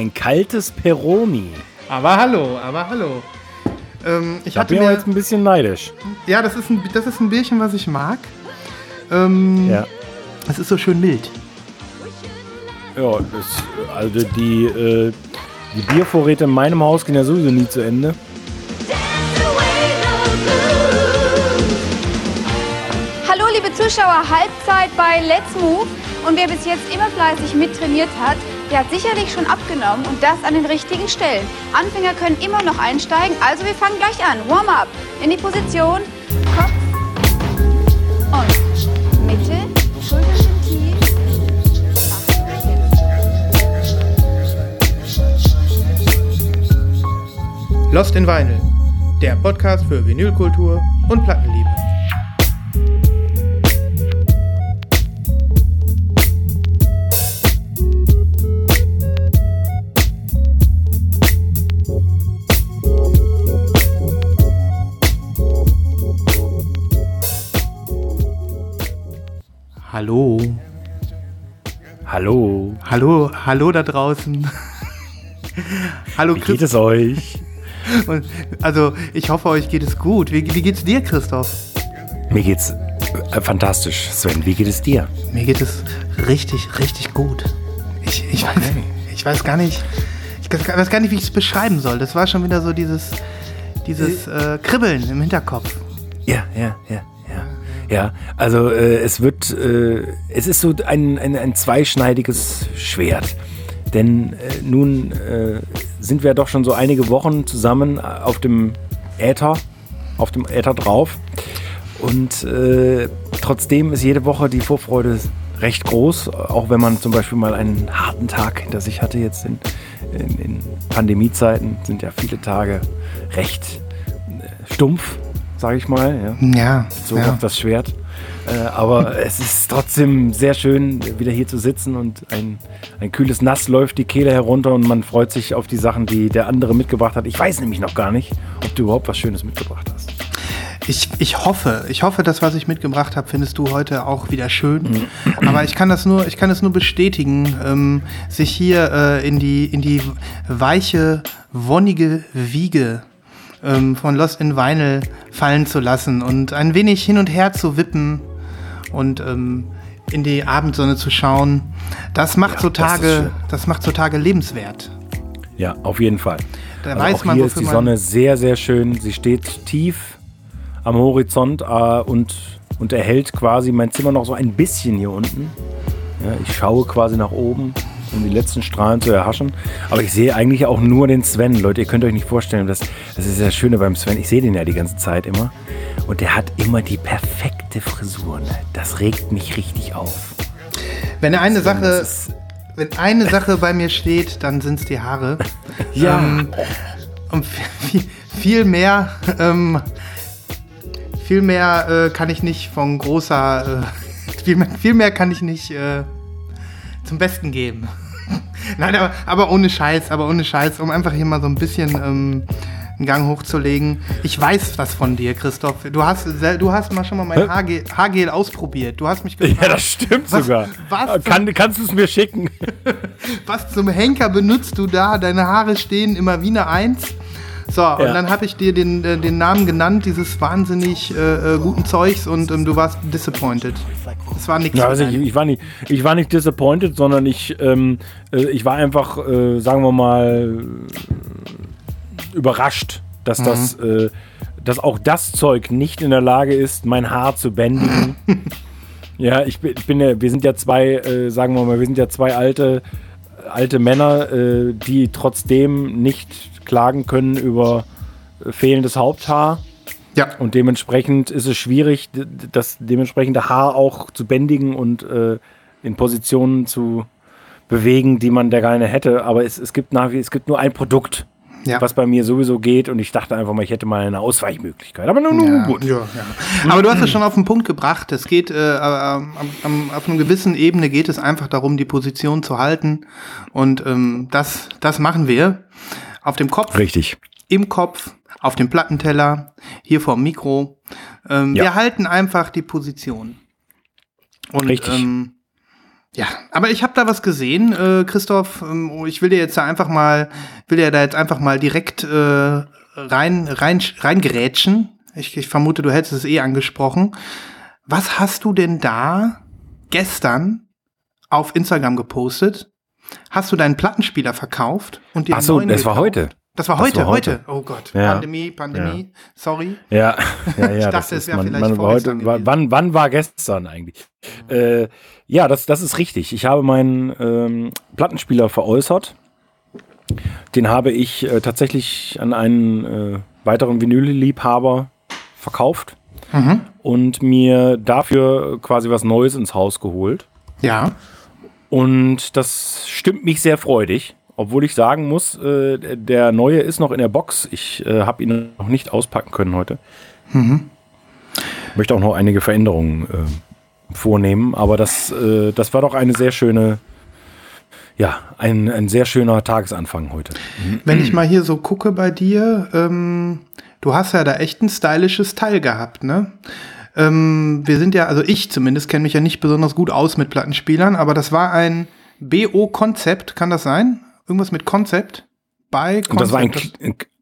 ein kaltes Peroni. Aber hallo, aber hallo. Ähm, ich Da hatte bin mir, jetzt ein bisschen neidisch. ja, das ist, ein, das ist ein Bierchen, was ich mag. Ähm, Ja. Es ist so schön mild. Ja, das, also die, äh, die Biervorräte in meinem Haus gehen ja sowieso nie zu Ende. Hallo liebe Zuschauer, Halbzeit bei Let's Move. Und wer bis jetzt immer fleißig mittrainiert hat, der hat sicherlich schon abgenommen und das an den richtigen Stellen. Anfänger können immer noch einsteigen, also wir fangen gleich an. Warm-up in die Position, Kopf und Mitte, Schultern tief. Lost in Vinyl, der Podcast für Vinylkultur und Plattenliebe. Hallo. Hallo, Hallo, hallo da draußen. hallo wie geht es euch? Und, also, ich hoffe, euch geht es gut. Wie, wie geht's dir, Christoph? Mir geht's äh, fantastisch. Sven, wie geht es dir? Mir geht es richtig, richtig gut. Ich, ich, weiß, ich weiß gar nicht, ich weiß gar nicht, wie ich es beschreiben soll. Das war schon wieder so dieses, dieses äh, Kribbeln im Hinterkopf. Ja, ja, ja, ja. Also äh, es wird, äh, es ist so ein, ein, ein zweischneidiges Schwert. Denn äh, nun äh, sind wir doch schon so einige Wochen zusammen auf dem Äther, auf dem Äther drauf. Und äh, trotzdem ist jede Woche die Vorfreude recht groß, auch wenn man zum Beispiel mal einen harten Tag hinter sich hatte jetzt in, in, in Pandemiezeiten, sind ja viele Tage recht äh, stumpf, sage ich mal. Ja Ja, so ja. das Schwert. Äh, aber es ist trotzdem sehr schön, wieder hier zu sitzen und ein, ein kühles Nass läuft die Kehle herunter und man freut sich auf die Sachen, die der andere mitgebracht hat. Ich weiß nämlich noch gar nicht, ob du überhaupt was Schönes mitgebracht hast. Ich, ich hoffe, ich hoffe, das, was ich mitgebracht habe, findest du heute auch wieder schön. Mhm. Aber ich kann das nur, ich kann es nur bestätigen, ähm, sich hier äh, in die in die weiche, wonnige Wiege ähm, von Lost in Vinyl fallen zu lassen und ein wenig hin und her zu wippen und ähm, in die Abendsonne zu schauen. Das macht Ja, so das Tage, schön. das, macht so Tage lebenswert. Ja, auf jeden Fall. Da Also weiß auch man, hier ist die Sonne sehr, sehr schön. Sie steht tief am Horizont äh, und, und erhält quasi mein Zimmer noch so ein bisschen hier unten. Ja, ich schaue quasi nach oben, um die letzten Strahlen zu erhaschen. Aber ich sehe eigentlich auch nur den Sven. Leute, ihr könnt euch nicht vorstellen, das, das ist das Schöne beim Sven. Ich sehe den ja die ganze Zeit immer. Und der hat immer die perfekte Frisur. Ne? Das regt mich richtig auf. Wenn eine Sache, Das ist, wenn eine Sache bei mir steht, dann sind es die Haare. ja, Ähm, und viel, viel mehr, ähm, viel mehr äh, kann ich nicht von großer, äh, viel, mehr, viel mehr kann ich nicht äh, zum Besten geben. Nein, aber, aber ohne Scheiß, aber ohne Scheiß, um einfach hier mal so ein bisschen ähm, einen Gang hochzulegen. Ich weiß was von dir, Christoph. Du hast, du hast mal schon mal mein? Haargel, Haargel ausprobiert. Du hast mich gefragt, ja, das stimmt Was- sogar. was- Kann, kannst du es mir schicken? was zum Henker benutzt du da? Deine Haare stehen immer wie eine Eins. So, und Ja. dann habe ich dir den, äh, den Namen genannt, dieses wahnsinnig äh, äh, guten Zeugs und ähm, du warst disappointed. Es war nichts. Ja, also ich, ich, war nicht, ich war nicht disappointed, sondern ich, ähm, äh, ich war einfach, äh, sagen wir mal, überrascht, dass, das, äh, dass auch das Zeug nicht in der Lage ist, mein Haar zu bändigen. ja, ich bin, ich bin ja, wir sind ja zwei, sagen wir mal, wir sind ja zwei alte, alte Männer, äh, die trotzdem nicht klagen können über äh, fehlendes Haupthaar. ja, Und dementsprechend ist es schwierig, das dementsprechende Haar auch zu bändigen und äh, in Positionen zu bewegen, die man da gerne hätte. Aber es, es, gibt nach, wie- es gibt nur ein Produkt, ja. was bei mir sowieso geht. Und ich dachte einfach mal, ich hätte mal eine Ausweichmöglichkeit. Aber nun, ja, gut. ja, ja. Aber du hast es schon auf den Punkt gebracht. Es geht äh, am, am, auf einer gewissen Ebene geht es einfach darum, die Position zu halten. Und ähm, das, das machen wir. Auf dem Kopf, Richtig. im Kopf, auf dem Plattenteller, hier vorm Mikro. Ähm, Ja. Wir halten einfach die Position. Und Richtig. Ähm, Ja, aber ich habe da was gesehen, äh, Christoph. Ähm, ich will dir jetzt da einfach mal, will dir da jetzt einfach mal direkt äh, rein, rein, reingerätschen. Ich, ich vermute, du hättest es eh angesprochen. Was hast du denn da gestern auf Instagram gepostet? Hast du deinen Plattenspieler verkauft und dir Ach so, das war heute. Das war heute, das war heute, heute. Oh Gott. Ja. Pandemie, Pandemie. Ja. Sorry. Ja, ja, ja. ich dachte, es wäre vielleicht man heute, wann, wann war gestern eigentlich? Äh, ja, das, das ist richtig. Ich habe meinen ähm, Plattenspieler veräußert. Den habe ich äh, tatsächlich an einen äh, weiteren Vinylliebhaber verkauft mhm. und mir dafür quasi was Neues ins Haus geholt. Ja. Und das stimmt mich sehr freudig. Obwohl ich sagen muss, äh, der neue ist noch in der Box. Ich äh, habe ihn noch nicht auspacken können heute. Mhm. Möchte auch noch einige Veränderungen äh, vornehmen, aber das, äh, das war doch eine sehr schöne, ja, ein, ein sehr schöner Tagesanfang heute. Wenn ich mal hier so gucke bei dir, ähm, du hast ja da echt ein stylisches Teil gehabt, ne? Ähm, wir sind ja, also ich zumindest kenne mich ja nicht besonders gut aus mit Plattenspielern, aber das war ein BO-Konzept, kann das sein? Irgendwas mit Konzept? Bei Concept. Das war ein,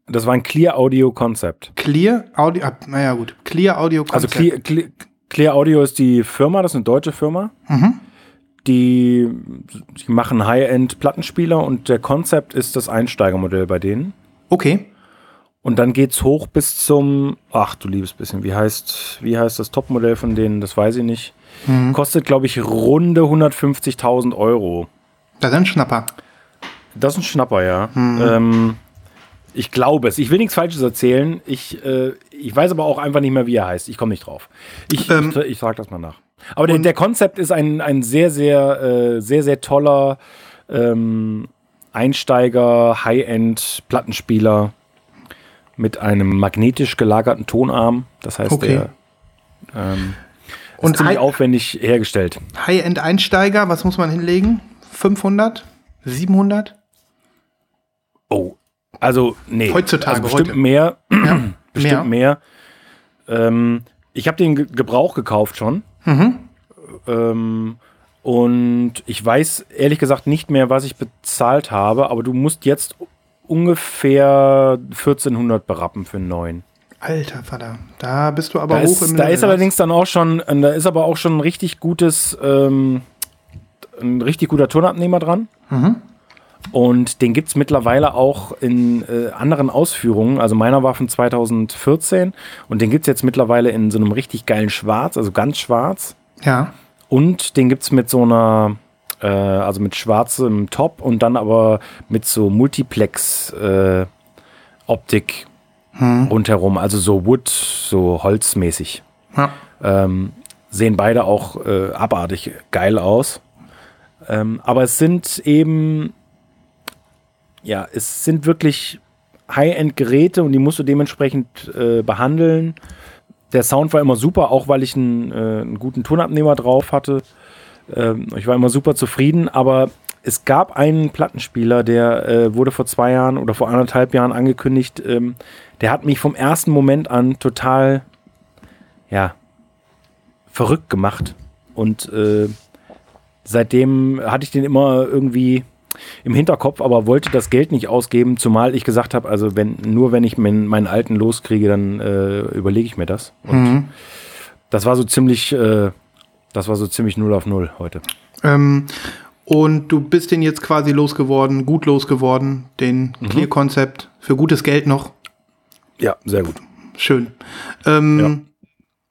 das war ein Clear Audio Konzept. Clear Audio, ah, naja gut, Clear Audio Konzept. Also Clear, Clear, Clear, Audio ist die Firma, das ist eine deutsche Firma. Mhm. Die, die machen High-End-Plattenspieler und der Konzept ist das Einsteigermodell bei denen. Okay. Und dann geht's hoch bis zum, ach du liebes bisschen, wie heißt, wie heißt das Topmodell von denen? Das weiß ich nicht. Mhm. Kostet, glaube ich, runde 150.000 Euro. Das ist ein Schnapper. Das ist ein Schnapper, ja. Mhm. Ähm, ich glaube es. Ich will nichts Falsches erzählen. Ich, äh, ich weiß aber auch einfach nicht mehr, wie er heißt. Ich komme nicht drauf. Ich, ähm, ich, ich frage das mal nach. Aber der, der Konzept ist ein, ein sehr, sehr, äh, sehr, sehr toller ähm, Einsteiger, High-End Plattenspieler mit einem magnetisch gelagerten Tonarm. Das heißt, okay. der ähm, ist und ziemlich aufwendig hergestellt. High-End-Einsteiger, was muss man hinlegen? 500? 700? Oh, also nee. Heutzutage, also bestimmt heute. mehr. Ja, bestimmt mehr. mehr. Ähm, ich habe den Ge Gebrauch gekauft schon. Mhm. Ähm, und ich weiß ehrlich gesagt nicht mehr, was ich bezahlt habe, aber du musst jetzt ungefähr 1400 berappen für einen neuen. Alter Vater, da bist du aber da hoch ist, im Da ist allerdings dann auch schon, da ist aber auch schon ein richtig gutes, ähm, ein richtig guter Tonabnehmer dran. Mhm. Und den gibt es mittlerweile auch in äh, anderen Ausführungen. Also meiner war von 2014 und den gibt es jetzt mittlerweile in so einem richtig geilen Schwarz, also ganz schwarz. Ja. Und den gibt es mit so einer, äh, also mit schwarzem Top und dann aber mit so Multiplex-Optik äh, hm. rundherum. Also so Wood, so holzmäßig. Ja. Ähm, sehen beide auch äh, abartig geil aus. Ähm, aber es sind eben ja, es sind wirklich High-End-Geräte und die musst du dementsprechend äh, behandeln. Der Sound war immer super, auch weil ich einen, äh, einen guten Tonabnehmer drauf hatte. Ähm, ich war immer super zufrieden, aber es gab einen Plattenspieler, der äh, wurde vor zwei Jahren oder vor anderthalb Jahren angekündigt. Ähm, der hat mich vom ersten Moment an total, ja, verrückt gemacht. Und äh, seitdem hatte ich den immer irgendwie im Hinterkopf, aber wollte das Geld nicht ausgeben, zumal ich gesagt habe, also wenn nur wenn ich meinen, meinen alten loskriege, dann äh, überlege ich mir das. Und mhm. das war so ziemlich, äh, das war so ziemlich null auf null heute. Ähm, und du bist den jetzt quasi losgeworden, gut losgeworden, den mhm. Clear-Konzept für gutes Geld noch. Ja, sehr gut. Schön. Ähm,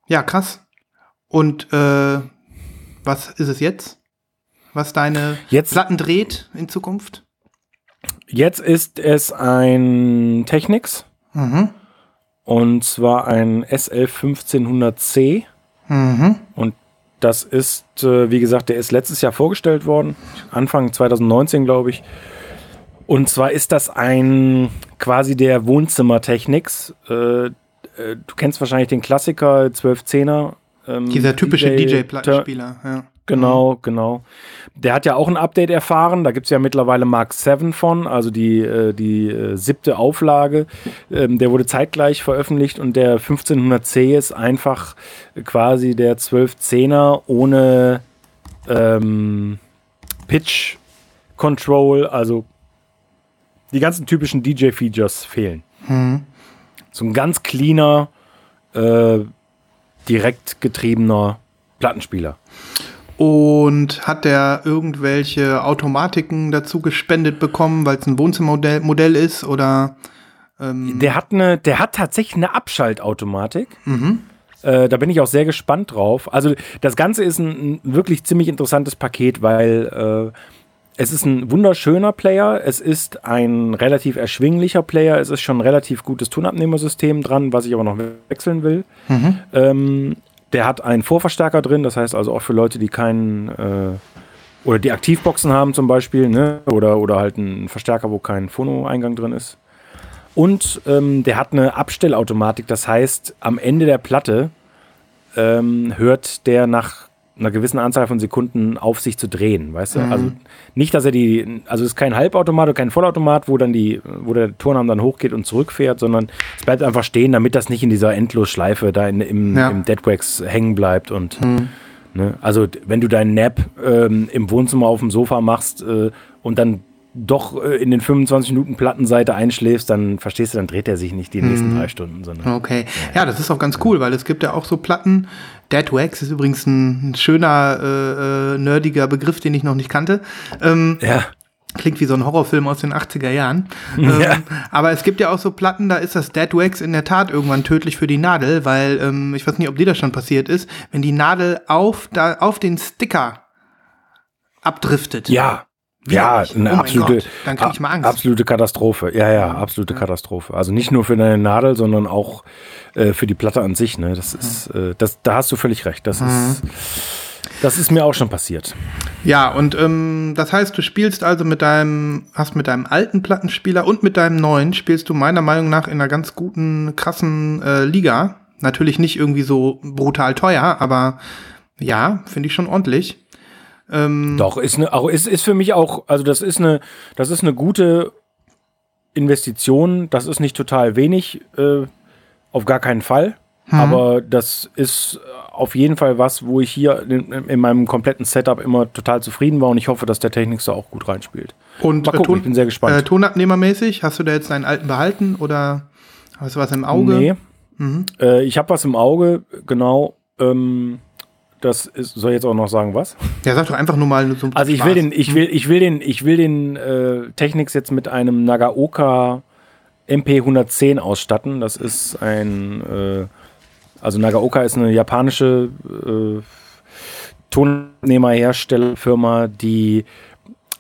ja. ja. krass. Und äh, was ist es jetzt? was deine jetzt, Platten dreht in Zukunft? Jetzt ist es ein Technics. Mhm. Und zwar ein SL1500C. Mhm. Und das ist, äh, wie gesagt, der ist letztes Jahr vorgestellt worden. Anfang 2019, glaube ich. Und zwar ist das ein quasi der Wohnzimmer-Technics. Äh, äh, du kennst wahrscheinlich den Klassiker 1210er. Ähm, Dieser typische DJ-Plattenspieler, DJ ja. Genau, mhm. genau. Der hat ja auch ein Update erfahren. Da gibt es ja mittlerweile Mark 7 von, also die, äh, die äh, siebte Auflage. Ähm, der wurde zeitgleich veröffentlicht und der 1500C ist einfach quasi der 1210er ohne, ähm, Pitch Control, also die ganzen typischen DJ-Features fehlen. So ein ganz cleaner, äh, direkt getriebener Plattenspieler. Und hat der irgendwelche Automatiken dazu gespendet bekommen, weil es ein Wohnzimmermodell Modell ist oder? Ähm der hat eine, der hat tatsächlich eine Abschaltautomatik. Äh, da bin ich auch sehr gespannt drauf. Also das Ganze ist ein, ein wirklich ziemlich interessantes Paket, weil äh, es ist ein wunderschöner Player, es ist ein relativ erschwinglicher Player, es ist schon ein relativ gutes Tonabnehmersystem dran, was ich aber noch wechseln will. Ähm, der hat einen Vorverstärker drin, das heißt also auch für Leute, die keinen äh, oder die Aktivboxen haben zum Beispiel, ne? oder, oder halt einen Verstärker, wo kein Phono-Eingang drin ist. Und ähm, der hat eine Abstellautomatik, das heißt, am Ende der Platte ähm, hört der nach einer gewissen Anzahl von Sekunden auf sich zu drehen, weißt du? Also nicht, dass er die, also es ist kein Halbautomat oder kein Vollautomat, wo dann die, wo der Turnarm dann hochgeht und zurückfährt, sondern es bleibt einfach stehen, damit das nicht in dieser Endlosschleife da in, im, Ja. im Deadwax hängen bleibt und ne? also wenn du deinen Nap ähm, im Wohnzimmer auf dem Sofa machst äh, und dann doch äh, in den 25 Minuten Plattenseite einschläfst, dann verstehst du, dann dreht er sich nicht die nächsten drei Stunden, sondern Okay. Ja, das ist auch ganz cool, weil es gibt ja auch so Platten. Dead Wax ist übrigens ein, ein schöner, äh, äh, nerdiger Begriff, den ich noch nicht kannte. Ähm, ja. Klingt wie so ein Horrorfilm aus den 80er Jahren. Ähm, Ja. aber es gibt ja auch so Platten, da ist das Dead Wax in der Tat irgendwann tödlich für die Nadel, weil ähm, ich weiß nicht, ob dir das schon passiert ist, wenn die Nadel auf, da, auf den Sticker abdriftet. Ja. Ja, eine Oh absolute, dann krieg ich mal Angst. absolute Katastrophe. Ja, ja, absolute Katastrophe. Also nicht nur für deine Nadel, sondern auch äh, für die Platte an sich. Ne? Das ist, äh, das, da hast du völlig recht. Das ist, das ist mir auch schon passiert. Ja, und ähm, das heißt, du spielst also mit deinem, hast mit deinem alten Plattenspieler und mit deinem neuen, spielst du meiner Meinung nach in einer ganz guten, krassen äh, Liga. Natürlich nicht irgendwie so brutal teuer, aber ja, finde ich schon ordentlich. Doch, ist, eine, auch, ist, ist für mich auch, also das ist eine, das ist eine gute Investition. Das ist nicht total wenig, äh, auf gar keinen Fall. Aber das ist auf jeden Fall was, wo ich hier in, in meinem kompletten Setup immer total zufrieden war und ich hoffe, dass der Technik da auch gut reinspielt. Und Mal gucken, Ton- ich bin sehr gespannt. Äh, Tonabnehmermäßig, hast du da jetzt deinen alten behalten oder hast du was im Auge? Nee. Mhm. Äh, ich habe was im Auge, genau. Ähm, das ist, soll jetzt auch noch sagen, was? Ja, sag doch einfach nur mal so Also ich will den, ich will, ich will den, ich will den äh, Technics jetzt mit einem Nagaoka MP110 ausstatten. Das ist ein, äh, also Nagaoka ist eine japanische äh, Tonnehmerherstellerfirma, die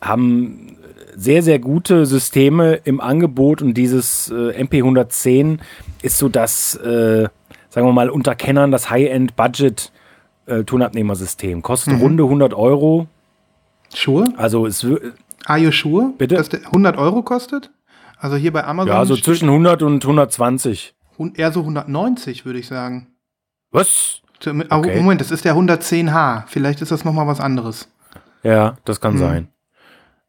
haben sehr, sehr gute Systeme im Angebot und dieses äh, MP110 ist so das, äh, sagen wir mal, unter Kennern das High-End-Budget äh, Tonabnehmersystem. Kostet runde 100 Euro. Schuhe? Also es Are you sure? Bitte? Dass der 100 Euro kostet? Also hier bei Amazon ja, so zwischen 100 und 120. hun- eher so 190, würde ich sagen. Was? Okay. Moment, das ist der 110H. Vielleicht ist das noch mal was anderes. Ja, das kann Hm. sein.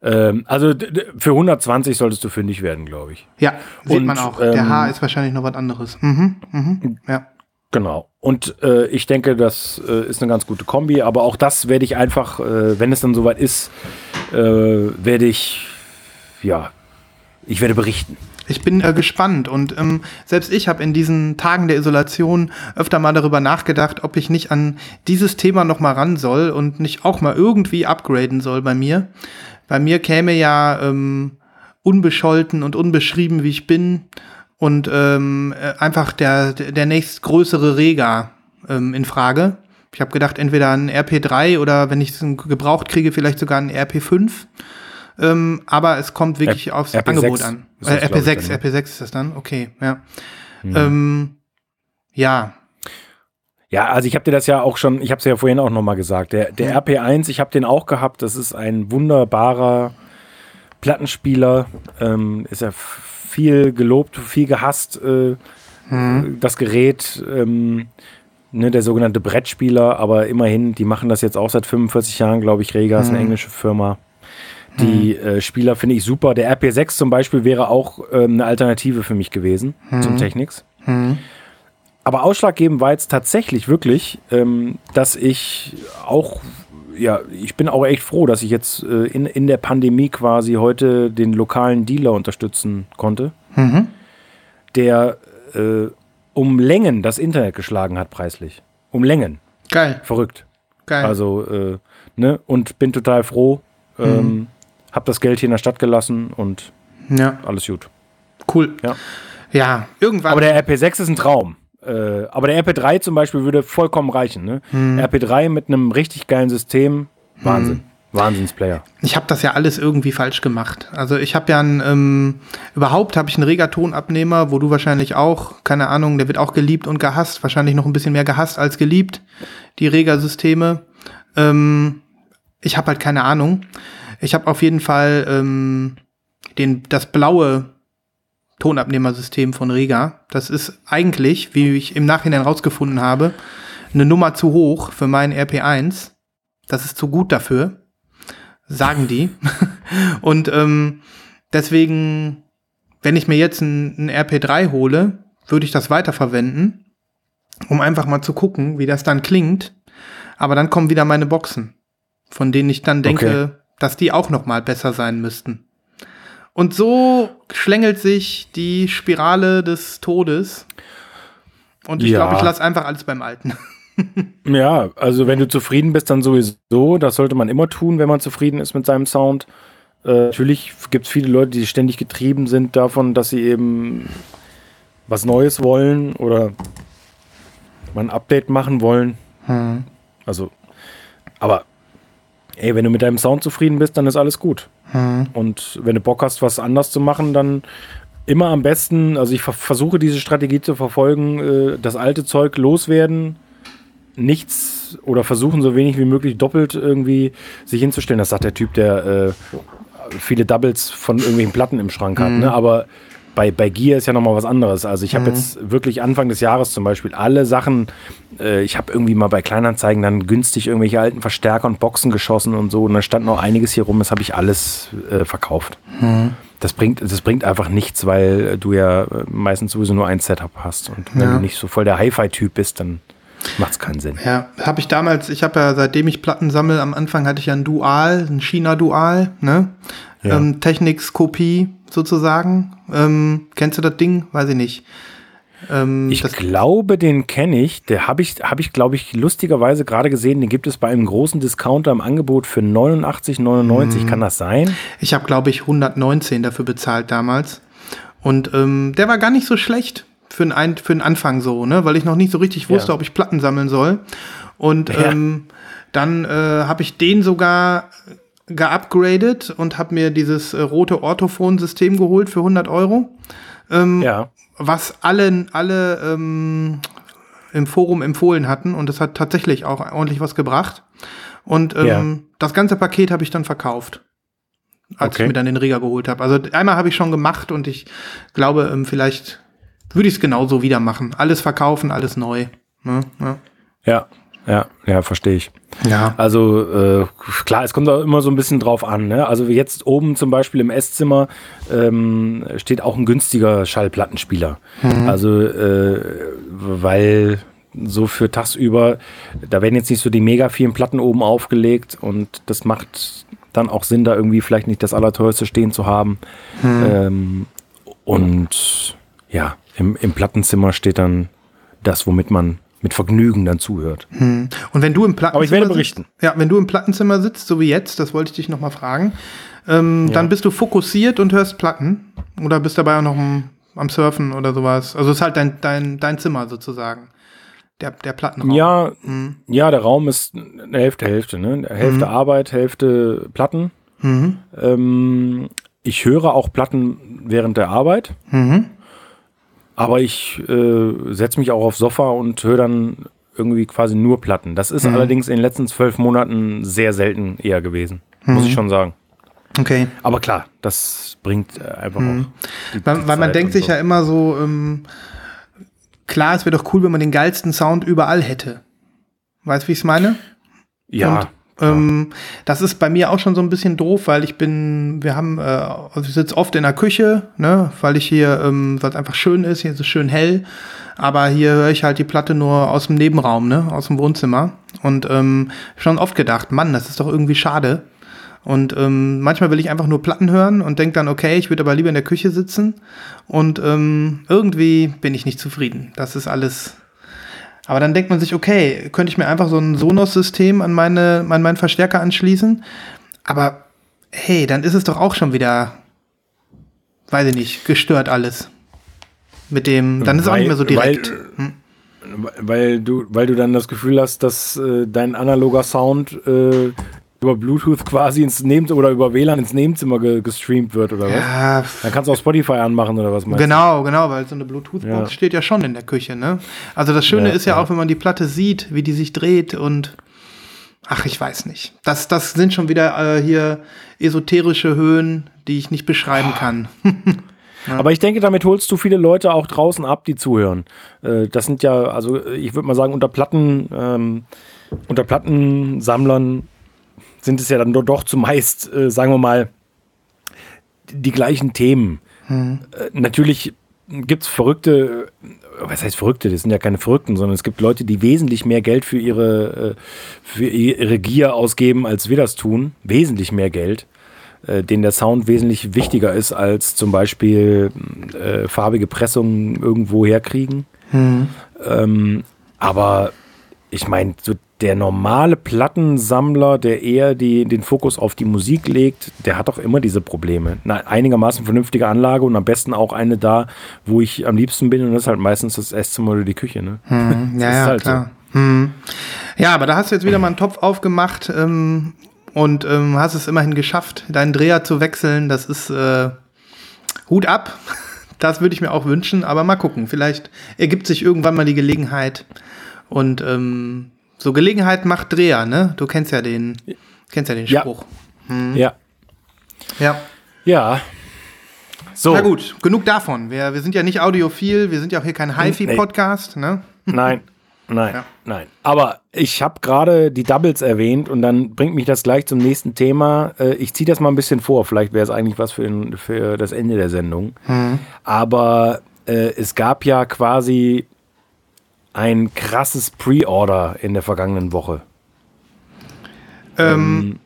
Ähm, also für 120 solltest du fündig werden, glaube ich. Ja, sieht Und, man auch. Der ähm, H ist wahrscheinlich noch was anderes. Mhm, mhm, ja. Genau. Und äh, ich denke, das äh, ist eine ganz gute Kombi, aber auch das werde ich einfach, äh, wenn es dann soweit ist, äh, werde ich, ja, ich werde berichten. Ich bin äh, gespannt und ähm, selbst ich habe in diesen Tagen der Isolation öfter mal darüber nachgedacht, ob ich nicht an dieses Thema noch mal ran soll und nicht auch mal irgendwie upgraden soll bei mir. Bei mir käme ja ähm, unbescholten und unbeschrieben, wie ich bin und ähm, äh, einfach der, der nächstgrößere Rega ähm, in Frage. Ich habe gedacht, entweder ein RP3 oder wenn ich es gebraucht kriege, vielleicht sogar ein RP5. Ähm, aber es kommt wirklich R- aufs RP6 Angebot an. Äh, das, glaub ich, RP6, dann, ne? RP6 ist das dann? Okay, ja. Ähm, ja, Ja, also ich habe dir das ja auch schon, ich habe es ja vorhin auch nochmal gesagt. Der, der RP1, ich habe den auch gehabt. Das ist ein wunderbarer Plattenspieler. Ähm, ist ja viel gelobt, viel gehasst, äh, das Gerät. Ähm, ne, der sogenannte Brettspieler, aber immerhin, die machen das jetzt auch seit 45 Jahren, glaube ich. Rega ist eine englische Firma. Die äh, Spieler finde ich super. Der RP6 zum Beispiel wäre auch ähm, eine Alternative für mich gewesen zum Technics. Aber ausschlaggebend war jetzt tatsächlich wirklich, ähm, dass ich auch ja, ich bin auch echt froh, dass ich jetzt äh, in, in der Pandemie quasi heute den lokalen Dealer unterstützen konnte, Mhm. der äh, um Längen das Internet geschlagen hat, preislich. Um Längen. Geil, Verrückt. geil. Also, äh, ne, und bin total froh. Ähm, hab das Geld hier in der Stadt gelassen und ja, alles gut. cool. Ja. Ja, irgendwann. Aber der RP6 ist ein Traum. Äh, aber der RP3 zum Beispiel würde vollkommen reichen. Ne? Hm. RP3 mit einem richtig geilen System, Wahnsinn. Wahnsinnsplayer. Ich habe das ja alles irgendwie falsch gemacht. Also ich habe ja ein, ähm, überhaupt habe ich einen Regatonabnehmer, wo du wahrscheinlich auch, keine Ahnung, der wird auch geliebt und gehasst, wahrscheinlich noch ein bisschen mehr gehasst als geliebt, die Rega-Systeme. Ähm, ich habe halt keine Ahnung. Ich habe auf jeden Fall ähm, den, das blaue Tonabnehmersystem von Rega. Das ist eigentlich, wie ich im Nachhinein rausgefunden habe, eine Nummer zu hoch für meinen RP1. Das ist zu gut dafür sagen die. Und ähm, deswegen, wenn ich mir jetzt ein, ein RP3 hole, würde ich das weiterverwenden, um einfach mal zu gucken, wie das dann klingt. Aber dann kommen wieder meine Boxen, von denen ich dann denke, Okay. dass die auch noch mal besser sein müssten. Und so schlängelt sich die Spirale des Todes. Und ich Ja. glaube, ich lasse einfach alles beim Alten. Ja, also wenn du zufrieden bist, dann sowieso. Das sollte man immer tun, wenn man zufrieden ist mit seinem Sound. Äh, natürlich gibt es viele Leute, die ständig getrieben sind davon, dass sie eben was Neues wollen oder mal ein Update machen wollen. Also, aber ey, wenn du mit deinem Sound zufrieden bist, dann ist alles gut. Und wenn du Bock hast, was anders zu machen, dann immer am besten, also ich ver versuche diese Strategie zu verfolgen, äh, das alte Zeug loswerden, nichts oder versuchen so wenig wie möglich doppelt irgendwie sich hinzustellen. Das sagt der Typ, der äh, viele Doubles von irgendwelchen Platten im Schrank hat. Ne? Aber bei, bei Gear ist ja nochmal was anderes. Also ich habe jetzt wirklich Anfang des Jahres zum Beispiel alle Sachen, äh, ich habe irgendwie mal bei Kleinanzeigen dann günstig irgendwelche alten Verstärker und Boxen geschossen und so. Und da stand noch einiges hier rum, das habe ich alles äh, verkauft. Das bringt, das bringt einfach nichts, weil du ja äh, meistens sowieso nur ein Setup hast. Und wenn Ja. du nicht so voll der Hi-Fi-Typ bist, dann macht es keinen Sinn. Ja, habe ich damals, ich habe ja, seitdem ich Platten sammle, am Anfang hatte ich ja ein Dual, ein China-Dual, ne? Ja. Ähm, Technics-Kopie sozusagen. Ähm, kennst du das Ding? Weiß ich nicht. Ähm, Ich glaube, den kenne ich. Der habe ich, habe ich, glaube ich, lustigerweise gerade gesehen. Den gibt es bei einem großen Discounter im Angebot für 89,99. Kann das sein? ich habe, glaube ich, 119 dafür bezahlt damals. Und ähm, der war gar nicht so schlecht für den, Ein für den Anfang so, ne? Weil ich noch nicht so richtig wusste, Ja. ob ich Platten sammeln soll. Und Ja. ähm, dann äh, habe ich den sogar geupgradet und habe mir dieses äh, rote Orthophon-System geholt für 100 Euro. Ähm, Ja. was alle, alle ähm, im Forum empfohlen hatten und das hat tatsächlich auch ordentlich was gebracht. Und ähm, Ja. das ganze Paket habe ich dann verkauft, als Okay. ich mir dann den Reger geholt habe. Also einmal habe ich schon gemacht und ich glaube, ähm, vielleicht würde ich es genauso wieder machen. Alles verkaufen, alles neu. Ne? Ja. Ja. Ja, ja, verstehe ich. ja. Also äh, klar, es kommt auch immer so ein bisschen drauf an. Ne? Also jetzt oben zum Beispiel im Esszimmer ähm, steht auch ein günstiger Schallplattenspieler. Also äh, weil so für tagsüber, da werden jetzt nicht so die mega vielen Platten oben aufgelegt und das macht dann auch Sinn, da irgendwie vielleicht nicht das Allerteuerste stehen zu haben. Ähm, und ja, im, im Plattenzimmer steht dann das, womit man mit Vergnügen dann zuhört. Und wenn du im Plattenzimmer Aber ich werde sitzt- berichten. Ja, wenn du im Plattenzimmer sitzt, so wie jetzt, das wollte ich dich noch mal fragen, ähm, dann bist du fokussiert und hörst Platten oder bist dabei auch noch am, am Surfen oder sowas. Also es ist halt dein, dein, dein Zimmer sozusagen. Der, der Plattenraum. Ja, ja, der Raum ist eine Hälfte, Hälfte. Ne? Hälfte Arbeit, Hälfte Platten. Mhm. Ähm, ich höre auch Platten während der Arbeit, Mhm. Aber ich äh, setze mich auch aufs Sofa und höre dann irgendwie quasi nur Platten. Das ist allerdings in den letzten zwölf Monaten sehr selten eher gewesen, muss ich schon sagen. Okay. Aber klar, das bringt äh, einfach auch. Mhm. Weil, die weil man denkt sich so. ja immer so, ähm, klar, es wäre doch cool, wenn man den geilsten Sound überall hätte. Weißt du, wie ich es meine? Ja, Und, ähm, das ist bei mir auch schon so ein bisschen doof, weil ich bin, wir haben, äh, also ich sitze oft in der Küche, ne, weil ich hier, ähm, weil es einfach schön ist, hier ist es schön hell, aber hier höre ich halt die Platte nur aus dem Nebenraum, ne, aus dem Wohnzimmer. Und ähm, schon oft gedacht, Mann, das ist doch irgendwie schade. Und ähm, manchmal will ich einfach nur Platten hören und denke dann, okay, ich würde aber lieber in der Küche sitzen. Und ähm, irgendwie bin ich nicht zufrieden. Das ist alles. Aber dann denkt man sich, okay, könnte ich mir einfach so ein Sonos-System an, meine, an meinen Verstärker anschließen. Aber hey, dann ist es doch auch schon wieder, weiß ich nicht, gestört alles. Mit dem, dann ist es auch nicht mehr so direkt. Weil, hm? weil, du, weil du dann das Gefühl hast, dass äh, dein analoger Sound äh, über Bluetooth quasi ins Nebenzimmer oder über WLAN ins Nebenzimmer ge gestreamt wird oder ja, was? Dann kannst du auch Spotify anmachen oder was meinst Genau, du? genau, weil so eine Bluetooth-Box ja. steht ja schon in der Küche, ne? Also das Schöne ja, ist ja, ja, auch, wenn man die Platte sieht, wie die sich dreht und ach, ich weiß nicht. Das, das sind schon wieder äh, hier esoterische Höhen, die ich nicht beschreiben kann. Ja. Aber ich denke, damit holst du viele Leute auch draußen ab, die zuhören. Äh, das sind ja, also ich würde mal sagen, unter Platten, ähm, unter Plattensammlern sind es ja dann doch zumeist, äh, sagen wir mal, die gleichen Themen. Hm. Äh, natürlich gibt es Verrückte, was heißt Verrückte? Das sind ja keine Verrückten, sondern es gibt Leute, die wesentlich mehr Geld für ihre, für ihre Gier ausgeben, als wir das tun. Wesentlich mehr Geld äh, denen der Sound wesentlich wichtiger ist als zum Beispiel äh, farbige Pressungen irgendwo herkriegen. Mhm. Ähm, aber ich meine, so der normale Plattensammler, der eher die, den Fokus auf die Musik legt, der hat auch immer diese Probleme. Eine einigermaßen vernünftige Anlage und am besten auch eine da, wo ich am liebsten bin und das ist halt meistens das Esszimmer oder die Küche. Ne? Hm, ja, ja, halt klar. So. Hm. Ja, aber da hast du jetzt wieder mal einen Topf aufgemacht, ähm, und ähm, hast es immerhin geschafft, deinen Dreher zu wechseln. Das ist äh, Hut ab. Das würde ich mir auch wünschen, aber mal gucken. Vielleicht ergibt sich irgendwann mal die Gelegenheit. Und ähm, so Gelegenheit macht Dreher, ne? Du kennst ja den, kennst ja den Spruch. Ja. Hm. Ja. Ja. Ja. So. Na gut, genug davon. Wir, wir sind ja nicht audiophil, wir sind ja auch hier kein HiFi-Podcast, ne? Nein. Nein, ja. nein. Aber ich habe gerade die Doubles erwähnt und dann bringt mich das gleich zum nächsten Thema. Äh, ich ziehe das mal ein bisschen vor. Vielleicht wäre es eigentlich was für, für, das Ende der Sendung. Mhm. Aber äh, es gab ja quasi ein krasses Pre-Order in der vergangenen Woche. Ähm,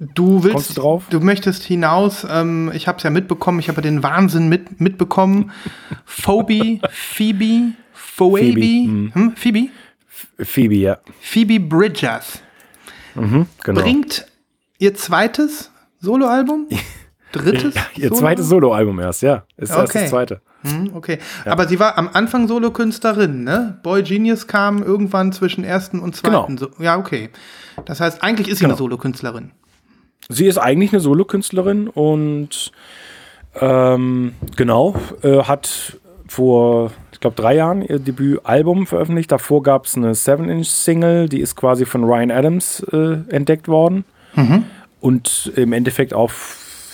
ähm, du willst, du, du, möchtest hinaus. Ähm, ich habe es ja mitbekommen. Ich habe den Wahnsinn mit, mitbekommen. Phoebe, Phoebe, Phoebe, Phoebe, mhm. hm? Phoebe? Phoebe, ja. Phoebe Bridgers mhm, genau. bringt ihr zweites Soloalbum? Drittes? ihr Solo zweites Soloalbum erst, ja. Ist okay. erst das zweite. Hm, okay. Ja. Aber sie war am Anfang Solokünstlerin, ne? Boy Genius kam irgendwann zwischen ersten und zweiten. Genau. So ja, okay. Das heißt, eigentlich ist sie genau. eine Solokünstlerin. Sie ist eigentlich eine Solokünstlerin und ähm, genau, äh, hat vor glaube, drei Jahren ihr Debütalbum veröffentlicht. Davor gab es eine 7-Inch-Single, die ist quasi von Ryan Adams äh, entdeckt worden. Mhm. Und im Endeffekt auch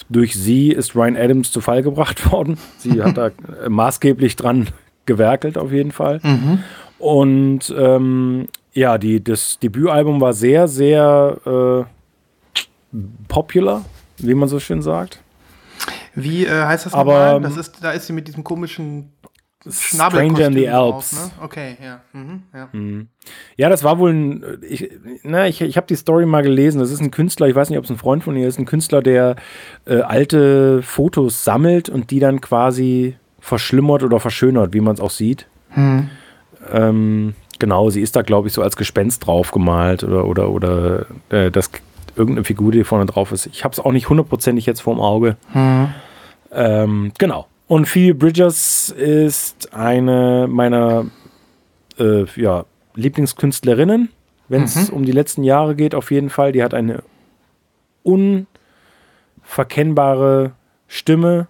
durch sie ist Ryan Adams zu Fall gebracht worden. Sie hat da maßgeblich dran gewerkelt, auf jeden Fall. Mhm. Und ähm, ja, die, das Debütalbum war sehr, sehr äh, popular, wie man so schön sagt. Wie äh, heißt das Aber, Das ist, da ist sie mit diesem komischen Stranger in the Alps. Drauf, ne? Okay, ja. Mhm, ja. Mhm. ja. das war wohl ein. Ich, na, ich, ich habe die Story mal gelesen. Das ist ein Künstler, ich weiß nicht, ob es ein Freund von ihr ist, ein Künstler, der äh, alte Fotos sammelt und die dann quasi verschlimmert oder verschönert, wie man es auch sieht. Mhm. Ähm, genau, sie ist da, glaube ich, so als Gespenst draufgemalt oder, oder, oder äh, das, irgendeine Figur, die vorne drauf ist. Ich habe es auch nicht hundertprozentig jetzt vorm Auge. Mhm. Ähm, genau. Und Phoebe Bridgers ist eine meiner äh, ja, Lieblingskünstlerinnen, wenn es mhm. um die letzten Jahre geht, auf jeden Fall. Die hat eine unverkennbare Stimme,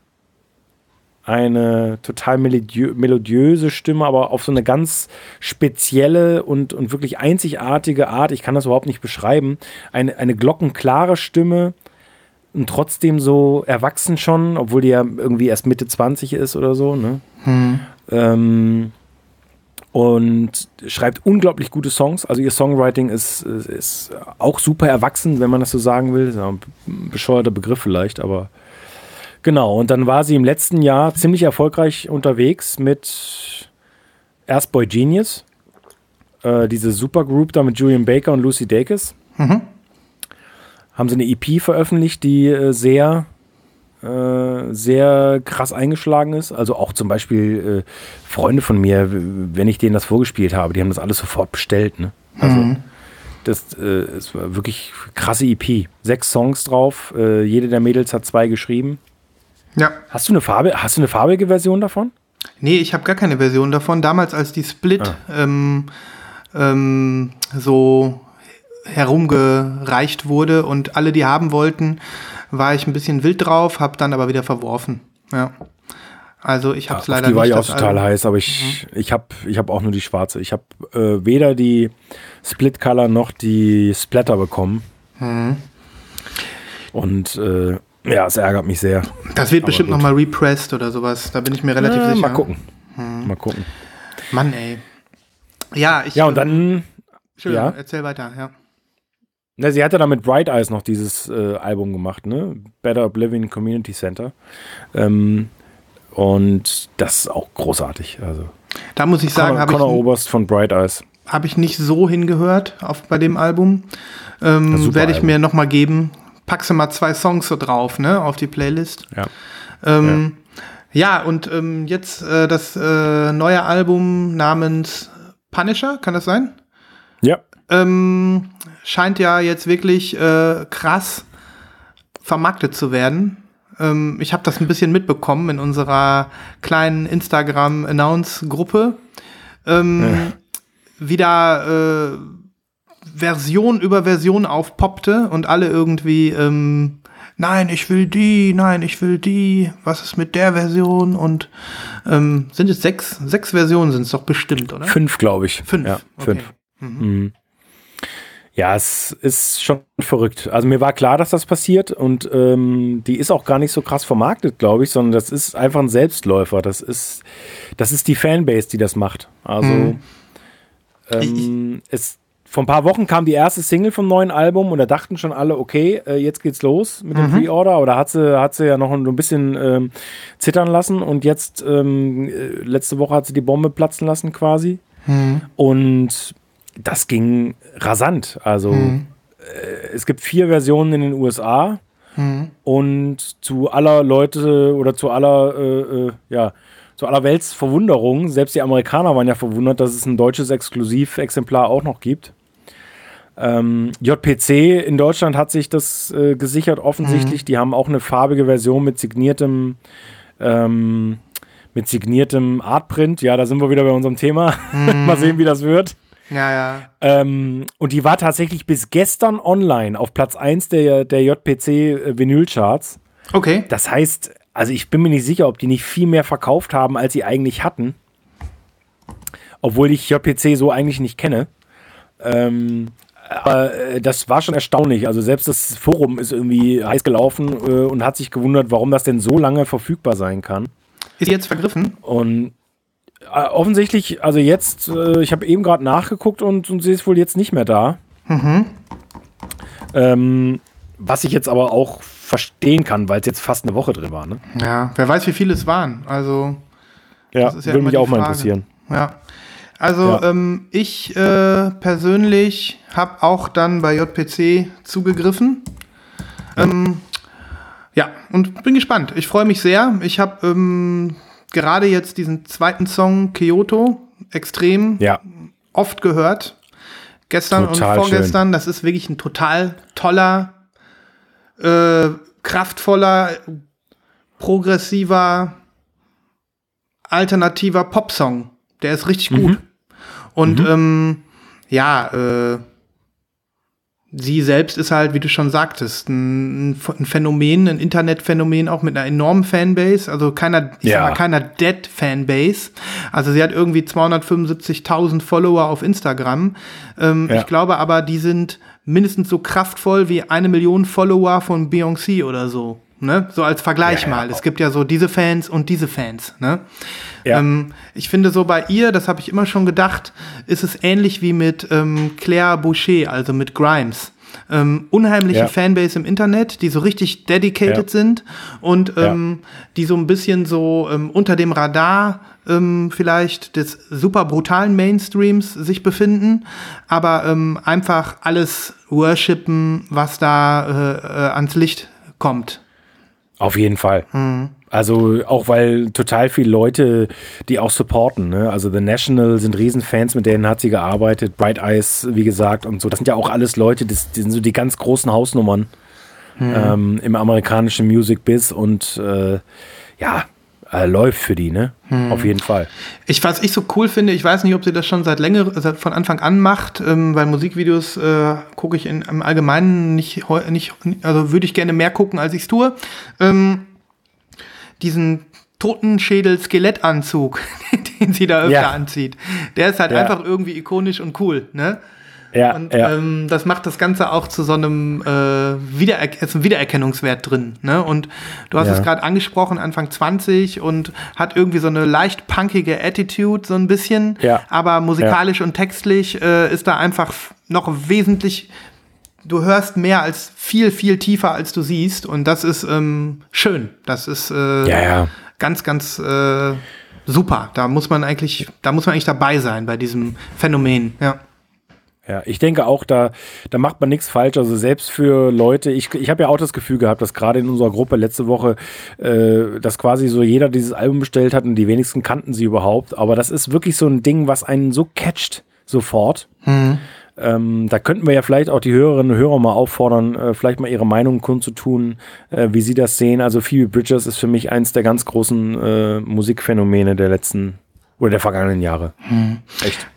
eine total melodiö melodiöse Stimme, aber auf so eine ganz spezielle und, und wirklich einzigartige Art. Ich kann das überhaupt nicht beschreiben. Eine, eine glockenklare Stimme, und trotzdem so erwachsen schon, obwohl die ja irgendwie erst Mitte 20 ist oder so. Ne? Hm. Ähm, und schreibt unglaublich gute Songs. Also ihr Songwriting ist, ist, ist, auch super erwachsen, wenn man das so sagen will. Ist ein bescheuerter Begriff vielleicht, aber genau. Und dann war sie im letzten Jahr ziemlich erfolgreich unterwegs mit erst Boy Genius äh, diese Supergroup da mit Julian Baker und Lucy Dacus. Mhm. Haben sie eine EP veröffentlicht, die äh, sehr, äh, sehr krass eingeschlagen ist. Also auch zum Beispiel äh, Freunde von mir, wenn ich denen das vorgespielt habe, die haben das alles sofort bestellt. Ne? Also Mhm. das äh, war wirklich krasse EP. Sechs Songs drauf, äh, jede der Mädels hat zwei geschrieben. Ja. Hast du eine Farbe, hast du eine farbige Version davon? Nee, ich habe gar keine Version davon. Damals, als die Split ähm, ähm, so herumgereicht wurde und alle die haben wollten, war ich ein bisschen wild drauf, habe dann aber wieder verworfen. Ja. Also ich habe es Auf leider die war nicht. ich auch das total Album. heiß, aber ich, ich habe ich hab auch nur die schwarze. Ich habe äh, weder die Split Color noch die Splatter bekommen. Und äh, ja, es ärgert mich sehr. Das wird bestimmt gut. nochmal repressed oder sowas. Da bin ich mir relativ Äh, sicher. mal gucken. Mal gucken. Mann, ey. Ja, ich. Ja, und dann, Entschuldigung, ja. erzähl weiter, ja. Na, sie hatte da mit Bright Eyes noch dieses äh, Album gemacht, ne? Better Oblivion Community Center. Ähm, und das ist auch großartig. Also Da muss ich sagen, habe ich, Conor Oberst von Bright Eyes. hab ich nicht so hingehört auf, bei dem Album. Ja, Ähm, Werde ich Album. mir nochmal geben. Packst du mal zwei Songs so drauf, ne, auf die Playlist. Ja. Ähm, ja. und ähm, jetzt äh, das äh, neue Album namens Punisher, kann das sein? Ja. Ähm, scheint ja jetzt wirklich äh, krass vermarktet zu werden. Ähm, ich habe das ein bisschen mitbekommen in unserer kleinen Instagram-Announce-Gruppe. Ähm, Wieder äh, Version über Version aufpoppte und alle irgendwie, ähm, nein, ich will die, nein, ich will die, was ist mit der Version? Und ähm, sind es sechs? Sechs Versionen sind es doch bestimmt, oder? Fünf, glaube ich. Fünf. Ja, okay. fünf. Mhm. Ja, es ist schon verrückt. Also mir war klar, dass das passiert und ähm, die ist auch gar nicht so krass vermarktet, glaube ich, sondern das ist einfach ein Selbstläufer. Das ist, das ist die Fanbase, die das macht. Also Mhm. ähm, es, vor ein paar Wochen kam die erste Single vom neuen Album und da dachten schon alle, okay, äh, jetzt geht's los mit dem Pre-Order. Aber da hat sie, hat sie ja noch ein, ein bisschen ähm, zittern lassen und jetzt, ähm, äh, letzte Woche hat sie die Bombe platzen lassen quasi. Und das ging rasant. Also äh, es gibt vier Versionen in den USA und zu aller Leute oder zu aller äh, äh, ja zu aller Welts Verwunderung, selbst die Amerikaner waren ja verwundert, dass es ein deutsches Exklusivexemplar auch noch gibt. Ähm, JPC in Deutschland hat sich das äh, gesichert offensichtlich. Die haben auch eine farbige Version mit signiertem ähm, mit signiertem Artprint. Ja, da sind wir wieder bei unserem Thema. Mal sehen, wie das wird. Ja, ja. Ähm, und die war tatsächlich bis gestern online auf Platz 1 der, der JPC äh, Vinylcharts. Okay. Das heißt, also ich bin mir nicht sicher, ob die nicht viel mehr verkauft haben, als sie eigentlich hatten. Obwohl ich JPC so eigentlich nicht kenne. Ähm, aber äh, das war schon erstaunlich. Also selbst das Forum ist irgendwie heiß gelaufen äh, und hat sich gewundert, warum das denn so lange verfügbar sein kann. Ist jetzt vergriffen? Und offensichtlich, also jetzt, äh, ich habe eben gerade nachgeguckt und, und sie ist wohl jetzt nicht mehr da. Ähm, was ich jetzt aber auch verstehen kann, weil es jetzt fast eine Woche drin war. Ne? Ja, wer weiß, wie viele es waren. Also, Ja, Das ist ja würde mich auch mal Frage. interessieren. ja. Also, Ja. ähm, ich äh, persönlich habe auch dann bei JPC zugegriffen. Ähm, ja, und bin gespannt. Ich freue mich sehr. Ich habe ähm, gerade jetzt diesen zweiten Song Kyoto extrem Ja, oft gehört. Gestern Total und vorgestern. Das ist wirklich ein total toller, äh, kraftvoller, progressiver, alternativer Popsong. Der ist richtig gut. Und ähm, ja, äh, sie selbst ist halt, wie du schon sagtest, ein, ein Phänomen, ein Internetphänomen, auch mit einer enormen Fanbase. Also keiner, ich Ja. sag mal, keiner Dead-Fanbase. Also sie hat irgendwie 275.000 Follower auf Instagram. Ähm, Ja. Ich glaube aber, die sind mindestens so kraftvoll wie eine Million Follower von Beyoncé oder so. Ne? So als Vergleich Ja, ja. mal. Es gibt ja so diese Fans und diese Fans. Ne? Ja. Ähm, ich finde so bei ihr, das habe ich immer schon gedacht, ist es ähnlich wie mit ähm, Claire Boucher, also mit Grimes. ähm, unheimliche. Fanbase im Internet, die so richtig dedicated sind und ähm, die so ein bisschen so ähm, unter dem Radar ähm, vielleicht des super brutalen Mainstreams sich befinden, aber einfach alles worshipen, was da äh, äh, ans Licht kommt. Auf jeden Fall. Mhm. Also auch weil total viele Leute die auch supporten. Ne? Also The National sind Riesenfans, mit denen hat sie gearbeitet. Bright Eyes, wie gesagt, und so. Das sind ja auch alles Leute, das, die sind so die ganz großen Hausnummern Mhm. ähm, im amerikanischen Music Biz und äh, ja, äh, läuft für die, ne? Mhm. Auf jeden Fall. Ich, was ich so cool finde, ich weiß nicht, ob sie das schon seit länger, seit von Anfang an macht, ähm, weil Musikvideos äh, gucke ich in, im Allgemeinen nicht, nicht, also würde ich gerne mehr gucken, als ich es tue. Ähm, diesen Totenschädel-Skelettanzug, den sie da öfter Ja. anzieht, der ist halt Ja. einfach irgendwie ikonisch und cool, ne? Ja, Und ja. ähm, das macht das Ganze auch zu so einem äh, Wiederer ein Wiedererkennungswert drin. Ne? Und du hast Ja. es gerade angesprochen, Anfang 20 und hat irgendwie so eine leicht punkige Attitude, so ein bisschen. Ja. Aber musikalisch und textlich äh, ist da einfach noch wesentlich. Du hörst mehr als viel, viel tiefer, als du siehst. Und das ist ähm, schön. Das ist äh, ganz, ganz äh, super. Da muss man eigentlich, da muss man eigentlich dabei sein bei diesem Phänomen. Ja. Ja, ich denke auch, da, da macht man nichts falsch. Also selbst für Leute, ich, ich habe ja auch das Gefühl gehabt, dass gerade in unserer Gruppe letzte Woche, äh, dass quasi so jeder dieses Album bestellt hat und die wenigsten kannten sie überhaupt. Aber das ist wirklich so ein Ding, was einen so catcht sofort. Ähm, da könnten wir ja vielleicht auch die Hörerinnen und Hörer mal auffordern, äh, vielleicht mal ihre Meinung kundzutun, äh, wie sie das sehen. Also Phoebe Bridgers ist für mich eins der ganz großen äh, Musikphänomene der letzten oder der vergangenen Jahre. Echt.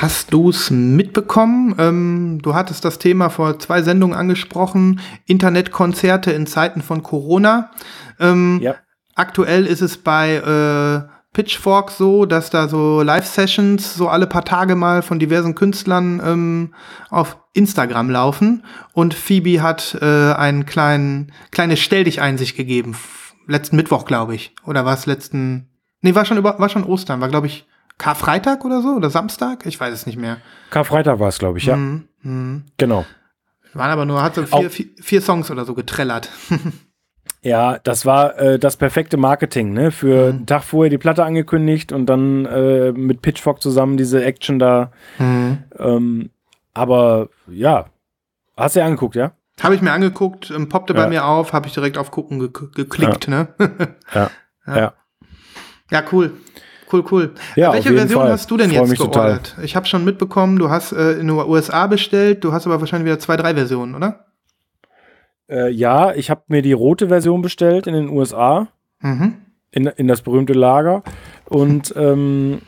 Hast du es mitbekommen? Ähm, du hattest das Thema vor zwei Sendungen angesprochen, Internetkonzerte in Zeiten von Corona. Ähm, Ja. Aktuell ist es bei äh, Pitchfork so, dass da so Live-Sessions so alle paar Tage mal von diversen Künstlern ähm, auf Instagram laufen. Und Phoebe hat äh, einen kleinen, kleine Stell-dich-Einsicht gegeben. F- Letzten Mittwoch, glaube ich. Oder war es letzten. Nee, war schon über, war schon Ostern, war, glaube ich, Karfreitag oder so? Oder Samstag? Ich weiß es nicht mehr. Karfreitag war es, glaube ich, ja. Mhm. Mhm. Genau. Waren aber nur, hat so vier, vier, vier Songs oder so getrellert. Ja, das war äh, das perfekte Marketing, ne? Für einen Tag vorher die Platte angekündigt und dann äh, mit Pitchfork zusammen diese Action da. Ähm, aber ja, hast du dir angeguckt, ja? Habe ich mir angeguckt, ähm, poppte bei Ja. mir auf, habe ich direkt auf Gucken ge geklickt, ne? Ja. Ja. Ja. ja, cool. Cool, cool. Ja, Welche auf jeden Version Fall. hast du denn Freu jetzt geordert? Ich habe schon mitbekommen, du hast äh, in den USA bestellt, du hast aber wahrscheinlich wieder zwei, drei Versionen, oder? Äh, ja, ich habe mir die rote Version bestellt in den USA, Mhm. in, in das berühmte Lager. Und ähm,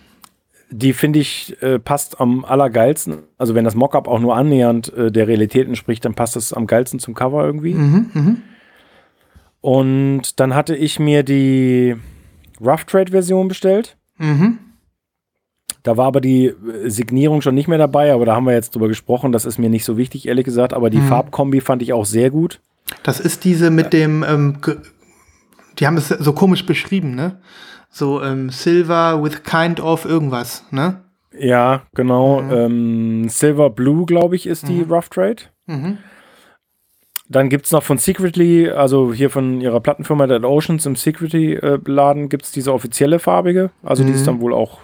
die finde ich äh, passt am allergeilsten. Also wenn das Mockup auch nur annähernd äh, der Realität entspricht, dann passt das am geilsten zum Cover irgendwie. Mhm, mhm. Und dann hatte ich mir die Rough Trade Version bestellt. Mhm. Da war aber die äh, Signierung schon nicht mehr dabei, aber da haben wir jetzt drüber gesprochen. Das ist mir nicht so wichtig, ehrlich gesagt. Aber die Mhm. Farbkombi fand ich auch sehr gut. Das ist diese mit dem, ähm, die haben es so komisch beschrieben, ne? So ähm, Silver with kind of irgendwas, ne? Ja, genau. Ähm, Silver Blue, glaube ich, ist die Rough Trade. Mhm. Dann gibt es noch von Secretly, also hier von ihrer Plattenfirma Dead Oceans im Secretly-Laden gibt es diese offizielle farbige, also die es dann wohl auch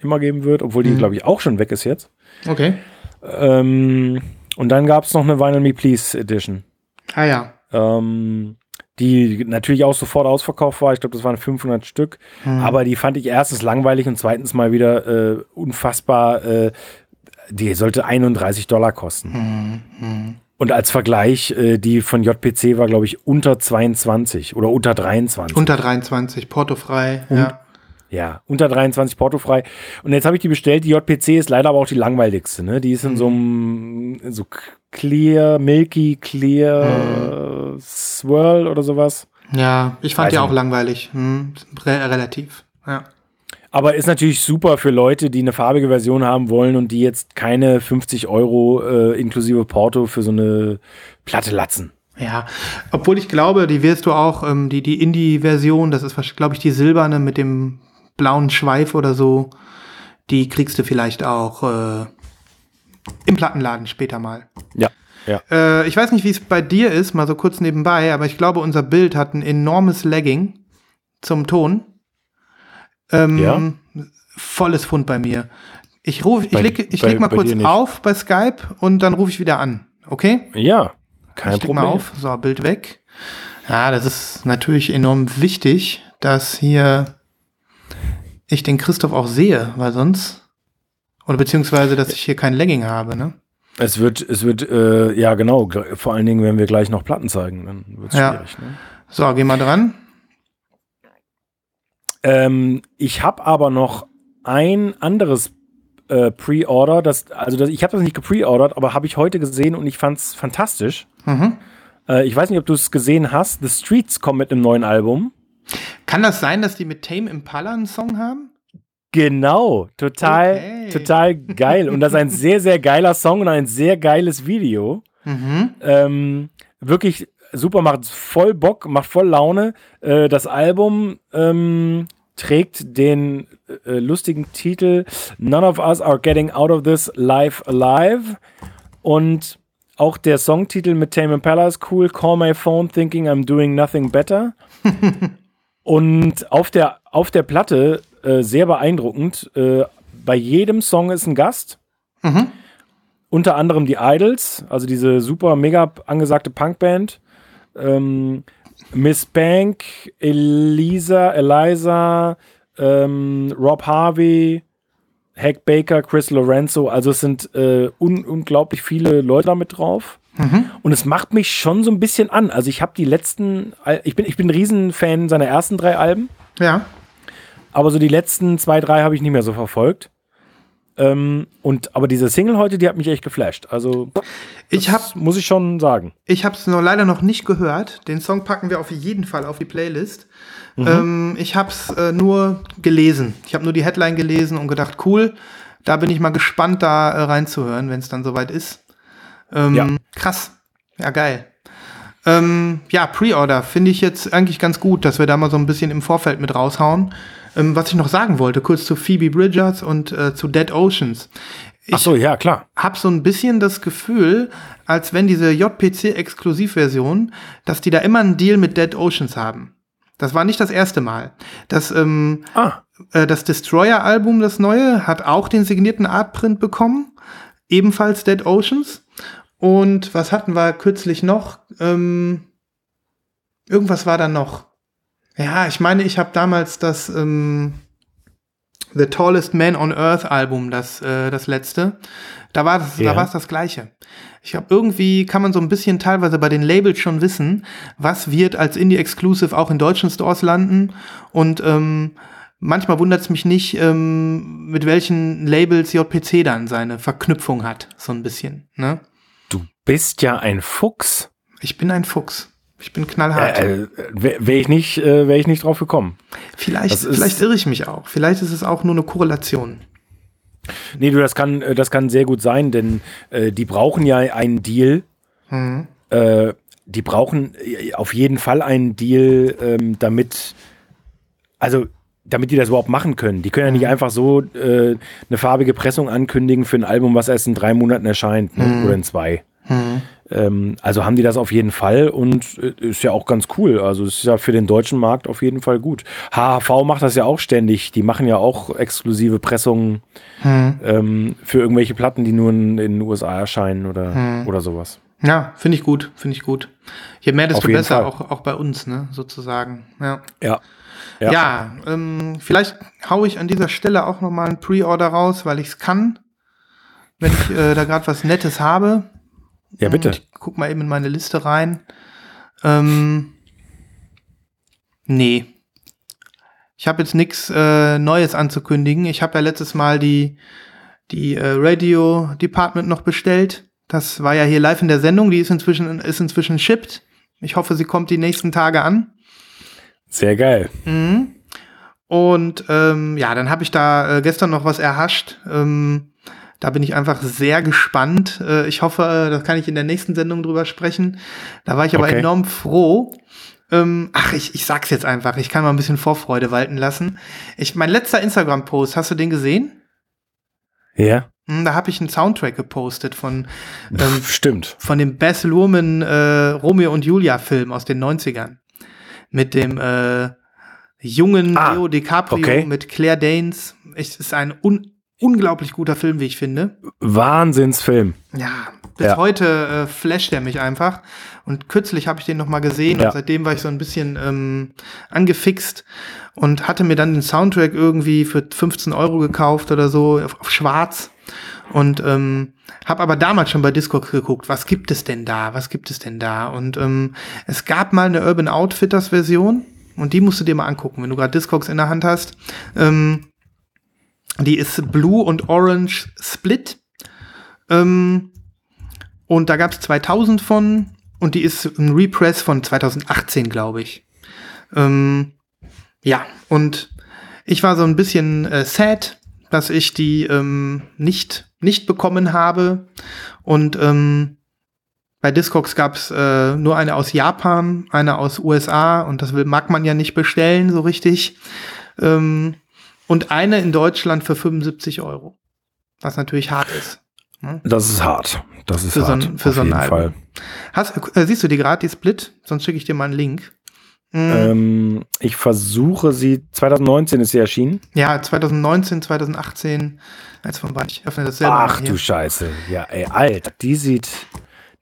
immer geben wird, obwohl die, glaube ich, auch schon weg ist jetzt. Okay. Ähm, und dann gab es noch eine Vinyl Me Please Edition. Ah ja. ähm, die natürlich auch sofort ausverkauft war. Ich glaube, das waren 500 Stück. Aber die fand ich erstens langweilig und zweitens mal wieder äh, unfassbar. Äh, die sollte 31 Dollar kosten. Und als Vergleich, äh, die von JPC war, glaube ich, unter 22 oder unter 23. Unter 23, portofrei, ja. Ja, unter 23 portofrei. Und jetzt habe ich die bestellt. Die JPC ist leider aber auch die langweiligste. Ne? Die ist in so einem so clear, milky, clear swirl oder sowas. Ja, ich fand Weiß die auch nicht. langweilig. Hm, re relativ. Ja. Aber ist natürlich super für Leute, die eine farbige Version haben wollen und die jetzt keine 50 Euro äh, inklusive Porto für so eine Platte latzen. Ja, obwohl ich glaube, die wirst du auch, ähm, die, die Indie-Version, das ist, glaube ich, die silberne mit dem blauen Schweif oder so, die kriegst du vielleicht auch äh, im Plattenladen später mal. Ja. Ja. Äh, ich weiß nicht, wie es bei dir ist, mal so kurz nebenbei, aber ich glaube, unser Bild hat ein enormes Lagging zum Ton. Ähm, Ja? Volles Fund bei mir. Ich ruf, ich Bei- leg, ich bei- leg mal bei kurz auf bei Skype und dann rufe ich wieder an. Okay? Ja, kein ich Problem. mal auf. So, Bild weg. Ja, das ist natürlich enorm wichtig, dass hier ich den Christoph auch sehe, weil sonst oder beziehungsweise, dass ich hier kein Lagging habe, ne? Es wird, es wird, äh, ja genau, vor allen Dingen, wenn wir gleich noch Platten zeigen, dann wird es Ja. schwierig. Ne? So, geh mal dran. Ähm, ich habe aber noch ein anderes äh, Pre-Order, das, also das, ich habe das nicht gepreordert, aber habe ich heute gesehen und ich fand's fantastisch. Mhm. Äh, ich weiß nicht, ob du es gesehen hast. The Streets kommen mit einem neuen Album. Kann das sein, dass die mit Tame Impala einen Song haben? Genau, total, Okay. total geil. Und das ist ein sehr, sehr geiler Song und ein sehr geiles Video. Mhm. Ähm, wirklich super, macht voll Bock, macht voll Laune. Äh, das Album ähm, trägt den äh, lustigen Titel None of Us Are Getting Out of This Life Alive. Und auch der Songtitel mit Tame Impala ist cool. Call my phone thinking I'm doing nothing better. Und auf der, auf der Platte äh, sehr beeindruckend. Äh, bei jedem Song ist ein Gast. Mhm. Unter anderem die Idols, also diese super mega angesagte Punkband. Ähm, Miss Bank, Elisa, Eliza, ähm, Rob Harvey, Hack Baker, Chris Lorenzo. Also es sind äh, un unglaublich viele Leute da mit drauf. Mhm. Und es macht mich schon so ein bisschen an. Also ich habe die letzten, ich bin, ich bin ein Riesenfan seiner ersten drei Alben, Ja. aber so die letzten zwei, drei habe ich nicht mehr so verfolgt. Ähm, und aber diese Single heute, die hat mich echt geflasht. Also Ich hab- muss ich schon sagen. Ich habe es noch leider noch nicht gehört. Den Song packen wir auf jeden Fall auf die Playlist. Mhm. Ähm, ich habe es äh, nur gelesen. Ich habe nur die Headline gelesen und gedacht, cool. Da bin ich mal gespannt, da äh, reinzuhören, wenn es dann soweit ist. Ähm, Ja. Krass. Ja, geil. Ähm, ja, Pre-Order finde ich jetzt eigentlich ganz gut, dass wir da mal so ein bisschen im Vorfeld mit raushauen. Ähm, was ich noch sagen wollte, kurz zu Phoebe Bridgers und äh, zu Dead Oceans. Ach so, ja, klar. habe so ein bisschen das Gefühl, als wenn diese JPC-Exklusivversion, dass die da immer einen Deal mit Dead Oceans haben. Das war nicht das erste Mal. Das, ähm, Ah, äh, das Destroyer-Album, das neue, hat auch den signierten Artprint bekommen. Ebenfalls Dead Oceans. Und was hatten wir kürzlich noch? Ähm, irgendwas war da noch. Ja, ich meine, ich habe damals das ähm, The Tallest Man on Earth Album, das, äh, das letzte. Da war es Ja. da das gleiche. Ich glaube, irgendwie kann man so ein bisschen teilweise bei den Labels schon wissen, was wird als Indie-Exclusive auch in deutschen Stores landen. Und ähm, manchmal wundert es mich nicht, ähm, mit welchen Labels JPC dann seine Verknüpfung hat. So ein bisschen. Ne? du bist ja ein Fuchs. Ich bin ein Fuchs. Ich bin knallhart. Äh, äh, Wäre wär ich, nicht, äh, wär ich nicht drauf gekommen. vielleicht, das vielleicht irre ich mich auch. Vielleicht ist es auch nur eine Korrelation. Nee, du, das kann, äh, das kann sehr gut sein, denn äh, die brauchen ja einen Deal. Mhm. Äh, die brauchen äh, auf jeden Fall einen Deal, ähm, damit, also damit die das überhaupt machen können. Die können ja nicht einfach so äh, eine farbige Pressung ankündigen für ein Album, was erst in drei Monaten erscheint ne? oder in zwei. Ähm, also haben die das auf jeden Fall und äh, ist ja auch ganz cool. Also ist ja für den deutschen Markt auf jeden Fall gut. HHV macht das ja auch ständig. Die machen ja auch exklusive Pressungen ähm, für irgendwelche Platten, die nur in, in den USA erscheinen oder, oder sowas. Ja, finde ich gut, finde ich gut. Je mehr, desto besser, Fall. auch, auch bei uns, ne, sozusagen. Ja, Ja. ja. ähm, vielleicht haue ich an dieser Stelle auch noch mal ein Pre-Order raus, weil ich es kann, wenn ich äh, da gerade was Nettes habe. Ja, bitte. Ich guck mal eben in meine Liste rein. Ähm, nee. Ich habe jetzt nichts äh, Neues anzukündigen. Ich habe ja letztes Mal die, die äh, Radio Department noch bestellt. Das war ja hier live in der Sendung. Die ist inzwischen, ist inzwischen shipped. Ich hoffe, sie kommt die nächsten Tage an. Sehr geil. Mhm. Und ähm, ja, dann habe ich da äh, gestern noch was erhascht. Ähm, da bin ich einfach sehr gespannt. Äh, ich hoffe, äh, da kann ich in der nächsten Sendung drüber sprechen. Da war ich aber Okay. enorm froh. Ähm, ach, ich, ich sag's jetzt einfach. Ich kann mal ein bisschen Vorfreude walten lassen. Ich, mein letzter Instagram-Post, hast du den gesehen? Ja. Hm, Da habe ich einen Soundtrack gepostet von, ähm, Stimmt. von dem Bess Luhrmann äh, Romeo und Julia Film aus den 90ern. Mit dem äh, jungen Ah, Leo DiCaprio, okay. mit Claire Danes. Es ist ein un unglaublich guter Film, wie ich finde. Wahnsinnsfilm. Ja, bis Ja. heute äh, flasht er mich einfach. Und kürzlich habe ich den noch mal gesehen Ja. und seitdem war ich so ein bisschen ähm, angefixt und hatte mir dann den Soundtrack irgendwie für 15 Euro gekauft oder so auf, auf Schwarz und ähm, habe aber damals schon bei Discogs geguckt, was gibt es denn da, was gibt es denn da und ähm, es gab mal eine Urban Outfitters Version und die musst du dir mal angucken, wenn du gerade Discogs in der Hand hast. Ähm, die ist Blue und Orange Split. Ähm, und da gab es 2000 von und die ist ein Repress von 2018, glaube ich. Ähm, ja, und ich war so ein bisschen äh, sad, dass ich die ähm, nicht, nicht bekommen habe. Und ähm, bei Discogs gab es äh, nur eine aus Japan, eine aus USA und das will, mag man ja nicht bestellen so richtig. Ähm, und eine in Deutschland für 75 Euro. Was natürlich hart ist. Das ist hart. Das ist Für so hart. ein- für auf so jeden Album. Fall. Hast, äh, siehst du die gerade, die Split? Sonst schicke ich dir mal einen Link. Mhm. Ähm, ich versuche sie, 2019 ist sie erschienen. Ja, 2019, 2018, als von beiden. Ich öffne das selber Ach du. Scheiße. Ja, ey, Alter, die sieht,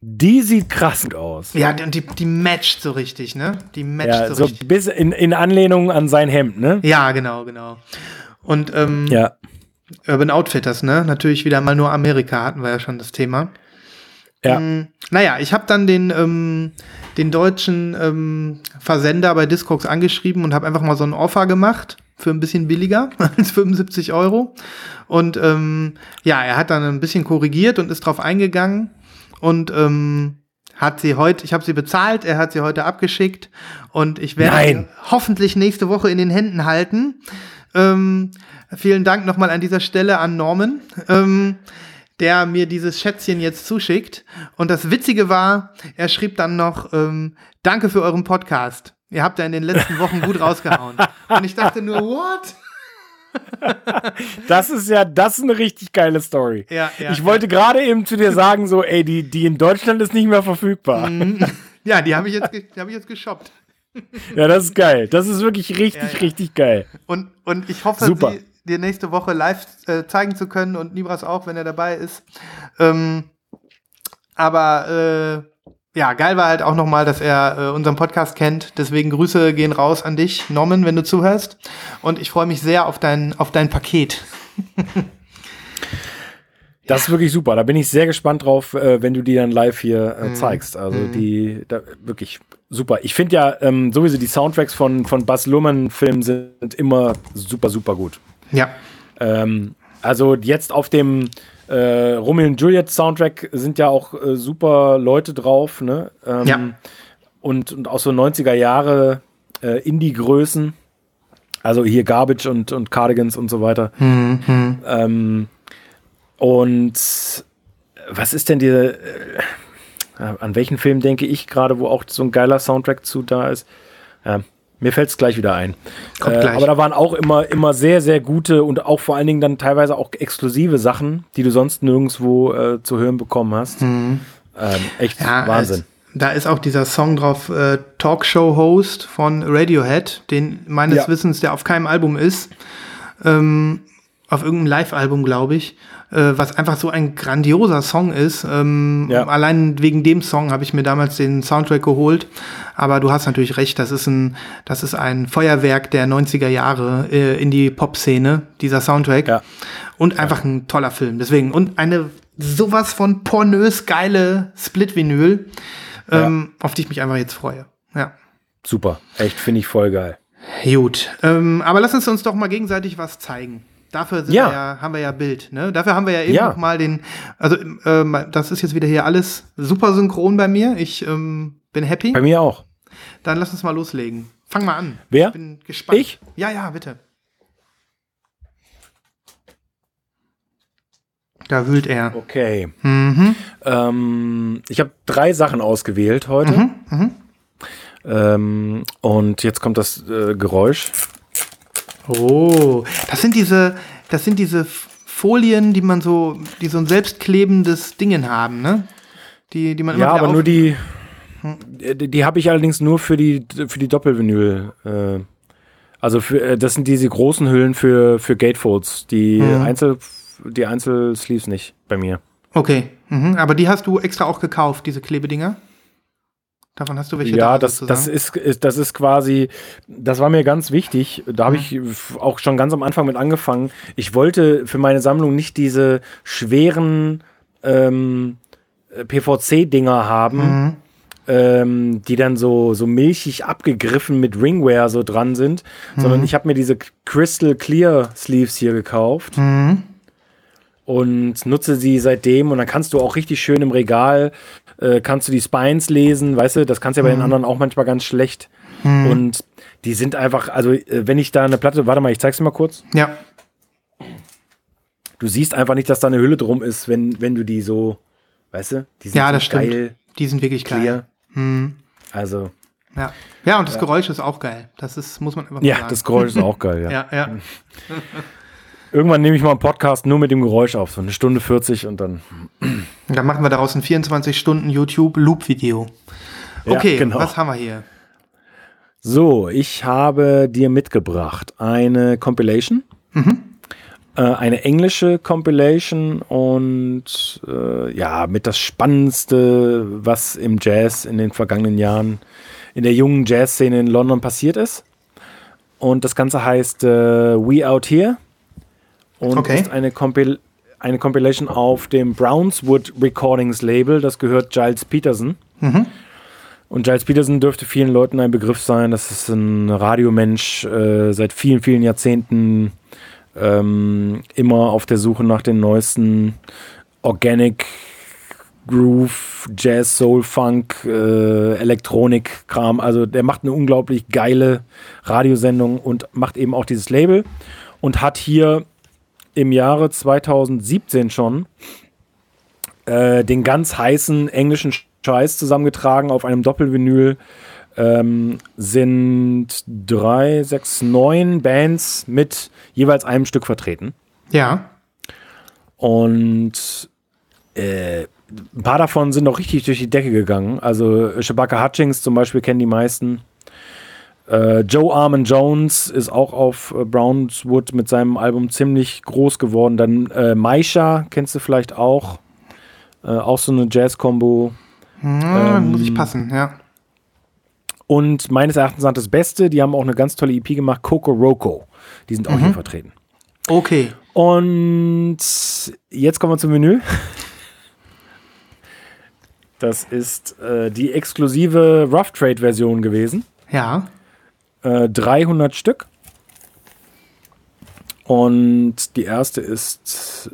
die sieht krass aus. Ja, und die, die matcht so richtig, ne? Die matcht Ja, so, so richtig. bis in, in Anlehnung an sein Hemd, ne? Ja, genau, genau. Und ähm, Ja. Urban Outfitters, ne? Natürlich wieder mal nur Amerika, hatten wir ja schon das Thema. Ja. Mm, Naja, ich habe dann den, ähm, den deutschen ähm, Versender bei Discogs angeschrieben und habe einfach mal so ein Offer gemacht für ein bisschen billiger als 75 Euro. Und ähm, ja, er hat dann ein bisschen korrigiert und ist drauf eingegangen und ähm, hat sie heute, ich habe sie bezahlt, er hat sie heute abgeschickt und ich werde Nein. sie hoffentlich nächste Woche in den Händen halten. Ähm, vielen Dank nochmal an dieser Stelle an Norman. Ähm, der mir dieses Schätzchen jetzt zuschickt. Und das Witzige war, er schrieb dann noch, ähm, danke für euren Podcast. Ihr habt ja in den letzten Wochen gut rausgehauen. Und ich dachte nur, what? Das ist ja, das ist eine richtig geile Story. Ja, ja, ich wollte gerade eben zu dir sagen, so, ey, die, die in Deutschland ist nicht mehr verfügbar. Mhm. Ja, die habe ich, jetzt die hab ich jetzt geshoppt. Ja, das ist geil. Das ist wirklich richtig, Ja, ja. richtig geil. Und, und ich hoffe, Super. sie dir nächste Woche live äh, zeigen zu können und Nibras auch, wenn er dabei ist. Ähm, aber äh, ja, geil war halt auch nochmal, dass er äh, unseren Podcast kennt. Deswegen Grüße gehen raus an dich, Norman, wenn du zuhörst. Und ich freue mich sehr auf dein, auf dein Paket. Das ist wirklich super. Da bin ich sehr gespannt drauf, äh, wenn du die dann live hier Mhm. äh, zeigst. Also die, da, wirklich super. Ich finde ja ähm, sowieso die Soundtracks von, von Baz Luhrmann-Filmen sind immer super, super gut. Ja. Ähm, also jetzt auf dem äh, Romeo und Juliet Soundtrack sind ja auch äh, super Leute drauf, ne? Ähm, Ja. Und, und auch so 90er Jahre äh, Indie-Größen. Also hier Garbage und, und Cardigans und so weiter. Ähm, und was ist denn diese, äh, an welchen Film denke ich gerade, wo auch so ein geiler Soundtrack zu da ist? Ja, mir fällt es gleich wieder ein. Kommt Äh, gleich. aber da waren auch immer, immer sehr, sehr gute und auch vor allen Dingen dann teilweise auch exklusive Sachen, die du sonst nirgendwo äh, zu hören bekommen hast. Ähm, echt Mhm. Ja, Wahnsinn. als- da ist auch dieser Song drauf, äh, Talkshow-Host von Radiohead, den meines Ja. Wissens, der auf keinem Album ist. Ähm, auf irgendeinem Live-Album, glaube ich. Äh, was einfach so ein grandioser Song ist. Ähm, Ja. Allein wegen dem Song habe ich mir damals den Soundtrack geholt. Aber du hast natürlich recht, das ist ein, das ist ein Feuerwerk der 90er Jahre äh, in die Pop-Szene, dieser Soundtrack. Ja. Und einfach ein toller Film. Deswegen. Und eine sowas von pornös geile Split-Vinyl, ähm, auf die ich mich einfach jetzt freue. Ja. Super. Echt, finde ich voll geil. Gut. Ähm, aber lass uns uns doch mal gegenseitig was zeigen. Dafür Ja. ja, haben wir ja Bild. Ne? Dafür haben wir ja eben Ja. noch mal den. Also ähm, das ist jetzt wieder hier alles super synchron bei mir. Ich ähm, bin happy. Bei mir auch. Dann lass uns mal loslegen. Fang mal an. Wer? Ich bin gespannt. Ich? Ja, ja, bitte. Da wühlt er. Okay. Mhm. Ähm, ich habe drei Sachen ausgewählt heute. Mhm, Ähm, und jetzt kommt das äh, Geräusch. Oh, das sind diese, das sind diese Folien, die man so, die so ein selbstklebendes Dingen haben, ne? Die, die man immer Ja, aber nur die, die, die habe ich allerdings nur für die, für die Doppelvinyl. Äh, also für, äh, das sind diese großen Hüllen für, für Gatefolds. Die Mhm. Einzel, die Einzelsleeves nicht bei mir. Okay, mhm. aber die hast du extra auch gekauft, diese Klebedinger? Davon hast du welche ja, da das, das ist, ist, das ist quasi, das war mir ganz wichtig. Da habe ich f- auch schon ganz am Anfang mit angefangen. Ich wollte für meine Sammlung nicht diese schweren ähm, PVC-Dinger haben, Mhm. ähm, die dann so, so milchig abgegriffen mit Ringwear so dran sind, Mhm. sondern ich habe mir diese Crystal Clear Sleeves hier gekauft Mhm. und nutze sie seitdem und dann kannst du auch richtig schön im Regal äh, kannst du die Spines lesen, weißt du, das kannst du ja bei den anderen auch manchmal ganz schlecht und die sind einfach, also äh, wenn ich da eine Platte, warte mal, ich zeig's dir mal kurz. Ja, Du siehst einfach nicht, dass da eine Hülle drum ist, wenn, wenn du die so, weißt du, die sind ja, so das stimmt. geil, Die sind wirklich geil. clear. Mhm. Also, Ja. ja, und das Geräusch ist auch geil. Das ist, muss man einfach ja, sagen. das Geräusch ist auch geil, ja. Ja, ja. Irgendwann nehme ich mal einen Podcast nur mit dem Geräusch auf, so eine Stunde 40 und dann. Dann machen wir daraus ein 24 Stunden YouTube Loop Video. Ja, Okay, genau. was haben wir hier? So, ich habe dir mitgebracht eine Compilation. Äh, eine englische Compilation und äh, ja, mit das Spannendste, was im Jazz in den vergangenen Jahren in der jungen Jazzszene in London passiert ist. Und das Ganze heißt äh, We Out Here und Okay. ist eine, Compil eine Compilation auf dem Brownswood Recordings Label. Das gehört Giles Peterson. Und Giles Peterson dürfte vielen Leuten ein Begriff sein. Das ist ein Radiomensch, äh, seit vielen, vielen Jahrzehnten ähm, immer auf der Suche nach den neuesten Organic Groove, Jazz, Soul, Funk, äh, Elektronik-Kram. Also der macht eine unglaublich geile Radiosendung und macht eben auch dieses Label und hat hier im Jahre 2017 schon äh, den ganz heißen englischen Scheiß zusammengetragen auf einem Doppelvinyl. Ähm, sind drei, sechs, neun Bands mit jeweils einem Stück vertreten. Ja. Und äh, ein paar davon sind noch richtig durch die Decke gegangen. Also Shabaka Hutchings zum Beispiel kennen die meisten. Äh, Joe Armin Jones ist auch auf äh, Brownswood mit seinem Album ziemlich groß geworden. Dann äh, Maisha kennst du vielleicht auch. Äh, auch so eine Jazz-Kombo. Ja, Ähm, muss ich passen, ja. Und meines Erachtens das Beste, die haben auch eine ganz tolle EP gemacht, Coco Roco. Die sind auch hier vertreten. Okay. Und jetzt kommen wir zum Menü. Das ist äh, die exklusive Rough Trade Version gewesen. Ja. Äh, 300 Stück. Und die erste ist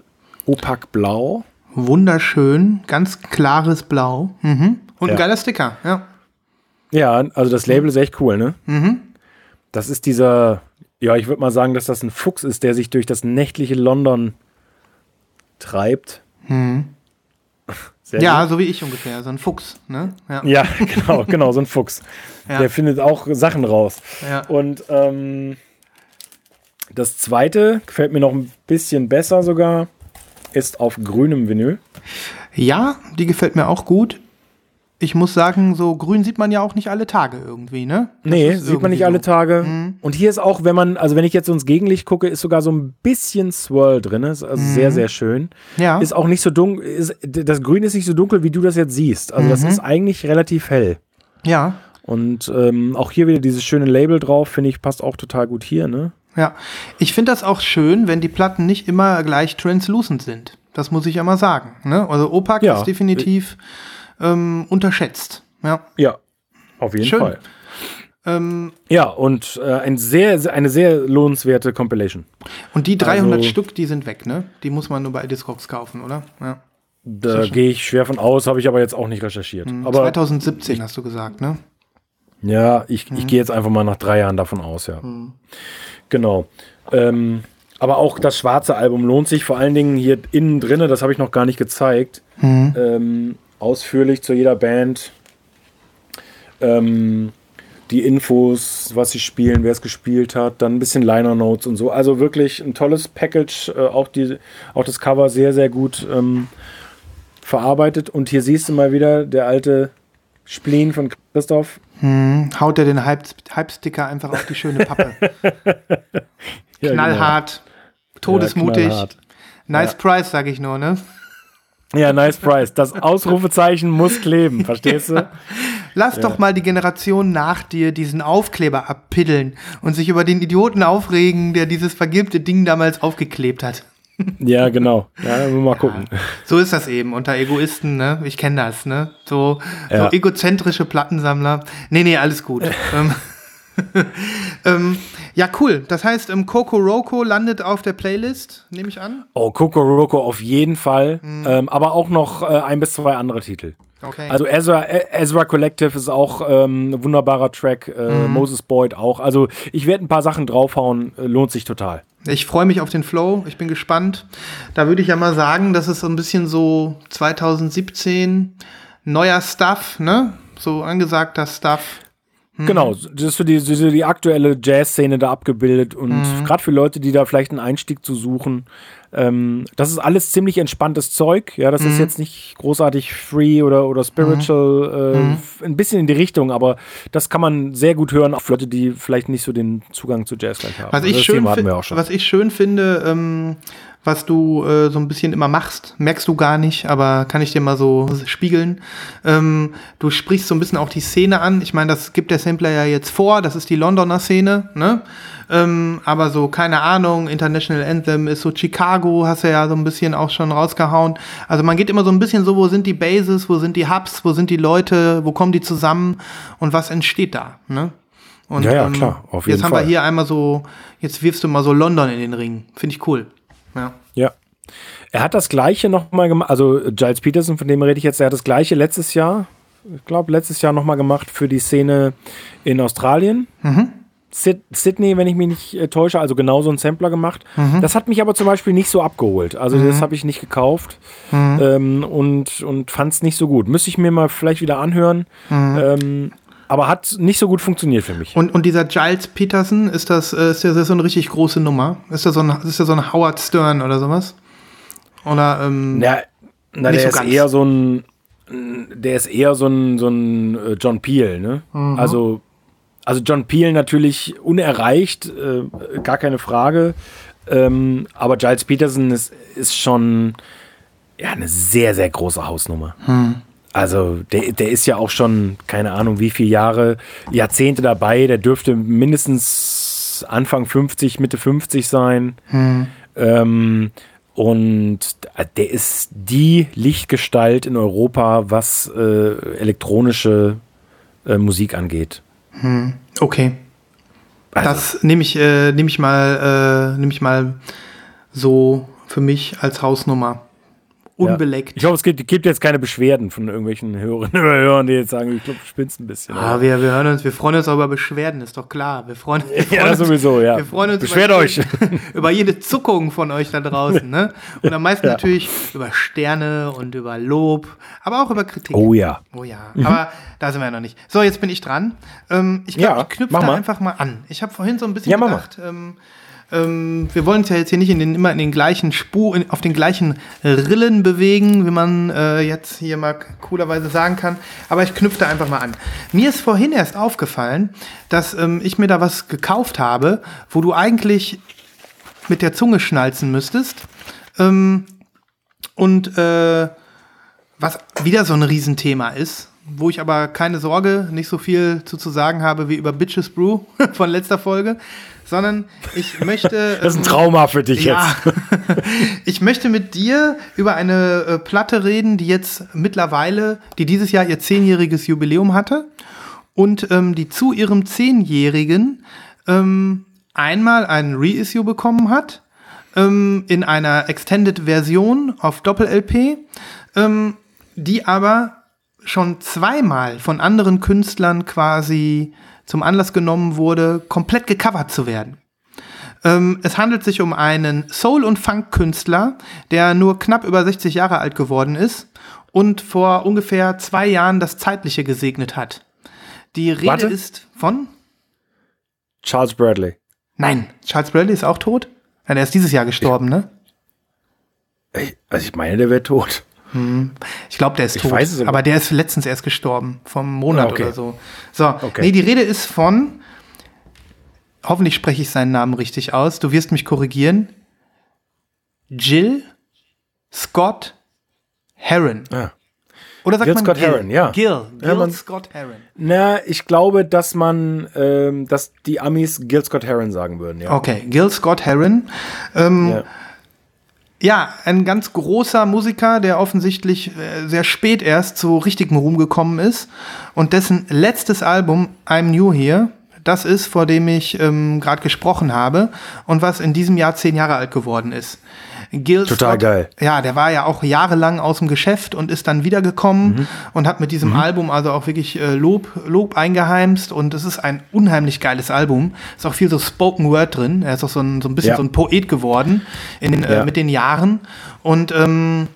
Opak Blau. Wunderschön. Ganz klares Blau. Mhm. Und Ja. ein geiler Sticker, ja. Ja, also das Label ist echt cool, ne? Mhm. Das ist dieser, ja, ich würde mal sagen, dass das ein Fuchs ist, der sich durch das nächtliche London treibt. Sehr Ja, so wie ich ungefähr. So ein Fuchs, ne? Ja. Ja, genau, genau, so ein Fuchs. Ja. Der findet auch Sachen raus. Ja. Und ähm, das zweite gefällt mir noch ein bisschen besser sogar, ist auf grünem Vinyl. Ja, die gefällt mir auch gut. Ich muss sagen, so grün sieht man ja auch nicht alle Tage irgendwie, ne? Das Nee, sieht man nicht alle. Tage. Und hier ist auch, wenn man, also wenn ich jetzt so ins Gegenlicht gucke, ist sogar so ein bisschen Swirl drin. Ist also sehr, sehr schön. Ja. Ist auch nicht so dunkel, ist, das Grün ist nicht so dunkel, wie du das jetzt siehst. Also das ist eigentlich relativ hell. Ja. Und ähm, auch hier wieder dieses schöne Label drauf, finde ich, passt auch total gut hier, ne? Ja, ich finde das auch schön, wenn die Platten nicht immer gleich translucent sind. Das muss ich ja mal sagen. Ne? Also Opak Ja. ist definitiv ähm, unterschätzt. Ja. Ja, auf jeden Schön. Fall. Ähm, Ja, und äh, ein sehr, eine sehr lohnenswerte Compilation. und die 300 Also- Stück, die sind weg, ne? Die muss man nur bei Discogs kaufen, oder? Ja. Da gehe ich schwer von aus, habe ich aber jetzt auch nicht recherchiert. Aber 2017 hast du gesagt, ne? ja, ich, ich gehe jetzt einfach mal nach drei Jahren davon aus, ja. Genau. Ähm, aber auch das schwarze Album lohnt sich, vor allen Dingen hier innen drinne, das habe ich noch gar nicht gezeigt, ähm, ausführlich zu jeder Band. Ähm, die Infos, was sie spielen, wer es gespielt hat, dann ein bisschen Liner Notes und so. Also wirklich ein tolles Package, äh, auch, die, auch das Cover sehr, sehr gut ähm, verarbeitet. Und hier siehst du mal wieder der alte Spleen von Christoph. Hm, haut er den Hype-Sticker einfach auf die schöne Pappe. Ja, knallhart, todesmutig. Ja, knallhart. Nice Price, sag ich nur, ne? Ja, nice price. Das Ausrufezeichen muss kleben, verstehst du? Lass doch mal die Generation nach dir diesen Aufkleber abpiddeln und sich über den Idioten aufregen, der dieses vergilbte Ding damals aufgeklebt hat. Ja, genau. Ja, mal gucken. So ist das eben unter Egoisten, ne? Ich kenne das, ne? So, Ja. so egozentrische Plattensammler. Nee, nee, alles gut. ähm, ja, cool. Das heißt, ähm, Coco Roco landet auf der Playlist, nehme ich an. Oh, Coco Roco auf jeden Fall. Ähm, aber auch noch äh, ein bis zwei andere Titel. Okay. Also Ezra, Ezra Collective ist auch ähm, ein wunderbarer Track. Äh, Moses Boyd auch. Also ich werde ein paar Sachen draufhauen. Äh, lohnt sich total. Ich freue mich auf den Flow, ich bin gespannt. Da würde ich ja mal sagen, das ist so ein bisschen so 2017 neuer Stuff, ne? So angesagter Stuff. Genau, das ist für die, so die aktuelle Jazz-Szene da abgebildet und gerade für Leute, die da vielleicht einen Einstieg zu suchen. Ähm, das ist alles ziemlich entspanntes Zeug. Ja, das ist jetzt nicht großartig free oder, oder spiritual, äh, f- ein bisschen in die Richtung, aber das kann man sehr gut hören, auch für Leute, die vielleicht nicht so den Zugang zu Jazz gleich haben. Was Also ich, das schön Thema hatten fi- wir auch schon. was ich schön finde, ähm, was du äh, so ein bisschen immer machst, merkst du gar nicht, aber kann ich dir mal so spiegeln. Ähm, du sprichst so ein bisschen auch die Szene an. Ich meine, das gibt der Sampler ja jetzt vor, das ist die Londoner Szene, ne? Ähm, aber so, keine Ahnung, International Anthem ist so Chicago, hast du ja so ein bisschen auch schon rausgehauen. Also man geht immer so ein bisschen so, wo sind die Bases, wo sind die Hubs, wo sind die Leute, wo kommen die zusammen und was entsteht da, ne? Und, Ja, ja, klar, auf jeden jetzt haben Fall. wir hier einmal so, jetzt wirfst du mal so London in den Ring. Finde ich cool. Ja. Ja. Er hat das gleiche nochmal gemacht, also Giles Peterson, von dem rede ich jetzt, er hat das gleiche letztes Jahr, ich glaube, letztes Jahr nochmal gemacht für die Szene in Australien. Syd Sydney, wenn ich mich nicht äh, täusche, also genau so ein Sampler gemacht. Das hat mich aber zum Beispiel nicht so abgeholt. Also das habe ich nicht gekauft ähm, und, und fand es nicht so gut. Müsste ich mir mal vielleicht wieder anhören. Ähm, aber hat nicht so gut funktioniert für mich. Und, und dieser Giles Peterson, ist das, äh, ist das so eine richtig große Nummer? Ist das so ein, ist das so ein Howard Stern oder sowas? Oder, ähm, Na, na der so ist ganz. eher so ein, der ist eher so ein, so ein äh, John Peel, ne? Mhm. Also, also John Peel natürlich unerreicht, äh, gar keine Frage. Ähm, aber Giles Peterson ist, ist schon ja, eine sehr, sehr große Hausnummer. Hm. Also der, der ist ja auch schon, keine Ahnung, wie viele Jahre, Jahrzehnte dabei. Der dürfte mindestens Anfang 50, Mitte 50 sein. Hm. Ähm, und der ist die Lichtgestalt in Europa, was äh, elektronische äh, Musik angeht. Okay. Also, Das nehme ich, äh, nehme ich mal, äh, nehme ich mal so für mich als Hausnummer. Unbeleckt. Ich hoffe, es gibt, gibt jetzt keine Beschwerden von irgendwelchen Hörerinnen oder Hörern, die jetzt sagen, ich glaube, du spinnst ein bisschen. Ah, wir, wir hören uns, wir freuen uns auch über Beschwerden, ist doch klar. Wir freuen, wir freuen Ja, uns, sowieso, ja. Wir freuen uns Beschwert über, euch. über jede Zuckung von euch da draußen, ne? Und am meisten Ja. natürlich über Sterne und über Lob, aber auch über Kritik. Oh ja. Oh ja, aber da sind wir ja noch nicht. So, jetzt bin ich dran. Ähm, ich glaube, Ja, ich knüpfe da mal. einfach mal an. Ich habe vorhin so ein bisschen Ja, gedacht, ähm, ähm, wir wollen uns ja jetzt hier nicht in den, immer in den gleichen Spur, in, auf den gleichen Rillen bewegen, wie man äh, jetzt hier mal coolerweise sagen kann. Aber ich knüpfe da einfach mal an. Mir ist vorhin erst aufgefallen, dass ähm, ich mir da was gekauft habe, wo du eigentlich mit der Zunge schnalzen müsstest. Ähm, und äh, was wieder so ein Riesenthema ist, wo ich aber keine Sorge, nicht so viel zu, zu sagen habe wie über Bitches Brew von letzter Folge, sondern ich möchte. Das ist ein Trauma für dich ja, jetzt. ich möchte mit dir über eine äh, Platte reden, die jetzt mittlerweile, die dieses Jahr ihr zehnjähriges Jubiläum hatte und ähm, die zu ihrem zehnjährigen ähm, einmal ein Reissue bekommen hat ähm, in einer Extended-Version auf Doppel-LP, ähm, die aber schon zweimal von anderen Künstlern quasi zum Anlass genommen wurde, komplett gecovert zu werden. Ähm, es handelt sich um einen Soul- und Funk-Künstler, der nur knapp über 60 Jahre alt geworden ist und vor ungefähr zwei Jahren das Zeitliche gesegnet hat. Die Rede Warte. ist von. Charles Bradley. Nein, Charles Bradley ist auch tot? Ja, der ist dieses Jahr gestorben, ne? Ich, also ich meine, der wäre tot. Ich glaube, der ist Ich tot. weiß es aber- aber der ist letztens erst gestorben, vom Monat Ah, okay. oder so. So, Okay. nee, die Rede ist von. Hoffentlich spreche ich seinen Namen richtig aus. Du wirst mich korrigieren. Jill Scott Heron. Ah. Oder sagt Gil man Scott Gil? Heron, ja. Gil. Gil Ja, man- Scott Heron. Na, ich glaube, dass man, ähm, dass die Amis Gil Scott Heron sagen würden, ja. Okay, Gil Scott Heron. Ähm, Ja. Ja, ein ganz großer Musiker, der offensichtlich äh, sehr spät erst zu richtigem Ruhm gekommen ist und dessen letztes Album I'm New Here, das ist, vor dem ich ähm, gerade gesprochen habe und was in diesem Jahr zehn Jahre alt geworden ist. Gil Total geil. Ja, der war ja auch jahrelang aus dem Geschäft und ist dann wiedergekommen Mhm. und hat mit diesem Album also auch wirklich äh, Lob, Lob eingeheimst und es ist ein unheimlich geiles Album. Ist auch viel so Spoken Word drin. Er ist auch so ein, so ein bisschen Ja. so ein Poet geworden in den, äh, Ja. mit den Jahren und ähm,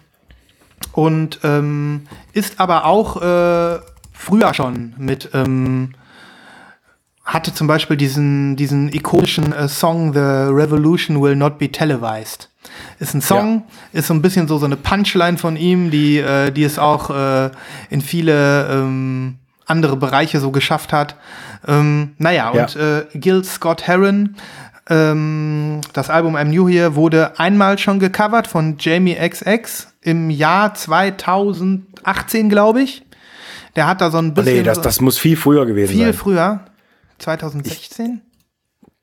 und ähm, ist aber auch äh, früher schon mit ähm, hatte zum Beispiel diesen, diesen ikonischen äh, Song The Revolution Will Not Be Televised. Ist ein Song, ist so ein bisschen so, so eine Punchline von ihm, die, äh, die es auch äh, in viele ähm, andere Bereiche so geschafft hat. Ähm, naja, Ja. und äh, Gil Scott Heron, ähm, das Album I'm New Here wurde einmal schon gecovert von Jamie XX im Jahr 2018, glaube ich. Der hat da so ein bisschen Nee, das, das muss viel früher gewesen viel sein. früher. 2016?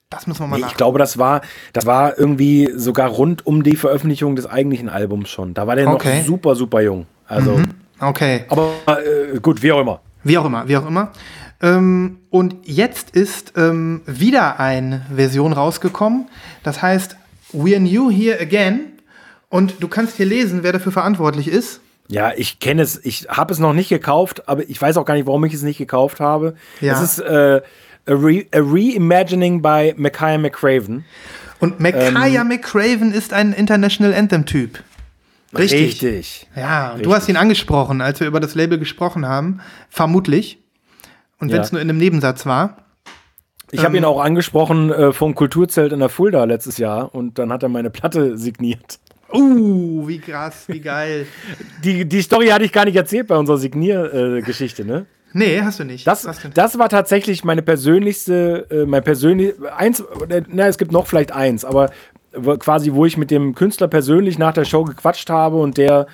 Das müssen wir mal Nee, nach. ich glaube, das war, das war irgendwie sogar rund um die Veröffentlichung des eigentlichen Albums schon. Da war der Okay. noch super, super jung. Also, Okay. aber äh, gut, wie auch immer. Wie auch immer, wie auch immer. Ähm, und jetzt ist ähm, wieder eine Version rausgekommen. Das heißt, We're New Here Again. Und du kannst hier lesen, wer dafür verantwortlich ist. Ja, ich kenne es, ich habe es noch nicht gekauft, aber ich weiß auch gar nicht, warum ich es nicht gekauft habe. Ja. Es ist äh, a, Re a Reimagining by Micaiah McCraven. Und Micaiah Ähm. McCraven ist ein International Anthem-Typ. Richtig. Richtig. Ja, und du Richtig. hast ihn angesprochen, als wir über das Label gesprochen haben. Vermutlich. Und wenn Ja. es nur in einem Nebensatz war. Ich habe ihn auch angesprochen äh, vom Kulturzelt in der Fulda letztes Jahr und dann hat er meine Platte signiert. Uh, wie krass, wie geil. Die, die Story hatte ich gar nicht erzählt bei unserer Signiergeschichte, äh, ne? Nee, hast du nicht. Das, du nicht. das war tatsächlich meine persönlichste, äh, mein persönlich, eins, äh, na, es gibt noch vielleicht eins, aber quasi, wo ich mit dem Künstler persönlich nach der Show gequatscht habe und der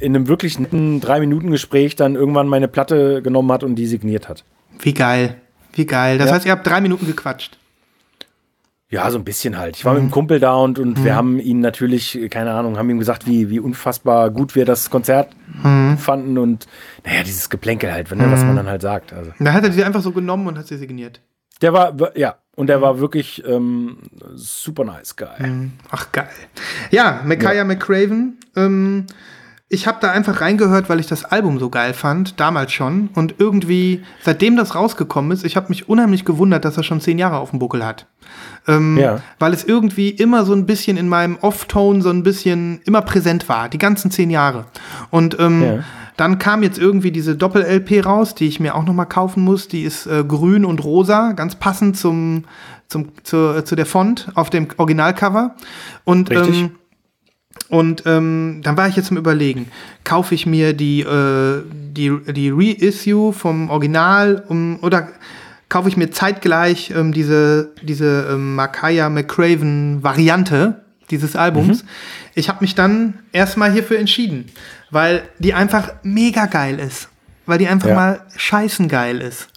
in einem wirklich netten Drei-Minuten-Gespräch dann irgendwann meine Platte genommen hat und die signiert hat. Wie geil. Wie geil. Das Ja. heißt, ihr habt drei Minuten gequatscht. Ja, so ein bisschen halt. Ich war mit einem Kumpel da und, und Mhm. wir haben ihn natürlich, keine Ahnung, haben ihm gesagt, wie, wie unfassbar gut wir das Konzert Mhm. fanden und naja, dieses Geplänkel halt, ne, was man dann halt sagt. Also. Dann hat er sie einfach so genommen und hat sie signiert. Der war, ja, und Mhm. der war wirklich ähm, super nice guy. Ach, geil. Ja, Micaiah McCraven. Ähm, ich habe da einfach reingehört, weil ich das Album so geil fand, damals schon. Und irgendwie, seitdem das rausgekommen ist, ich habe mich unheimlich gewundert, dass er schon zehn Jahre auf dem Buckel hat. Ähm, Ja. Weil es irgendwie immer so ein bisschen in meinem Off-Tone so ein bisschen immer präsent war, die ganzen zehn Jahre. Und ähm, Ja. dann kam jetzt irgendwie diese Doppel-LP raus, die ich mir auch noch mal kaufen muss. Die ist äh, grün und rosa, ganz passend zum, zum, zu, zu der Font auf dem Originalcover. Und Richtig. ähm, und ähm, dann war ich jetzt zum Überlegen, kaufe ich mir die, äh, die, die Reissue vom Original um, oder kaufe ich mir zeitgleich ähm, diese, diese ähm, Makaya McCraven Variante dieses Albums. Ich habe mich dann erstmal hierfür entschieden, weil die einfach mega geil ist. Weil die einfach Ja. mal scheißen geil ist.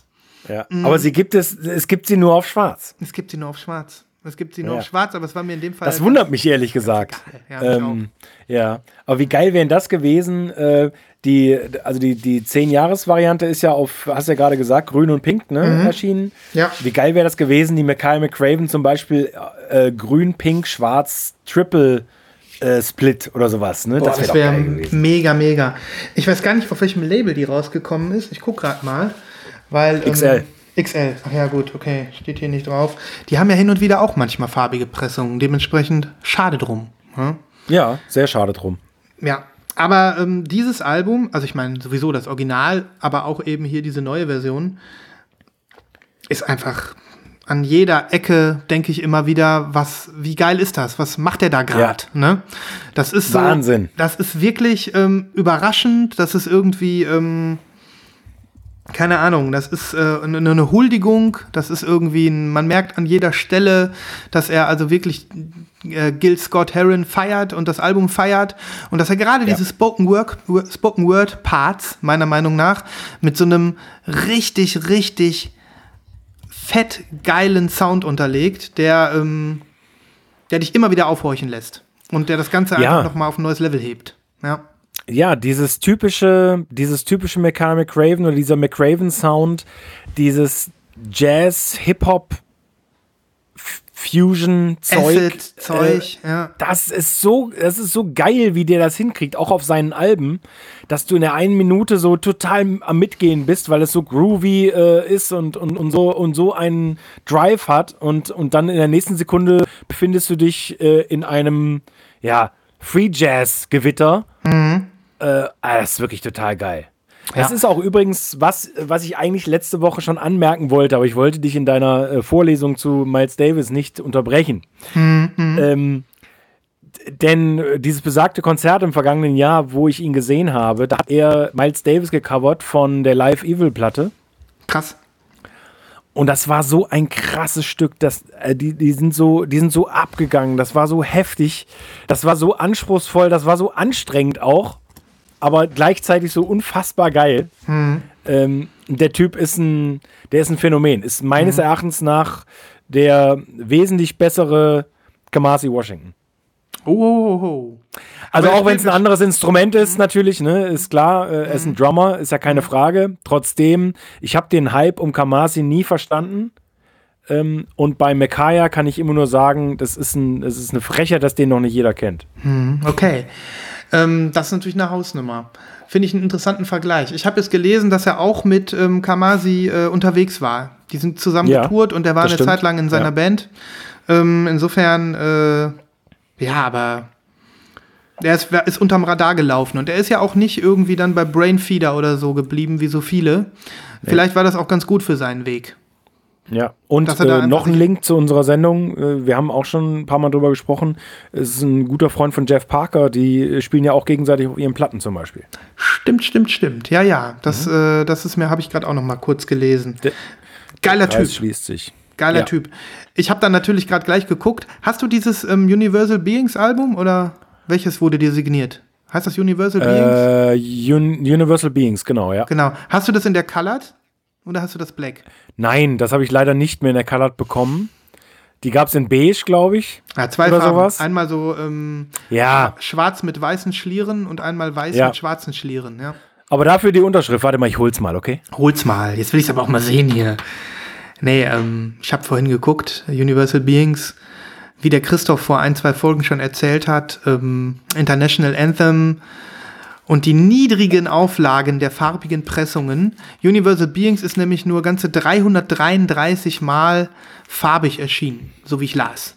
Ja. Mhm. Aber sie gibt es, es gibt sie nur auf schwarz. Es gibt sie nur auf schwarz. Es gibt sie nur Ja. schwarz, aber es war mir in dem Fall. Das wundert mich ehrlich gesagt. Ja, ähm, ja, aber wie geil wäre das gewesen? Äh, die, also die, die 10-Jahres-Variante ist ja auf, hast du ja gerade gesagt, grün und pink ne, erschienen. Mhm. Ja. Wie geil wäre das gewesen, die Mackay McCraven zum Beispiel äh, grün, pink, schwarz, Triple äh, Split oder sowas. Ne? Boah, das wäre gewesen. mega, mega. Ich weiß gar nicht, auf welchem Label die rausgekommen ist. Ich gucke gerade mal. Weil, XL. Ähm, XL. Ach ja, gut, okay. Steht hier nicht drauf. Die haben ja hin und wieder auch manchmal farbige Pressungen. Dementsprechend schade drum. Hm? Ja, sehr schade drum. Ja. Aber ähm, dieses Album, also ich meine sowieso das Original, aber auch eben hier diese neue Version, ist einfach an jeder Ecke denke ich immer wieder, was, wie geil ist das? Was macht der da gerade? Ja. Ne? Das ist so, Wahnsinn. Das ist wirklich ähm, überraschend. Das ist irgendwie, ähm, keine Ahnung. Das ist äh, eine, Huldigung. Das ist irgendwie, ein, man merkt an jeder Stelle, dass er also wirklich äh, Gil Scott Heron feiert und das Album feiert und dass er gerade ja. diese Spoken Word, Spoken Word Parts meiner Meinung nach mit so einem richtig, richtig fett geilen Sound unterlegt, der, ähm, der dich immer wieder aufhorchen lässt. Und der das Ganze ja. einfach nochmal auf ein neues Level hebt. Ja. Ja, dieses typische, dieses typische McCann McRaven oder dieser McRaven-Sound, dieses Jazz, Hip-Hop, Fusion-Zeug. Zeug, äh, ja. Das ist so, das ist so geil, wie der das hinkriegt, auch auf seinen Alben, dass du in der einen Minute so total am Mitgehen bist, weil es so groovy äh, ist und, und, und so und so einen Drive hat und, und dann in der nächsten Sekunde befindest du dich äh, in einem, ja, Free Jazz-Gewitter. Mhm. Äh, ah, das ist wirklich total geil. Das ja. ist auch übrigens was, was ich eigentlich letzte Woche schon anmerken wollte, aber ich wollte dich in deiner äh, Vorlesung zu Miles Davis nicht unterbrechen. Mhm. Ähm, denn dieses besagte Konzert im vergangenen Jahr, wo ich ihn gesehen habe, da hat er Miles Davis gecovert von der Live Evil Platte. Krass. Und das war so ein krasses Stück, das, äh, die, die, sind so, die sind so abgegangen, das war so heftig, das war so anspruchsvoll, das war so anstrengend auch aber gleichzeitig so unfassbar geil. Hm. Ähm, der Typ ist ein, der ist ein Phänomen. Ist meines hm. Erachtens nach der wesentlich bessere Kamasi Washington. Oh, oh, oh. oh. Also auch wenn es ein anderes Instrument ist, natürlich, ne, ist klar, äh, er ist ein mhm. Drummer, ist ja keine mhm. Frage. Trotzdem, ich habe den Hype um Kamasi nie verstanden. Ähm, und bei Mekaya kann ich immer nur sagen, das ist, ein, das ist eine Frechheit, dass den noch nicht jeder kennt. Hm, okay. Ähm, das ist natürlich eine Hausnummer. Finde ich einen interessanten Vergleich. Ich habe jetzt gelesen, dass er auch mit ähm, Kamasi äh, unterwegs war. Die sind zusammen ja, getourt und er war eine stimmt. Zeit lang in seiner ja. Band. Ähm, insofern, äh, ja, aber er ist, ist unterm Radar gelaufen und er ist ja auch nicht irgendwie dann bei Brainfeeder oder so geblieben wie so viele. Vielleicht war das auch ganz gut für seinen Weg. Ja, und äh, noch ein Link zu unserer Sendung. Äh, wir haben auch schon ein paar Mal drüber gesprochen. Es ist ein guter Freund von Jeff Parker. Die spielen ja auch gegenseitig auf ihren Platten zum Beispiel. Stimmt, stimmt, stimmt. Ja, ja. Das, mhm. äh, das ist mir, habe ich gerade auch noch mal kurz gelesen. De Geiler Typ. schließt sich. Geiler ja. Typ. Ich habe dann natürlich gerade gleich geguckt. Hast du dieses ähm, Universal Beings Album oder welches wurde dir signiert? Heißt das Universal Beings? Äh, Un Universal Beings, genau, ja. Genau. Hast du das in der Colored? Oder hast du das Black? Nein, das habe ich leider nicht mehr in der Colored bekommen. Die gab es in beige, glaube ich. Ja, zwei oder Farben. Sowas. Einmal so ähm, ja. schwarz mit weißen Schlieren und einmal weiß ja. mit schwarzen Schlieren, ja. Aber dafür die Unterschrift. Warte mal, ich hol's mal, okay? Hol's mal. Jetzt will ich es aber auch mal sehen hier. Nee, ähm, ich habe vorhin geguckt, Universal Beings, wie der Christoph vor ein, zwei Folgen schon erzählt hat, ähm, International Anthem, und die niedrigen Auflagen der farbigen Pressungen. Universal Beings ist nämlich nur ganze 333 Mal farbig erschienen, so wie ich las.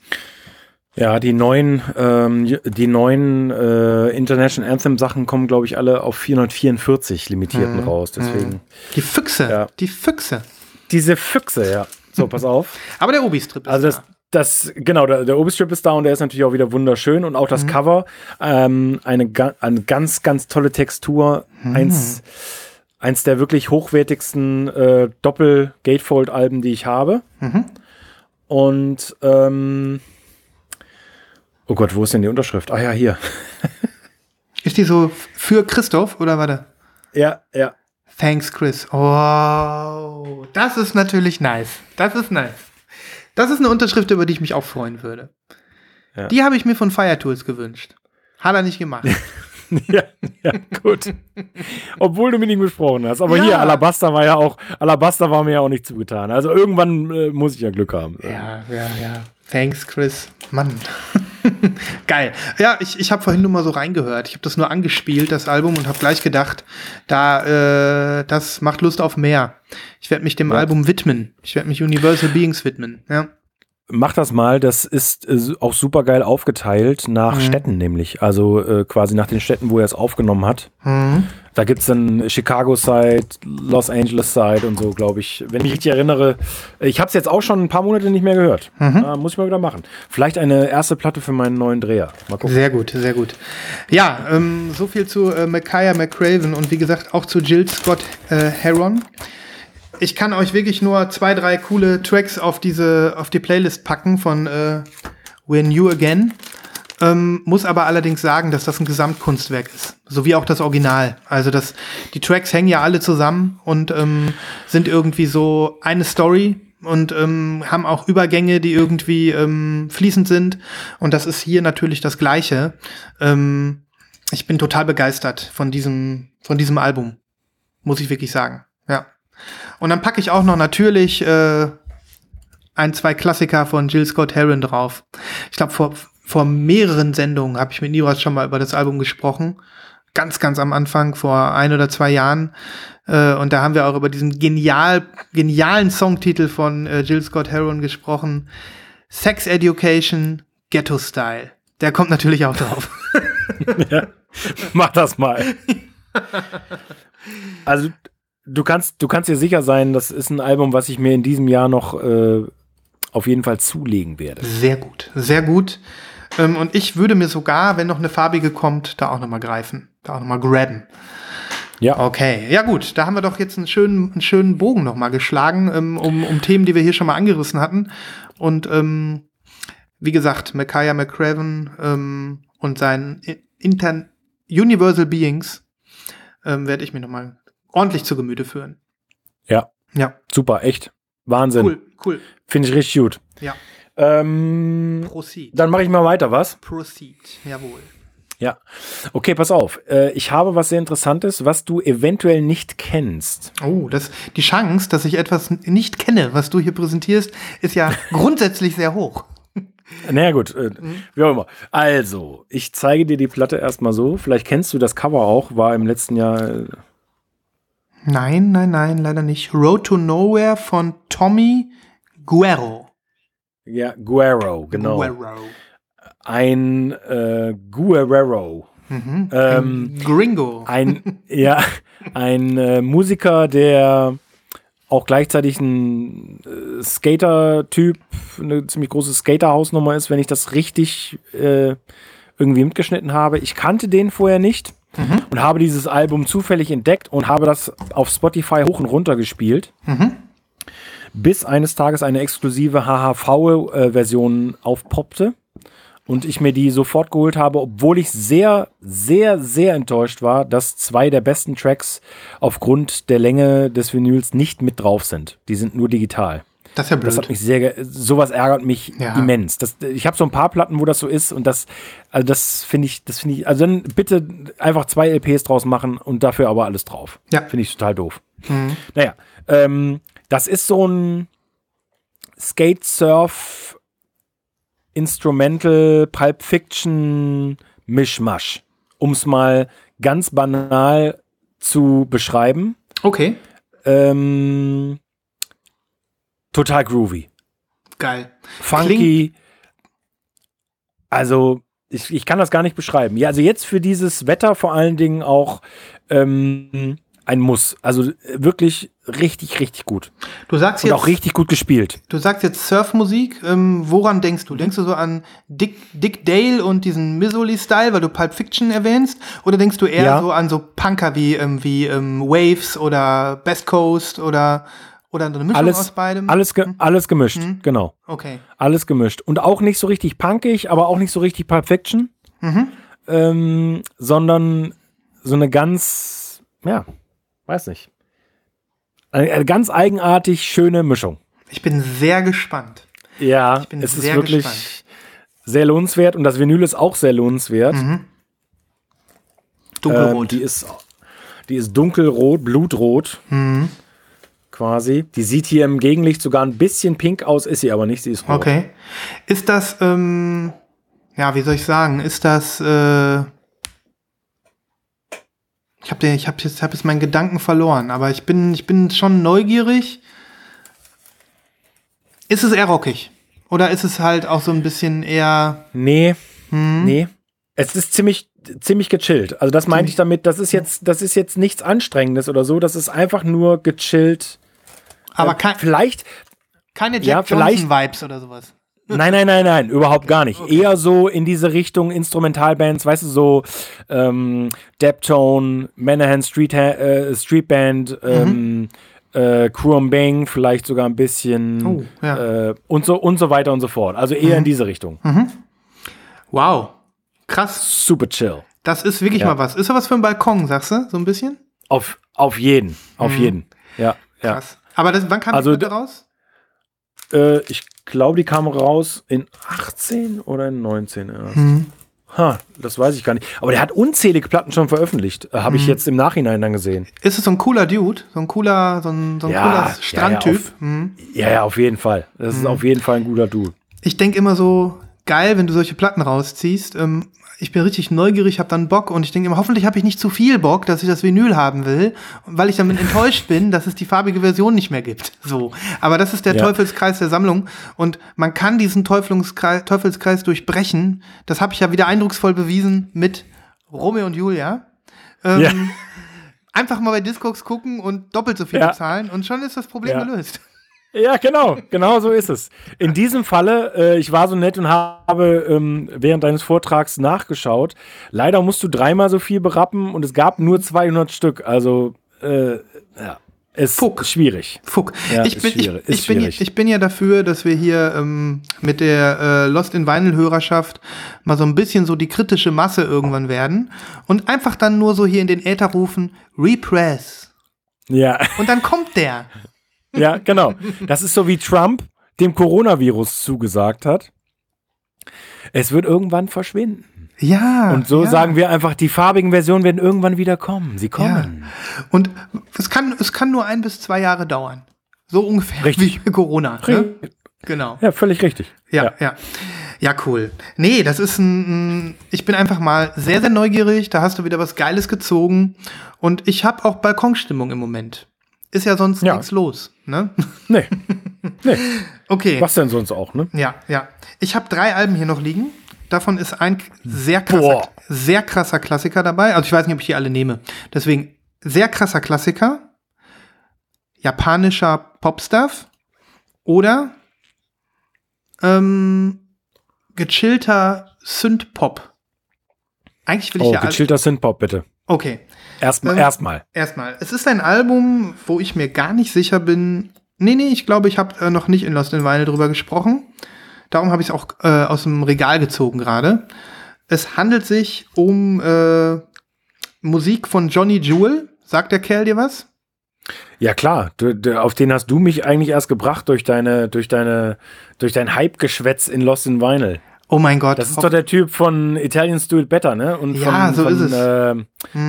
Ja, die neuen, ähm, die neuen äh, International Anthem Sachen kommen, glaube ich, alle auf 444 limitierten mhm. raus. Deswegen. Die Füchse, ja. die Füchse. Diese Füchse, ja. So, pass auf. Aber der Obi-Strip ist Also das, da das, genau, der, der Obi-Strip ist da und der ist natürlich auch wieder wunderschön und auch das mhm. Cover, ähm, eine, eine ganz, ganz tolle Textur. Mhm. Eins, eins der wirklich hochwertigsten äh, Doppel-Gatefold-Alben, die ich habe. Mhm. Und, ähm, oh Gott, wo ist denn die Unterschrift? Ah ja, hier. ist die so für Christoph oder warte? Ja, ja. Thanks, Chris. Oh, das ist natürlich nice. Das ist nice. Das ist eine Unterschrift, über die ich mich auch freuen würde. Ja. Die habe ich mir von Fire Tools gewünscht. Hat er nicht gemacht. ja, ja, gut. Obwohl du mich nicht besprochen hast. Aber ja. hier, Alabaster war ja auch, Alabaster war mir ja auch nicht zugetan. Also irgendwann äh, muss ich ja Glück haben. Ja, ja, ja. Thanks, Chris. Mann. Geil. Ja, ich, ich habe vorhin nur mal so reingehört. Ich habe das nur angespielt, das Album, und habe gleich gedacht, da, äh, das macht Lust auf mehr. Ich werde mich dem ja. Album widmen. Ich werde mich Universal Beings widmen. Ja. Mach das mal. Das ist äh, auch super geil aufgeteilt nach Mhm. Städten nämlich. Also äh, quasi nach den Städten, wo er es aufgenommen hat. Mhm. Da gibt's dann Chicago Side, Los Angeles Side und so, glaube ich. Wenn ich mich richtig erinnere. Ich habe es jetzt auch schon ein paar Monate nicht mehr gehört. Mhm. Ah, muss ich mal wieder machen. Vielleicht eine erste Platte für meinen neuen Dreher. Mal gucken. Sehr gut, sehr gut. Ja, ähm, so viel zu äh, Micaiah McCraven und wie gesagt auch zu Jill Scott äh, Heron. Ich kann euch wirklich nur zwei, drei coole Tracks auf diese, auf die Playlist packen von äh, We're New Again. Ähm, muss aber allerdings sagen, dass das ein Gesamtkunstwerk ist. So wie auch das Original. Also das, die Tracks hängen ja alle zusammen und ähm, sind irgendwie so eine Story und ähm, haben auch Übergänge, die irgendwie ähm, fließend sind. Und das ist hier natürlich das Gleiche. Ähm, ich bin total begeistert von diesem, von diesem Album. Muss ich wirklich sagen. Ja. Und dann packe ich auch noch natürlich äh, ein, zwei Klassiker von Jill Scott Heron drauf. Ich glaube, vor, vor mehreren Sendungen habe ich mit Niras schon mal über das Album gesprochen. Ganz, ganz am Anfang, vor ein oder zwei Jahren. Äh, und da haben wir auch über diesen genial, genialen Songtitel von äh, Jill Scott Heron gesprochen. Sex Education, Ghetto Style. Der kommt natürlich auch drauf. Mach das mal. Also, du kannst, du kannst dir sicher sein, das ist ein Album, was ich mir in diesem Jahr noch äh, auf jeden Fall zulegen werde. Sehr gut, sehr gut. Ähm, und ich würde mir sogar, wenn noch eine farbige kommt, da auch noch mal greifen, da auch noch mal grabben. Ja. Okay, ja gut, da haben wir doch jetzt einen schönen, einen schönen Bogen noch mal geschlagen, ähm, um, um Themen, die wir hier schon mal angerissen hatten. Und ähm, wie gesagt, Micaiah McCraven ähm, und sein I- Intern Universal Beings ähm, werde ich mir noch mal ordentlich zu Gemüte führen. Ja, Ja, super, echt. Wahnsinn. cool, cool. Finde ich richtig gut. Ja, Ähm, proceed. dann mache ich mal weiter, was? Proceed, jawohl. Ja. Okay, pass auf. Äh, ich habe was sehr Interessantes, was du eventuell nicht kennst. Oh, das, die Chance, dass ich etwas nicht kenne, was du hier präsentierst, ist ja grundsätzlich sehr hoch. Naja, gut. Äh, Wie auch immer. Also, ich zeige dir die Platte erstmal so. Vielleicht kennst du das Cover auch. War im letzten Jahr. Nein, nein, nein, leider nicht. Road to Nowhere von Tommy Guerro. ja, Guerrero, genau. Guerro. Ein äh, Guerrero. Mhm. Ähm, Ein Gringo. ein, ja, ein äh, Musiker, der auch gleichzeitig ein äh, Skater-Typ, eine ziemlich große Skater-Hausnummer ist, wenn ich das richtig äh, irgendwie mitgeschnitten habe. Ich kannte den vorher nicht und habe dieses Album zufällig entdeckt und habe das auf Spotify hoch und runter gespielt. Bis eines Tages eine exklusive HHV-Version aufpoppte und ich mir die sofort geholt habe, obwohl ich sehr, sehr, sehr enttäuscht war, dass zwei der besten Tracks aufgrund der Länge des Vinyls nicht mit drauf sind. Die sind nur digital. Das ist ja Das hat blöd. mich sehr, sowas ärgert mich Ja. immens. Das, ich habe so ein paar Platten, wo das so ist und das, also das finde ich, das finde ich, also dann bitte einfach zwei LPs draus machen und dafür aber alles drauf. Ja. Finde ich total doof. Naja, ähm, das ist so ein Skate Surf Instrumental Pulp Fiction Mischmasch, um es mal ganz banal zu beschreiben. Okay, Ähm, total groovy. geil. Funky. Also, ich, ich kann das gar nicht beschreiben. Ja, also jetzt für dieses Wetter vor allen Dingen auch ähm, ein Muss. Also äh, wirklich richtig, richtig gut. Du sagst Und jetzt, auch richtig gut gespielt. du sagst jetzt Surfmusik. Ähm, woran denkst du? Denkst du so an Dick, Dick Dale und diesen Mizzoli-Style, weil du Pulp Fiction erwähnst? Oder denkst du eher Ja. so an so Punker wie, ähm, wie ähm, Waves oder Best Coast oder, oder eine Mischung Alles, aus beidem? alles, ge alles gemischt. Genau. Okay. Alles gemischt. Und auch nicht so richtig punkig, aber auch nicht so richtig Pulp Fiction. Ähm, sondern so eine ganz, ja, weiß nicht. Eine, eine ganz eigenartig schöne Mischung. Ich bin sehr gespannt. Ja, bin es ist sehr wirklich gespannt. sehr lohnenswert und das Vinyl ist auch sehr lohnenswert. Ähm, Dunkelrot. die ist, die ist dunkelrot, blutrot. Mhm. Quasi. Die sieht hier im Gegenlicht sogar ein bisschen pink aus, ist sie aber nicht, sie ist rot. Okay. Ist das, ähm, ja, wie soll ich sagen, ist das, äh, ich habe ich hab jetzt, hab jetzt meinen Gedanken verloren, aber ich bin, ich bin schon neugierig. Ist es eher rockig? Oder ist es halt auch so ein bisschen eher. Nee, Hm? nee. Es ist ziemlich, ziemlich gechillt. Also das meinte ich damit, das ist jetzt, das ist jetzt nichts Anstrengendes oder so. Das ist einfach nur gechillt. Aber Äh, kein, vielleicht, keine ja, Jack vielleicht- Johnson-Vibes oder sowas. Nein, nein, nein, nein, überhaupt gar nicht. Eher so in diese Richtung Instrumentalbands, weißt du, so ähm, Deptone, Manahan Street, äh, Street Band, ähm, äh, Cruom Bang, vielleicht sogar ein bisschen Oh, ja. äh, und so und so weiter und so fort. Also eher in diese Richtung. Wow. Krass. Super chill. Das ist wirklich Ja. mal was. Ist da was für ein Balkon, sagst du? So ein bisschen? Auf, auf jeden, auf jeden. Ja, ja. Aber das, wann kam Also die raus? Äh, ich glaube, die kam raus in 18 oder in 19 erst. Hm. Ha, das weiß ich gar nicht. Aber der hat unzählige Platten schon veröffentlicht. Äh, Habe ich jetzt im Nachhinein dann gesehen. Ist es so ein cooler Dude? So ein cooler, so ein, so ein Ja, cooler ja, ja, Strandtyp? auf- Hm. Ja, ja, auf jeden Fall. Das ist auf jeden Fall ein guter Dude. Ich denke immer so, geil, wenn du solche Platten rausziehst. Ähm, ich bin richtig neugierig, habe dann Bock und ich denke immer, hoffentlich habe ich nicht zu viel Bock, dass ich das Vinyl haben will, weil ich damit enttäuscht bin, dass es die farbige Version nicht mehr gibt. So, aber das ist der Ja. Teufelskreis der Sammlung und man kann diesen Teufelskreis, Teufelskreis durchbrechen. Das habe ich ja wieder eindrucksvoll bewiesen mit Romeo und Julia. Ähm, Ja. Einfach mal bei Discogs gucken und doppelt so viel Ja. bezahlen und schon ist das Problem gelöst. Ja, genau, genau so ist es. In diesem Falle, äh, ich war so nett und habe ähm, während deines Vortrags nachgeschaut. Leider musst du dreimal so viel berappen und es gab nur 200 Stück. Also, äh, ja, es Fuck. ist schwierig. Fuck. Ja, ich, ist bin, ich, schwierig, ist ich, bin, schwierig. ich bin ja dafür, dass wir hier ähm, mit der äh, Lost in Vinyl-Hörerschaft mal so ein bisschen so die kritische Masse irgendwann werden und einfach dann nur so hier in den Äther rufen, Repress. Ja, Und dann kommt der. ja, genau. Das ist so wie Trump dem Coronavirus zugesagt hat. Es wird irgendwann verschwinden. Ja. Und so ja. sagen wir einfach, die farbigen Versionen werden irgendwann wieder kommen. Sie kommen. Und es kann, es kann nur ein bis zwei Jahre dauern. So ungefähr Richtig. wie Corona. Ne? Genau. Ja, völlig richtig. Ja, ja. Ja, cool. Nee, das ist ein- ich bin einfach mal sehr, sehr neugierig. Da hast du wieder was Geiles gezogen. Und ich habe auch Balkonstimmung im Moment. Ist ja sonst Ja. nichts los, ne? Nee. nee. Okay. Was denn sonst auch, ne? Ja, ja. Ich habe drei Alben hier noch liegen. Davon ist ein sehr krasser, Boah. sehr krasser Klassiker dabei. Also ich weiß nicht, ob ich die alle nehme. Deswegen sehr krasser Klassiker. Japanischer Popstuff. Oder ähm, gechillter Synth-Pop. Eigentlich will ich Oh, ja gechillter Synthpop, bitte. Okay. Erstmal, Ähm, erstmal. Erstmal, es ist ein Album, wo ich mir gar nicht sicher bin. Nee, nee, ich glaube, ich habe äh, noch nicht in Lost in Vinyl drüber gesprochen. Darum habe ich es auch äh, aus dem Regal gezogen gerade. Es handelt sich um äh, Musik von Johnny Jewel. Sagt der Kerl dir was? Ja, klar. Du, du, auf den hast du mich eigentlich erst gebracht durch deine, durch deine, durch dein Hype-Geschwätz in Lost in Vinyl. Oh mein Gott. Das ist doch der Typ von Italians Do It Better, ne? Und Ja, von, so von, ist es. ähm,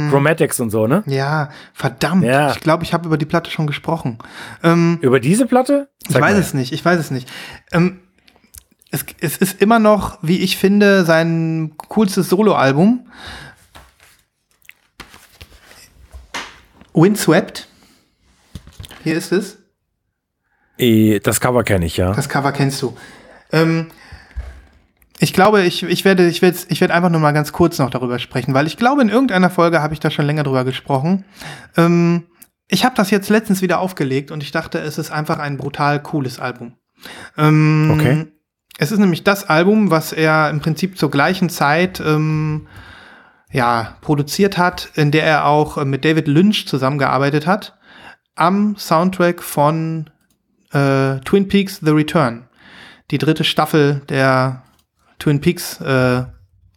Chromatics und so, ne? ja, verdammt. Ja. Ich glaube, ich habe über die Platte schon gesprochen. Ähm, Über diese Platte? Ich Sag weiß mal. es nicht, ich weiß es nicht. Ähm, es, es ist immer noch, wie ich finde, sein coolstes Soloalbum. Windswept. Hier ist es. Eh, Das Cover kenne ich, ja. Das Cover kennst du. Ähm, ich glaube, ich, ich werde ich werde, ich werde einfach nur mal ganz kurz noch darüber sprechen, weil ich glaube, in irgendeiner Folge habe ich da schon länger drüber gesprochen. Ähm, ich habe das jetzt letztens wieder aufgelegt und ich dachte, es ist einfach ein brutal cooles Album. Ähm, Okay. Es ist nämlich das Album, was er im Prinzip zur gleichen Zeit ähm, ja, produziert hat, in der er auch äh, mit David Lynch zusammengearbeitet hat, am Soundtrack von äh, Twin Peaks The Return, die dritte Staffel der Twin Peaks äh,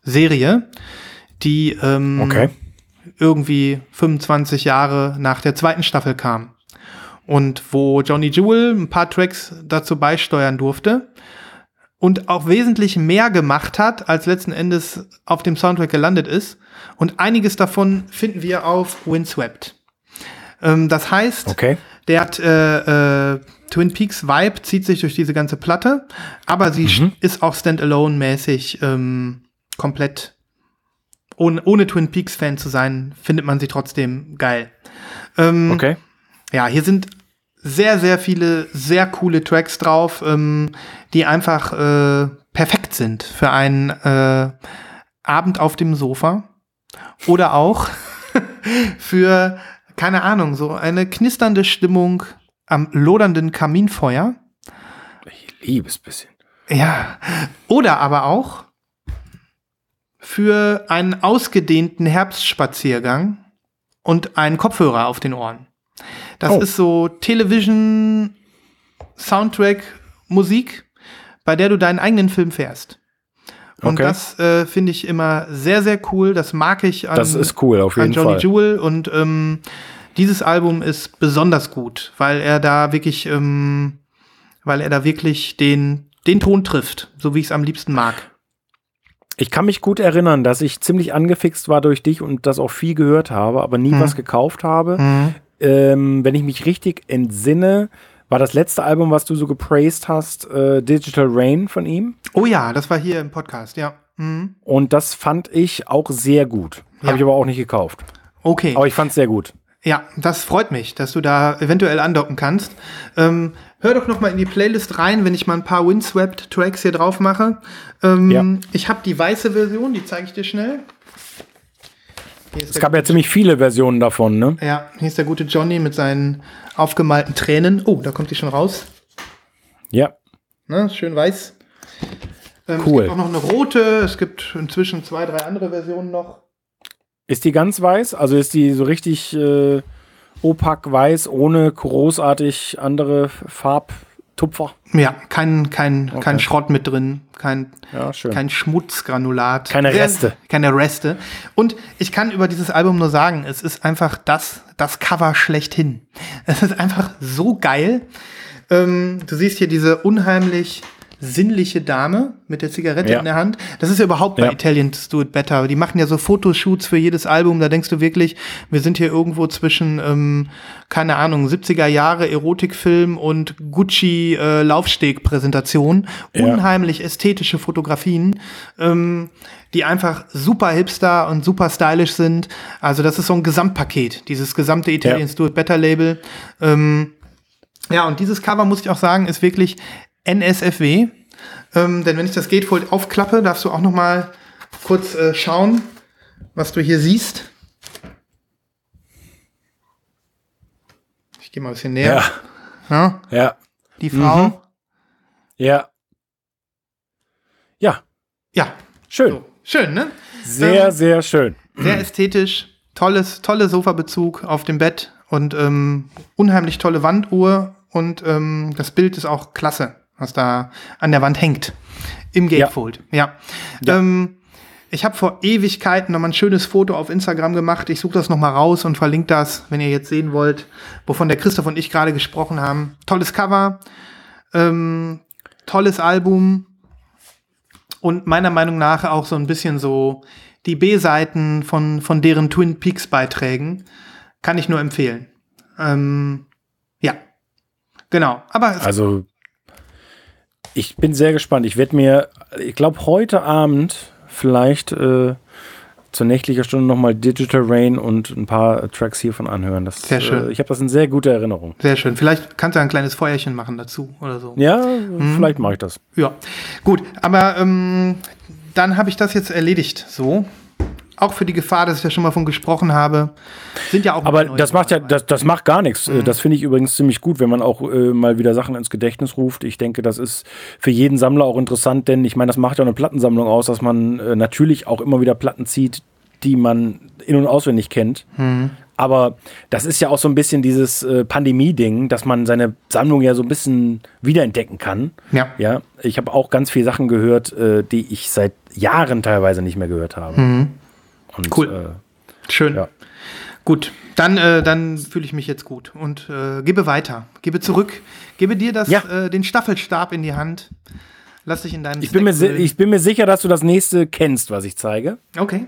Serie, die ähm, Okay. irgendwie 25 Jahre nach der zweiten Staffel kam. Und wo Johnny Jewel ein paar Tracks dazu beisteuern durfte und auch wesentlich mehr gemacht hat, als letzten Endes auf dem Soundtrack gelandet ist. Und einiges davon finden wir auf Windswept. Ähm, das heißt, Okay. Der hat äh, äh, Twin Peaks Vibe zieht sich durch diese ganze Platte, aber sie sch- ist auch standalone-mäßig ähm, komplett ohne, ohne Twin Peaks Fan zu sein, findet man sie trotzdem geil. Ähm, Okay. Ja, hier sind sehr, sehr viele sehr coole Tracks drauf, ähm, die einfach äh, perfekt sind für einen äh, Abend auf dem Sofa. Oder auch für, keine Ahnung, so eine knisternde Stimmung am lodernden Kaminfeuer. Ich liebe es ein bisschen. Ja. Oder aber auch für einen ausgedehnten Herbstspaziergang und einen Kopfhörer auf den Ohren. Das Oh. ist so Television Soundtrack Musik, bei der du deinen eigenen Film fährst. Und Okay. das äh, finde ich immer sehr, sehr cool. Das mag ich an, Das ist cool, auf an jeden Johnny Fall. Jewel. Und ähm, dieses Album ist besonders gut, weil er da wirklich, ähm, weil er da wirklich den, den Ton trifft, so wie ich es am liebsten mag. Ich kann mich gut erinnern, dass ich ziemlich angefixt war durch dich und das auch viel gehört habe, aber nie Hm. was gekauft habe. Mhm. Ähm, wenn ich mich richtig entsinne, war das letzte Album, was du so gepraised hast, äh, Digital Rain von ihm. Oh ja, das war hier im Podcast, ja. Mhm. Und das fand ich auch sehr gut. Ja. Habe ich aber auch nicht gekauft. Okay. Aber ich fand es sehr gut. Ja, das freut mich, dass du da eventuell andocken kannst. Ähm, hör doch noch mal in die Playlist rein, wenn ich mal ein paar Windswept-Tracks hier drauf mache. Ähm, Ja. Ich habe die weiße Version, die zeige ich dir schnell. Es gab ja ziemlich viele Versionen davon, ne? Ja, hier ist der gute Johnny mit seinen aufgemalten Tränen. Oh, da kommt die schon raus. Ja. Ne, schön weiß. Ähm, Cool. Es gibt auch noch eine rote. Es gibt inzwischen zwei, drei andere Versionen noch. Ist die ganz weiß? Also ist die so richtig äh, opak weiß, ohne großartig andere Farbtupfer? Ja, kein, kein, kein Okay. Schrott mit drin. Kein, Ja, kein Schmutzgranulat. Keine Reste. Keine Reste. Und ich kann über dieses Album nur sagen, es ist einfach das, das Cover schlechthin. Es ist einfach so geil. Ähm, du siehst hier diese unheimlich sinnliche Dame mit der Zigarette Ja. in der Hand. Das ist ja überhaupt bei Ja. Italians Do It Better. Die machen ja so Fotoshoots für jedes Album. Da denkst du wirklich, wir sind hier irgendwo zwischen, ähm, keine Ahnung, 70er Jahre Erotikfilm und Gucci äh, Laufsteg-Präsentation. Ja. Unheimlich ästhetische Fotografien, ähm, die einfach super hipster und super stylisch sind. Also das ist so ein Gesamtpaket, dieses gesamte Italians Do It Better Label. Ähm, ja, und dieses Cover, muss ich auch sagen, ist wirklich NSFW. Ähm, denn wenn ich das Gatefold aufklappe, darfst du auch noch mal kurz äh, schauen, was du hier siehst. Ich gehe mal ein bisschen näher. Ja, Ja, ja, die Frau. Mhm. ja. Ja, Ja, schön. so. schön, ne? Sehr, Ähm, sehr schön. Sehr ästhetisch, tolles, tolle Sofabezug auf dem Bett und ähm, unheimlich tolle Wanduhr und ähm, das Bild ist auch klasse, was da an der Wand hängt im Gatefold. Ja. Ja. Ähm, ich habe vor Ewigkeiten noch mal ein schönes Foto auf Instagram gemacht. Ich suche das noch mal raus und verlinke das, wenn ihr jetzt sehen wollt, wovon der Christoph und ich gerade gesprochen haben. Tolles Cover, ähm, tolles Album und meiner Meinung nach auch so ein bisschen so die B-Seiten von, von deren Twin Peaks Beiträgen kann ich nur empfehlen. Ähm, ja, genau. Aber es, Also, ich bin sehr gespannt. Ich werde mir, ich glaube, heute Abend vielleicht äh, zur nächtlicher Stunde nochmal Digital Rain und ein paar Tracks hiervon anhören. Das, Sehr schön. Äh, ich habe das in sehr guter Erinnerung. sehr schön. Vielleicht kannst du ein kleines Feuerchen machen dazu oder so. Ja, Mhm. vielleicht mache ich das. Ja, gut. Aber ähm, dann habe ich das jetzt erledigt. So. Auch für die Gefahr, dass ich ja schon mal von gesprochen habe, sind ja auch. Aber das macht ja, das, das macht gar nichts. Mhm. Äh, Das finde ich übrigens ziemlich gut, wenn man auch äh, mal wieder Sachen ins Gedächtnis ruft. Ich denke, das ist für jeden Sammler auch interessant, denn ich meine, das macht ja eine Plattensammlung aus, dass man äh, natürlich auch immer wieder Platten zieht, die man in- und auswendig kennt. Mhm. Aber das ist ja auch so ein bisschen dieses äh, Pandemie-Ding, dass man seine Sammlung ja so ein bisschen wiederentdecken kann. Ja. Ja, ich habe auch ganz viele Sachen gehört, äh, die ich seit Jahren teilweise nicht mehr gehört habe. Und. Cool. Äh, Schön. Ja. Gut, dann, äh, dann fühle ich mich jetzt gut und äh, gebe weiter, gebe zurück, gebe dir das, Ja. äh, den Staffelstab in die Hand. Lass dich in deinen ich, bin mir, Snack ich bin mir sicher, dass du das nächste kennst, was ich zeige. Okay.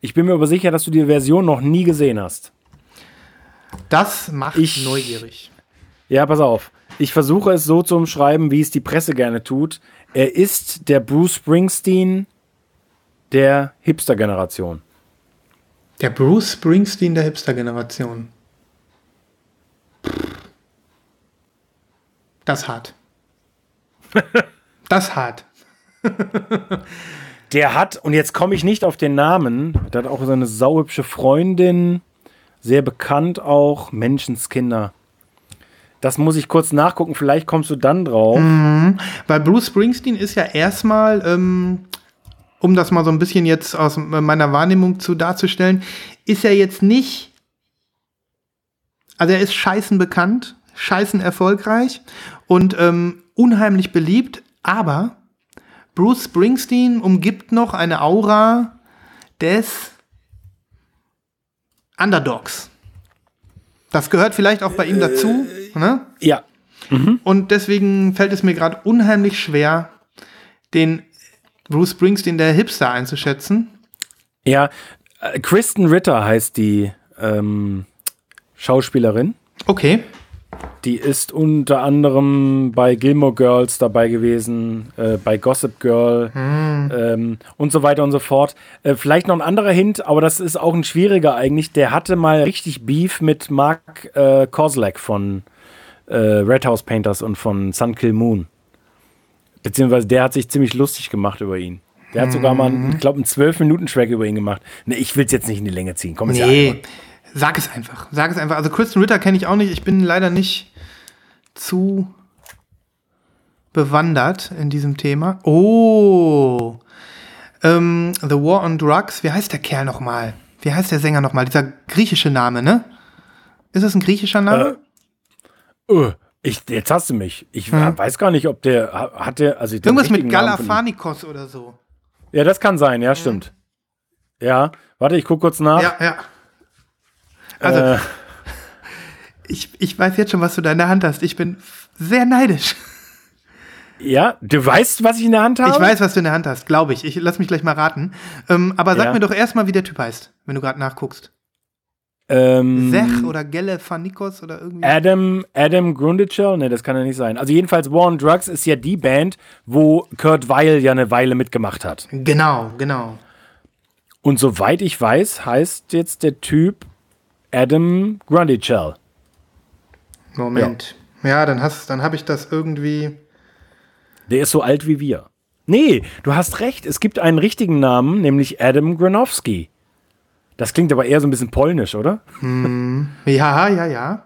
Ich bin mir aber sicher, dass du die Version noch nie gesehen hast. Das macht Ich- neugierig. Ja, pass auf. Ich versuche es so zu umschreiben, wie es die Presse gerne tut. Er ist der Bruce Springsteen der Hipster-Generation. Der Bruce Springsteen der Hipster-Generation. Das hart. das hart. Der hat, und jetzt komme ich nicht auf den Namen, der hat auch so eine sauhübsche Freundin, sehr bekannt auch, Menschenskinder. Das muss ich kurz nachgucken, vielleicht kommst du dann drauf. Mhm. Weil Bruce Springsteen ist ja erstmal, ähm, um das mal so ein bisschen jetzt aus meiner Wahrnehmung zu darzustellen, ist er jetzt nicht, also er ist scheißen bekannt, scheißen erfolgreich und ähm, unheimlich beliebt, aber Bruce Springsteen umgibt noch eine Aura des Underdogs. Das gehört vielleicht auch bei ihm dazu. Ne? Ja. Und deswegen fällt es mir gerade unheimlich schwer, den Bruce Springsteen der Hipster einzuschätzen. Ja, äh, Kristen Ritter heißt die ähm, Schauspielerin. Okay. Die ist unter anderem bei Gilmore Girls dabei gewesen, äh, bei Gossip Girl ähm, und so weiter und so fort. Äh, vielleicht noch ein anderer Hint, aber das ist auch ein schwieriger eigentlich. Der hatte mal richtig Beef mit Mark äh, Kozlak von äh, Red House Painters und von Sun Kill Moon. Beziehungsweise der hat sich ziemlich lustig gemacht über ihn. Der hat sogar mal, einen, ich glaube, einen 12-Minuten-Track über ihn gemacht. Ne, ich will es jetzt nicht in die Länge ziehen. Komm, Nee, sag es einfach. Sag es einfach. Also Kristen Ritter kenne ich auch nicht. Ich bin leider nicht zu bewandert in diesem Thema. Oh. Ähm, The War on Drugs. Wie heißt der Kerl nochmal? Wie heißt der Sänger nochmal? Dieser griechische Name, ne? Ist das ein griechischer Name? Öh, ich, jetzt hast du mich. Ich weiß gar nicht, ob der ha- hatte. Also Hm. Irgendwas mit. Galafanikos oder so. Ja, das kann sein, ja, stimmt. Ja, warte, ich gucke kurz nach. Ja, ja. Also, äh, ich, ich weiß jetzt schon, was du da in der Hand hast. Ich bin sehr neidisch. ja, du weißt, was ich in der Hand habe? Ich weiß, was du in der Hand hast, glaube ich. Ich lass mich gleich mal raten. Ähm, aber sag Ja. mir doch erstmal, wie der Typ heißt, wenn du gerade nachguckst. Ähm, Sech oder Gelefanikos oder irgendwie. Adam, Adam Grundichel? Ne, das kann ja nicht sein. Also jedenfalls War on Drugs ist ja die Band, wo Kurt Weil ja eine Weile mitgemacht hat. Genau, genau. Und soweit ich weiß, heißt jetzt der Typ Adam Grundichel. Moment. Ja, dann hast, dann habe ich das irgendwie. Der ist so alt wie wir. Nee, du hast recht. Es gibt einen richtigen Namen, nämlich Adam Granowski. Das klingt aber eher so ein bisschen polnisch, oder? Ja, ja, ja.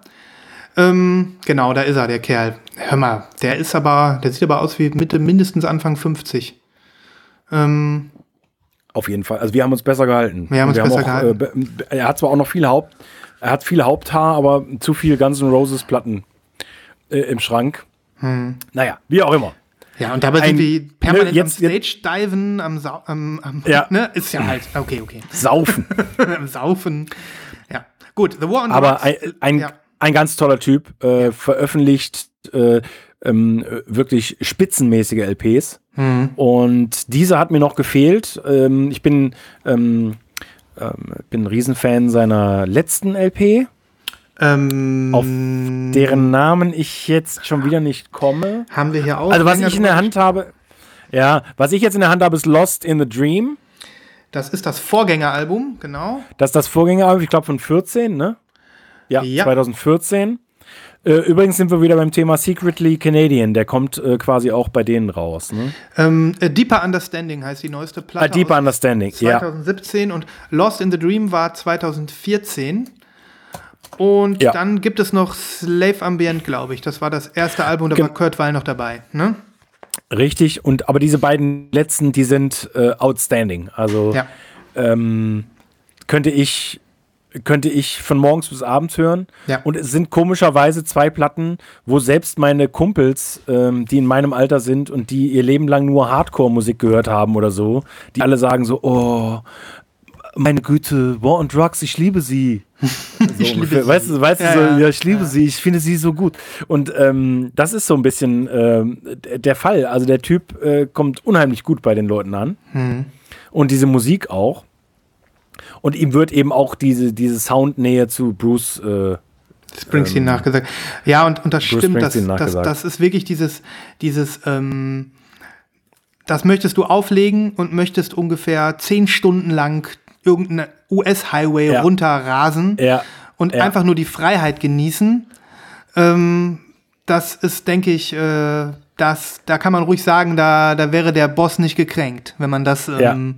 Ähm, genau, da ist er, der Kerl. Hör mal, der ist aber, der sieht aber aus wie Mitte, mindestens Anfang 50. Ähm, Auf jeden Fall. Also wir haben uns besser gehalten. Wir haben uns Und besser auch, gehalten. Äh, er hat zwar auch noch viel Haupt, er hat viel Haupthaar, aber zu viel Guns N' Roses Platten äh, im Schrank. Hm. Naja, wie auch immer. Ja, und dabei Ein- sind wir permanent ne, jetzt- am Stage-Diven, am, Sau am, am Ja. ne? Ist ja halt, okay, okay. Saufen. Saufen. Ja, gut, The War on aber Drugs, ein, ein, ja. ein ganz toller Typ, äh, veröffentlicht äh, ähm, äh, wirklich spitzenmäßige LPs. Hm. Und diese hat mir noch gefehlt. Ähm, ich bin, ähm, ähm, bin ein Riesenfan seiner letzten LP, Ähm, auf deren Namen ich jetzt schon wieder nicht komme. haben wir hier auch. Also was ich in der Hand habe, ja, was ich jetzt in der Hand habe, ist Lost in the Dream. Das ist das Vorgängeralbum, genau. Das ist das Vorgängeralbum, ich glaube von 14, ne? Ja, Ja. 2014. Äh, übrigens sind wir wieder beim Thema Secretly Canadian. Der kommt äh, quasi auch bei denen raus. Ne? Ähm, A Deeper Understanding heißt die neueste Platte. A Deeper Understanding, ja. 2017 und Lost in the Dream war 2014. Und Ja. dann gibt es noch Slave Ambient, glaube ich. Das war das erste Album, da Gem- war Kurt Weil noch dabei. Ne? Richtig. Und aber diese beiden letzten, die sind äh, outstanding. Also Ja. ähm, könnte ich könnte ich von morgens bis abends hören. Ja. Und es sind komischerweise zwei Platten, wo selbst meine Kumpels, ähm, die in meinem Alter sind und die ihr Leben lang nur Hardcore-Musik gehört haben oder so, die alle sagen so, oh, meine Güte, War on Drugs, ich liebe sie. So liebe ungefähr. sie. Weißt du, weißt Ja, du, so, ja. ja, ich liebe sie, ich finde sie so gut. Und ähm, das ist so ein bisschen ähm, der Fall. Also der Typ äh, kommt unheimlich gut bei den Leuten an. Hm. Und diese Musik auch. Und ihm wird eben auch diese, diese Soundnähe zu Bruce äh, Springsteen nachgesagt. Ja, und, und das Bruce stimmt, das, das, das ist wirklich dieses, dieses, ähm, das möchtest du auflegen und möchtest ungefähr zehn Stunden lang irgendeinen US-Highway Ja. runterrasen Ja, und ja. einfach nur die Freiheit genießen. Ähm, das ist, denke ich, äh, das, da kann man ruhig sagen, da, da wäre der Boss nicht gekränkt, wenn man das, ähm,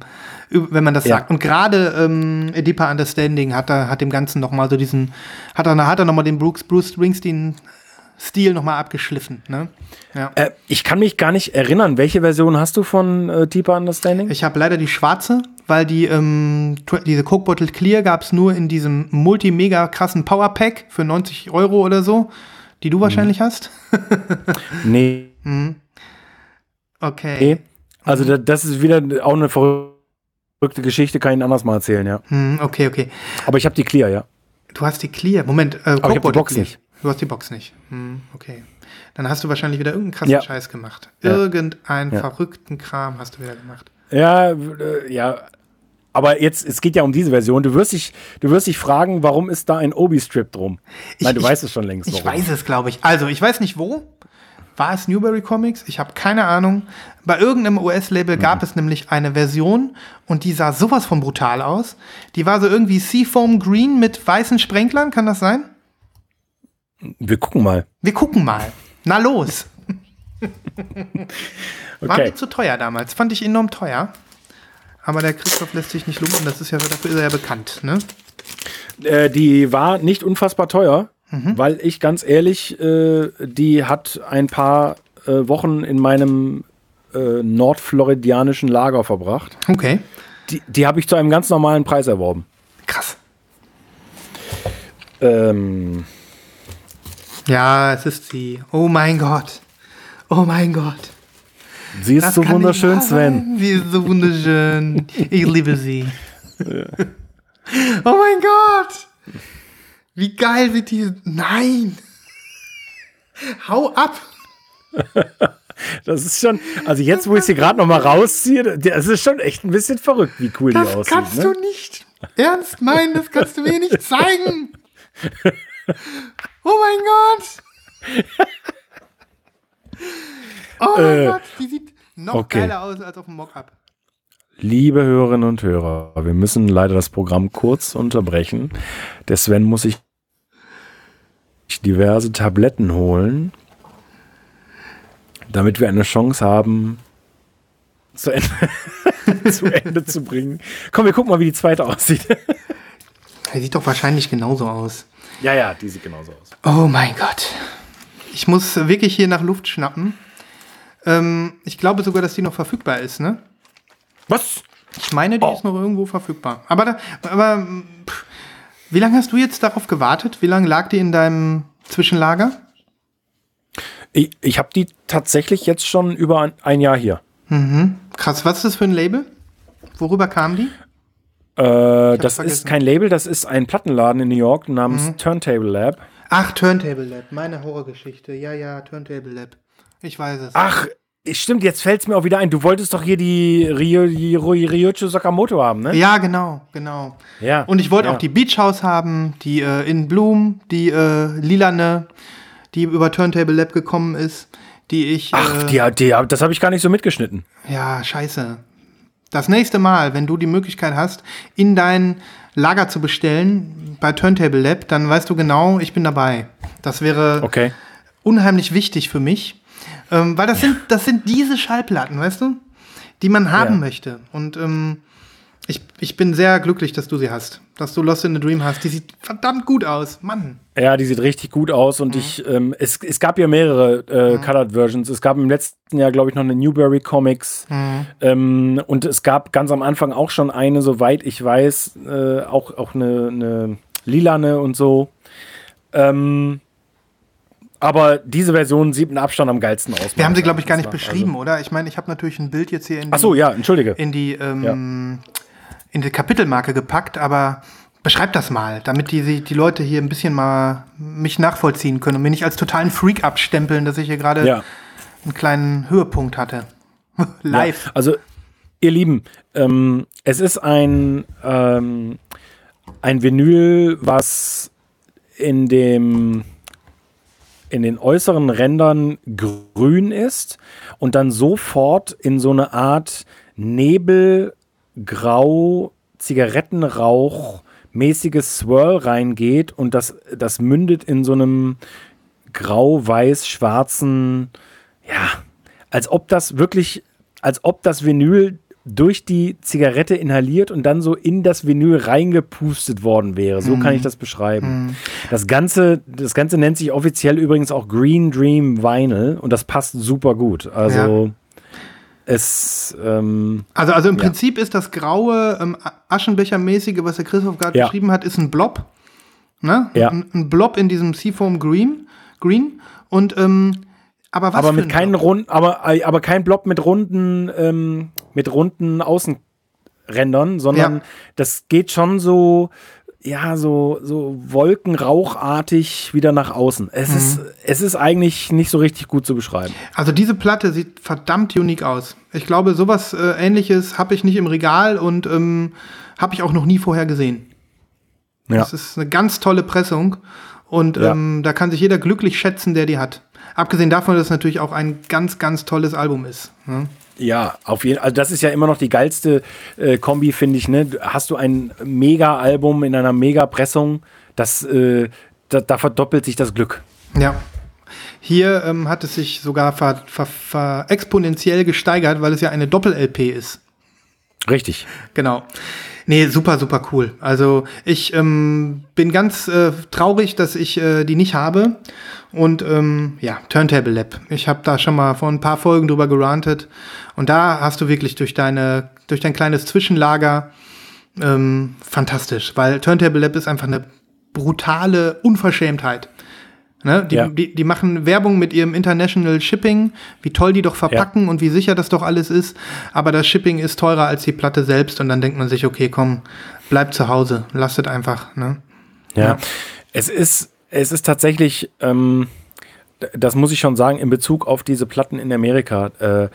üb- wenn man das Ja. sagt. Und gerade ähm, Deeper Understanding hat, er, hat dem Ganzen noch mal so diesen, hat er, hat er noch mal den Bruce, Bruce Springsteen-Stil noch mal abgeschliffen. Ne? Ja. Äh, ich kann mich gar nicht erinnern. Welche Version hast du von äh, Deeper Understanding? Ich habe leider die schwarze, weil die ähm, diese Coke Bottle Clear gab es nur in diesem multi-mega krassen Power Pack für 90 Euro oder so, die du wahrscheinlich hast. nee. Okay. Also da, das ist wieder auch eine verrückte Geschichte, kann ich Ihnen anders mal erzählen, ja. Hm, okay, okay. Aber ich habe die Clear, ja. Du hast die Clear. Moment, äh, hab die Coke Bottle Box Clear. nicht. Du hast die Box nicht. Hm, okay. Dann hast du wahrscheinlich wieder irgendeinen krassen Ja. Scheiß gemacht. Irgendeinen Ja. verrückten Kram hast du wieder gemacht. Ja, äh, ja. Aber jetzt, es geht ja um diese Version. Du wirst dich, du wirst dich fragen, warum ist da ein Obi-Strip drum? Nein, du ich- weißt es schon längst. Ich warum. weiß es, glaube ich. Also, ich weiß nicht wo. War es Newberry Comics? Ich habe keine Ahnung. Bei irgendeinem US-Label gab es nämlich eine Version und die sah sowas von brutal aus. Die war so irgendwie Seafoam Green mit weißen Sprenklern, kann das sein? Wir gucken mal. Wir gucken mal. Na los. War Okay. mir zu teuer damals. Fand ich enorm teuer. Aber der Christoph lässt sich nicht lumpen. Das ist ja, dafür ist er ja bekannt, ne? Äh, die war nicht unfassbar teuer, Mhm. weil ich ganz ehrlich, äh, die hat ein paar äh, Wochen in meinem äh, nordfloridianischen Lager verbracht. Okay. Die, die habe ich zu einem ganz normalen Preis erworben. Krass. Ähm, Ja, es ist sie. Oh mein Gott. Oh mein Gott. Sie ist Das so wunderschön, Sven. Sie ist so wunderschön. Ich liebe sie. Oh mein Gott. Wie geil sieht die. Nein. Hau ab. Das ist schon, also jetzt, wo ich sie gerade noch mal rausziehe, das ist schon echt ein bisschen verrückt, wie cool Das die aussieht. kannst ne? du nicht ernst meinen. Das kannst du mir nicht zeigen. Oh mein Gott. Oh mein Äh, Gott. Die sieht noch okay. geiler aus als auf dem Mockup. Liebe Hörerinnen und Hörer, wir müssen leider das Programm kurz unterbrechen. Der Sven muss sich diverse Tabletten holen, damit wir eine Chance haben, zu Ende, zu Ende zu bringen. Komm, wir gucken mal, wie die zweite aussieht. Er sieht doch wahrscheinlich genauso aus. ja, ja, die sieht genauso aus. Oh mein Gott. Ich muss wirklich hier nach Luft schnappen. Ähm, ich glaube sogar, dass die noch verfügbar ist, ne? Was? Ich meine, die Oh. ist noch irgendwo verfügbar. Aber, da, aber pff, wie lange hast du jetzt darauf gewartet? Wie lange lag die in deinem Zwischenlager? Ich, ich habe die tatsächlich jetzt schon über ein, ein Jahr hier. Krass, was ist das für ein Label? Worüber kam die? Äh, das vergessen. ist kein Label, das ist ein Plattenladen in New York namens Turntable Lab. Ach, Turntable Lab, meine Horrorgeschichte. Ja, ja, Turntable Lab. Ich weiß es. Ach, stimmt, jetzt fällt es mir auch wieder ein. Du wolltest doch hier die Ryo, die Ry- Ryocho Sakamoto haben, ne? Ja, genau, genau. Ja. Und ich wollte ja. auch die Beach House haben, die äh, in Bloom, die äh, lilane, die über Turntable Lab gekommen ist, die ich. Ach, äh, die, die, das habe ich gar nicht so mitgeschnitten. Ja, scheiße. Das nächste Mal, wenn du die Möglichkeit hast, in dein Lager zu bestellen bei Turntable Lab, dann weißt du genau, ich bin dabei. Das wäre Okay. unheimlich wichtig für mich. Ähm, weil das sind, das sind diese Schallplatten, weißt du? Die man haben Ja. möchte. Und ähm, ich, ich bin sehr glücklich, dass du sie hast. Dass du Lost in a Dream hast. Die sieht verdammt gut aus. Mann. Ja, die sieht richtig gut aus und ich, ähm, es, es gab ja mehrere äh, Colored Versions. Es gab im letzten Jahr, glaube ich, noch eine Newberry Comics ähm, und es gab ganz am Anfang auch schon eine, soweit ich weiß, äh, auch, auch eine, eine lilane und so. Ähm, aber diese Version sieht mit Abstand am geilsten aus. Wir haben sie, glaube ich, gar nicht beschrieben, oder? Ich meine, ich habe natürlich ein Bild jetzt hier in die, Also, ach so, ja, entschuldige. in die, ähm, in die Kapitelmarke gepackt, aber beschreib das mal, damit die, die Leute hier ein bisschen mal mich nachvollziehen können und mir nicht als totalen Freak abstempeln, dass ich hier gerade Ja. einen kleinen Höhepunkt hatte. Live. Ja, also, ihr Lieben, ähm, es ist ein, ähm, ein Vinyl, was in dem in den äußeren Rändern grün ist und dann sofort in so eine Art Nebelgrau Zigarettenrauch mäßiges Swirl reingeht und das, das mündet in so einem grau-weiß-schwarzen, ja, als ob das wirklich, als ob das Vinyl durch die Zigarette inhaliert und dann so in das Vinyl reingepustet worden wäre. So kann ich das beschreiben. Das Ganze, das Ganze nennt sich offiziell übrigens auch Green Dream Vinyl und das passt super gut. Also es, ähm, Also, also im Ja. Prinzip ist das graue, ähm, Aschenbechermäßige, was der Christoph gerade Ja. beschrieben hat, ist ein Blob. Ne? Ja. Ein, ein Blob in diesem Seafoam Green. Green. Und, ähm, aber was aber mit ein keinen Blob? runden, aber, aber kein Blob mit runden, ähm, mit runden Außenrändern, sondern Ja. das geht schon so, ja, so, so wolkenrauchartig wieder nach außen. Es Mhm. ist, es ist eigentlich nicht so richtig gut zu beschreiben. Also diese Platte sieht verdammt unique aus. Ich glaube, sowas äh, ähnliches habe ich nicht im Regal und ähm, habe ich auch noch nie vorher gesehen. Ja. Das ist eine ganz tolle Pressung und Ja. ähm, da kann sich jeder glücklich schätzen, der die hat. Abgesehen davon, dass es natürlich auch ein ganz, ganz tolles Album ist. Ne? Ja, auf jeden Fall. Also das ist ja immer noch die geilste äh, Kombi, finde ich. Ne? Hast du ein Mega-Album in einer Mega-Pressung, das, äh, da, da verdoppelt sich das Glück. Ja. Hier ähm, hat es sich sogar ver, ver, ver exponentiell gesteigert, weil es ja eine Doppel-LP ist. Richtig. Genau. Nee, super, super cool. Also ich ähm, bin ganz äh, traurig, dass ich äh, die nicht habe. Und ähm, ja, Turntable Lab. Ich habe da schon mal vor ein paar Folgen drüber gerantet. Und da hast du wirklich durch deine, durch dein kleines Zwischenlager ähm, fantastisch, weil Turntable Lab ist einfach eine brutale Unverschämtheit. Ne? Die, Ja. die, die machen Werbung mit ihrem International Shipping, wie toll die doch verpacken und wie sicher das doch alles ist. Aber das Shipping ist teurer als die Platte selbst und dann denkt man sich, okay, komm, bleib zu Hause, lasst einfach. Ne? Ja. Ja. Es ist, es ist tatsächlich, ähm, das muss ich schon sagen, in Bezug auf diese Platten in Amerika, äh,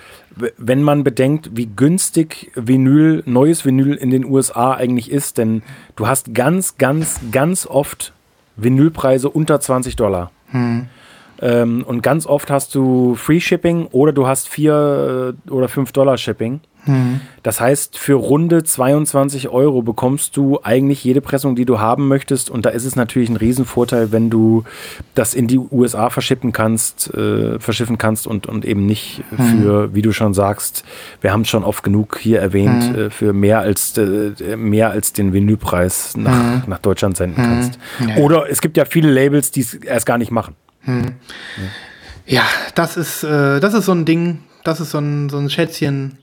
wenn man bedenkt, wie günstig Vinyl, neues Vinyl in den USA eigentlich ist, denn du hast ganz, ganz, ganz oft Vinylpreise unter 20 Dollar. Ähm, und ganz oft hast du Free Shipping oder du hast 4 äh, oder 5 Dollar Shipping. Das heißt, für runde 22 Euro bekommst du eigentlich jede Pressung, die du haben möchtest. Und da ist es natürlich ein Riesenvorteil, wenn du das in die USA verschippen kannst, äh, verschiffen kannst und, und eben nicht für, wie du schon sagst, wir haben es schon oft genug hier erwähnt, äh, für mehr als, äh, mehr als den Vinylpreis nach, nach Deutschland senden kannst. Ja. Oder es gibt ja viele Labels, die es erst gar nicht machen. Ja, das ist, äh, das ist so ein Ding, das ist so ein, so ein Schätzchen.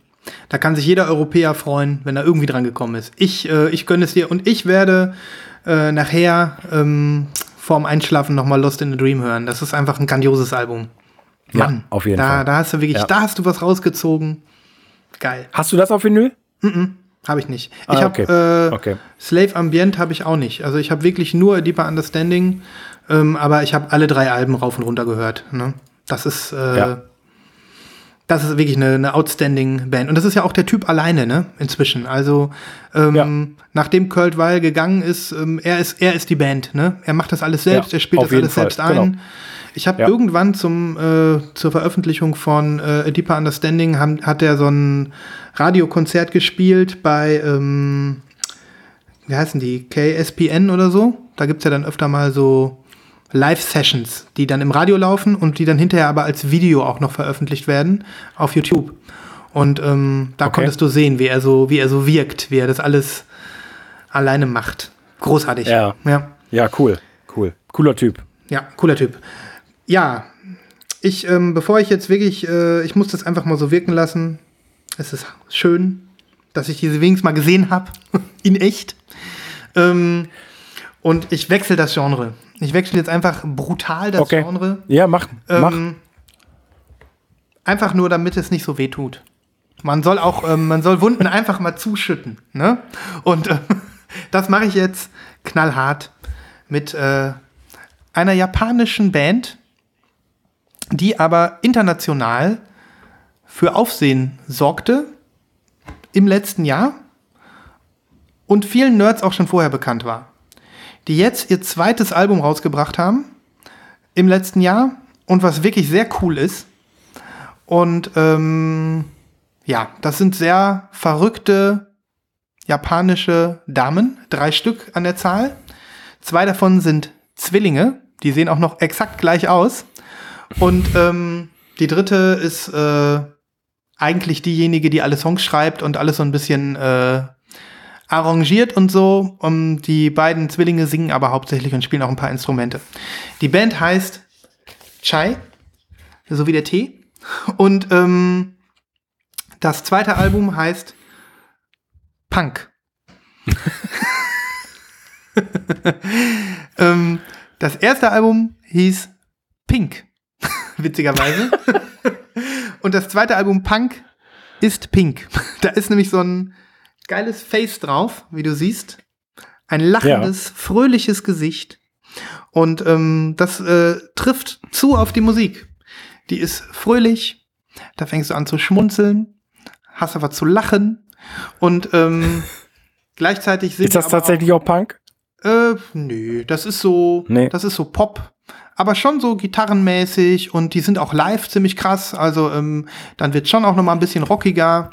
Da kann sich jeder Europäer freuen, wenn er irgendwie dran gekommen ist. Ich, äh, ich gönne es dir und ich werde äh, nachher ähm, vorm Einschlafen nochmal Lost in a Dream hören. Das ist einfach ein grandioses Album. Ja, Mann, auf jeden da, Fall. Da hast du wirklich, Ja. da hast du was rausgezogen. Geil. Hast du das auf Vinyl? Habe ich nicht. Ah, ich okay. habe äh, Okay. Slave Ambient habe ich auch nicht. Also ich habe wirklich nur Deeper Understanding, ähm, aber ich habe alle drei Alben rauf und runter gehört. Ne? Das ist äh, Ja. Das ist wirklich eine, eine outstanding Band. Und das ist ja auch der Typ alleine, ne? Inzwischen. Also ähm, Ja. nachdem Kurt Weil gegangen ist, ähm, er ist, er ist die Band, ne? Er macht das alles selbst, Ja, er spielt das alles Fall, selbst ein. genau. Ich habe Ja. irgendwann zum äh, zur Veröffentlichung von äh, A Deeper Understanding haben, hat er so ein Radiokonzert gespielt bei ähm, wie heißen die? KSPN oder so. Da gibt's ja dann öfter mal so Live-Sessions, die dann im Radio laufen und die dann hinterher aber als Video auch noch veröffentlicht werden auf YouTube. Und ähm, da Okay. konntest du sehen, wie er so, wie er so wirkt, wie er das alles alleine macht. Großartig. Ja. Ja, Ja, cool. Cool. Cooler Typ. ja cooler Typ. Ja, ich, ähm, bevor ich jetzt wirklich, äh, ich muss das einfach mal so wirken lassen. Es ist schön, dass ich diese wenigstens mal gesehen habe. In echt. Ähm, und ich wechsle das Genre. Ich wechsle jetzt einfach brutal das Okay. Genre. Ja, mach. mach. Ähm, einfach nur, damit es nicht so weh tut. Man soll auch, ähm, man soll Wunden einfach mal zuschütten. Ne? Und äh, das mache ich jetzt knallhart mit äh, einer japanischen Band, die aber international für Aufsehen sorgte im letzten Jahr und vielen Nerds auch schon vorher bekannt war. Die jetzt ihr zweites Album rausgebracht haben im letzten Jahr und was wirklich sehr cool ist. Und ähm, ja, das sind sehr verrückte japanische Damen, drei Stück an der Zahl. Zwei davon sind Zwillinge, Die sehen auch noch exakt gleich aus. Und ähm, die dritte ist äh, eigentlich diejenige, die alle Songs schreibt und alles so ein bisschen äh, arrangiert und so. Um, die beiden Zwillinge singen aber hauptsächlich und spielen auch ein paar Instrumente. Die Band heißt Chai, so wie der Tee. Und ähm, das zweite Album heißt Punk. ähm, das erste Album hieß Pink, witzigerweise. Und das zweite Album Punk ist Pink. Da ist nämlich so ein geiles Face drauf, wie du siehst. Ein lachendes, ja. fröhliches Gesicht. Und ähm, das äh, trifft zu auf die Musik. Die ist fröhlich. Da fängst du an zu schmunzeln, hast aber zu lachen. Und ähm, gleichzeitig sind Ist das tatsächlich auch, auch Punk? Äh, nö, das ist so, nee. das ist so Pop. Aber schon so gitarrenmäßig und die sind auch live ziemlich krass. Also ähm, dann wird schon auch noch mal ein bisschen rockiger.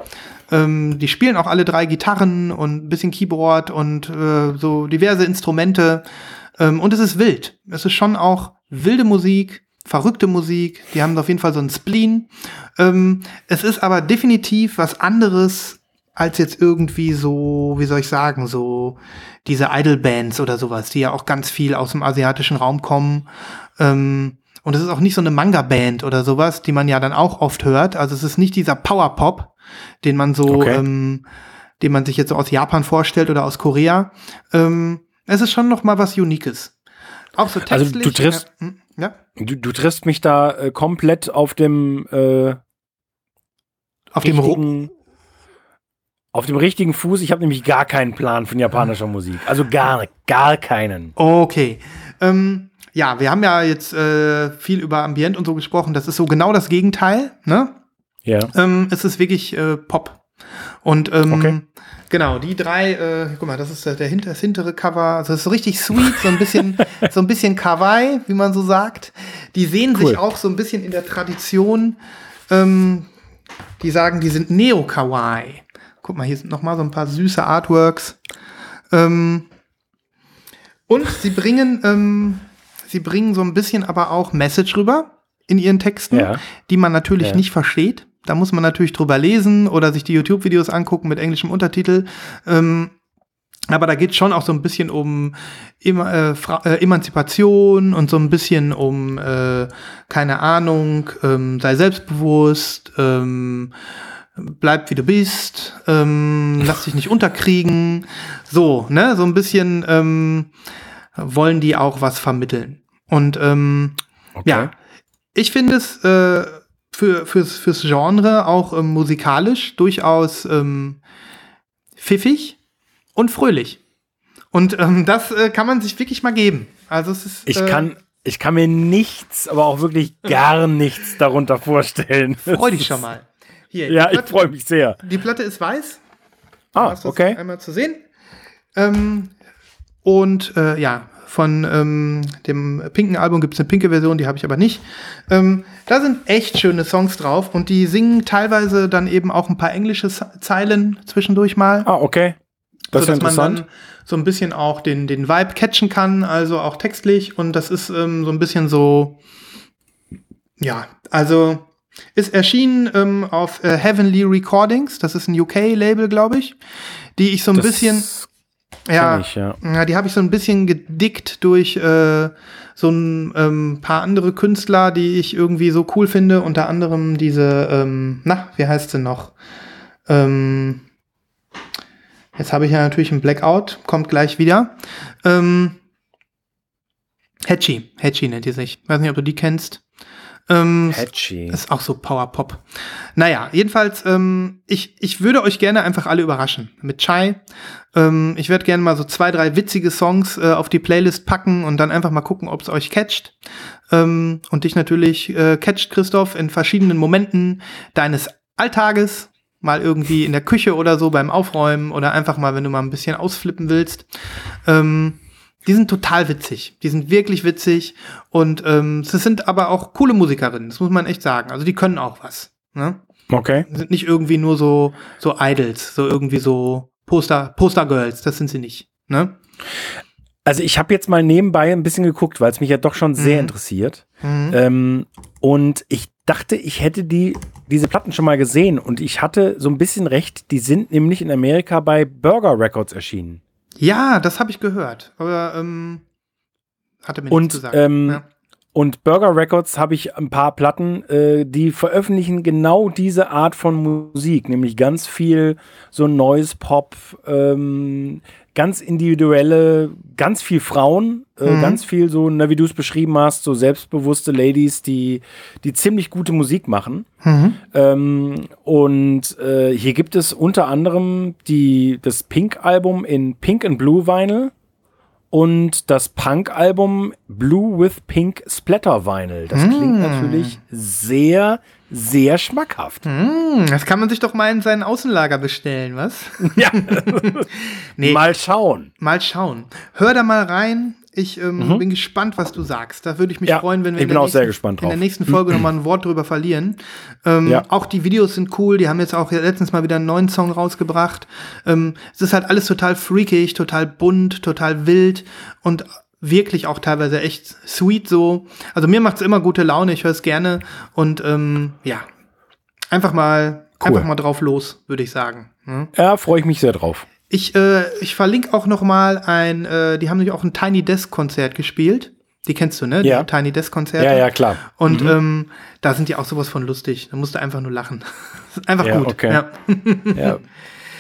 Ähm, die spielen auch alle drei Gitarren und ein bisschen Keyboard und äh, so diverse Instrumente. Ähm, und es ist wild. Es ist schon auch wilde Musik, verrückte Musik. Die haben auf jeden Fall so einen Spleen. Ähm, es ist aber definitiv was anderes als jetzt irgendwie so, wie soll ich sagen, so diese Idol-Bands oder sowas, die ja auch ganz viel aus dem asiatischen Raum kommen. Ähm, und es ist auch nicht so eine Manga-Band oder sowas, die man ja dann auch oft hört. Also es ist nicht dieser Power-Pop, den man so, okay. ähm, den man sich jetzt so aus Japan vorstellt oder aus Korea. Ähm, es ist schon noch mal was Uniques. Auch so textlich. Also du triffst, ja, hm, ja? Du, du triffst mich da äh, komplett auf dem äh, auf dem richtigen, auf dem richtigen Fuß. Ich habe nämlich gar keinen Plan von japanischer Musik. Also gar, gar keinen. Okay. Ähm, ja, wir haben ja jetzt äh, viel über Ambient und so gesprochen. Das ist so genau das Gegenteil, ne? Ja. Ähm, es ist wirklich äh, Pop. Und ähm, okay. genau, die drei, äh, guck mal, das ist der, der hinter, das hintere Cover. Also das ist so richtig sweet, so ein bisschen, so ein bisschen Kawaii, wie man so sagt. Die sehen cool. sich auch so ein bisschen in der Tradition. Ähm, die sagen, die sind Neo-Kawaii. Guck mal, hier sind noch mal so ein paar süße Artworks. Ähm, und sie bringen, ähm, sie bringen so ein bisschen aber auch Message rüber in ihren Texten, ja. die man natürlich ja. nicht versteht. Da muss man natürlich drüber lesen oder sich die YouTube-Videos angucken mit englischem Untertitel. Ähm, aber da geht schon auch so ein bisschen um Eman äh, äh, Emanzipation und so ein bisschen um, äh, keine Ahnung, ähm, sei selbstbewusst, ähm, bleib wie du bist, ähm, lass dich nicht unterkriegen. So, ne, so ein bisschen ähm, wollen die auch was vermitteln. Und ähm, okay. ja, ich finde es äh, für, fürs, fürs Genre auch ähm, musikalisch durchaus ähm, pfiffig und fröhlich. Und ähm, das äh, kann man sich wirklich mal geben. Also es ist. Ich äh, kann. Ich kann mir nichts, aber auch wirklich gar nichts darunter vorstellen. Freu dich schon mal. Hier, ja, Platte, ich freue mich sehr. Die Platte ist weiß. Ah, okay. Einmal zu sehen. Ähm, und äh, ja, von ähm, dem pinken Album gibt es eine pinke Version, die habe ich aber nicht. Ähm, da sind echt schöne Songs drauf und die singen teilweise dann eben auch ein paar englische Zeilen zwischendurch mal. Ah, okay. Das ist interessant. Man dann so ein bisschen auch den, den Vibe catchen kann, also auch textlich. Und das ist ähm, so ein bisschen so, ja, also ist erschienen ähm, auf äh, Heavenly Recordings, das ist ein UK-Label, glaube ich, die ich so ein das bisschen, ja, ich, ja. ja. die habe ich so ein bisschen gedickt durch äh, so ein ähm, paar andere Künstler, die ich irgendwie so cool finde, unter anderem diese, ähm, na, wie heißt sie noch? Ähm, jetzt habe ich ja natürlich einen Blackout, kommt gleich wieder. Ähm, Hatchie, Hatchie nennt die sich. Weiß nicht, ob du die kennst. Ähm, Patchy. Ist auch so Power Pop. Naja, jedenfalls, ähm, ich, ich würde euch gerne einfach alle überraschen mit Chai. Ähm, ich werde gerne mal so zwei, drei witzige Songs äh, auf die Playlist packen und dann einfach mal gucken, ob es euch catcht. Ähm, und dich natürlich äh, catcht, Christoph, in verschiedenen Momenten deines Alltages. Mal irgendwie in der Küche oder so beim Aufräumen oder einfach mal, wenn du mal ein bisschen ausflippen willst. Ähm, die sind total witzig. Die sind wirklich witzig. Und ähm, es sind aber auch coole Musikerinnen, das muss man echt sagen. Also die können auch was. Ne? Okay. Sind nicht irgendwie nur so, so Idols, so irgendwie so Poster, Poster Girls, das sind sie nicht. Ne? Also ich habe jetzt mal nebenbei ein bisschen geguckt, weil es mich ja doch schon sehr interessiert. Ähm, und ich dachte, ich hätte die, diese Platten schon mal gesehen. Und ich hatte so ein bisschen recht, die sind nämlich in Amerika bei Burger Records erschienen. Ja, das habe ich gehört. Aber ähm, hatte mir Und, nichts gesagt. ähm, ja. Und Burger Records habe ich ein paar Platten, äh, die veröffentlichen genau diese Art von Musik, nämlich ganz viel so Noise Pop, ähm, ganz individuelle, ganz viel Frauen, äh, Mhm. ganz viel so, na, wie du es beschrieben hast, so selbstbewusste Ladies, die, die ziemlich gute Musik machen. Mhm. Ähm, und äh, hier gibt es unter anderem die, das Pink-Album in Pink and Blue Vinyl und das Punk-Album Blue with Pink Splatter Vinyl. Das klingt natürlich sehr, sehr schmackhaft. Hm, das kann man sich doch mal in sein Außenlager bestellen, was? Ja, Nee. mal schauen. Mal schauen. Hör da mal rein. Ich ähm, bin gespannt, was du sagst. Da würde ich mich Mhm. Ja, freuen, wenn wir in der nächsten- in der nächsten Folge nochmal ein Wort drüber verlieren. Ähm, Ja. Auch die Videos sind cool. Die haben jetzt auch letztens mal wieder einen neuen Song rausgebracht. Ähm, es ist halt alles total freakig, total bunt, total wild und wirklich auch teilweise echt sweet so. Also mir macht's immer gute Laune. Ich höre es gerne und ähm, ja, einfach mal, Cool. einfach mal drauf los, würde ich sagen. ne? Ja, freue ich mich sehr drauf. Ich, äh, ich verlinke auch noch mal ein, äh, die haben nämlich auch ein Tiny Desk Konzert gespielt. Die kennst du, ne? Ja. Die Tiny Desk Konzerte. Ja, ja, klar. Und ähm, da sind die auch sowas von lustig. Da musst du einfach nur lachen. einfach Ja, gut. okay. Ja. Ja,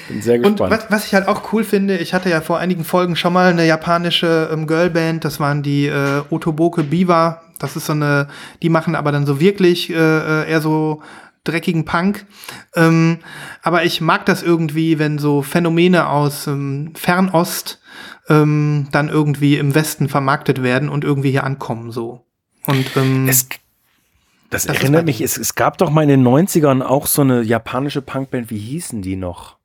bin sehr Und gespannt. was, was ich halt auch cool finde, ich hatte ja vor einigen Folgen schon mal eine japanische ähm, Girlband, das waren die äh, Otoboke Biwa. Das ist so eine, die machen aber dann so wirklich äh, äh, eher so dreckigen Punk. Ähm, aber ich mag das irgendwie, wenn so Phänomene aus ähm, Fernost ähm, dann irgendwie im Westen vermarktet werden und irgendwie hier ankommen so. Und ähm, Es, das, Das erinnert mich, es, es gab doch mal in den 90ern auch so eine japanische Punkband, wie hießen die noch?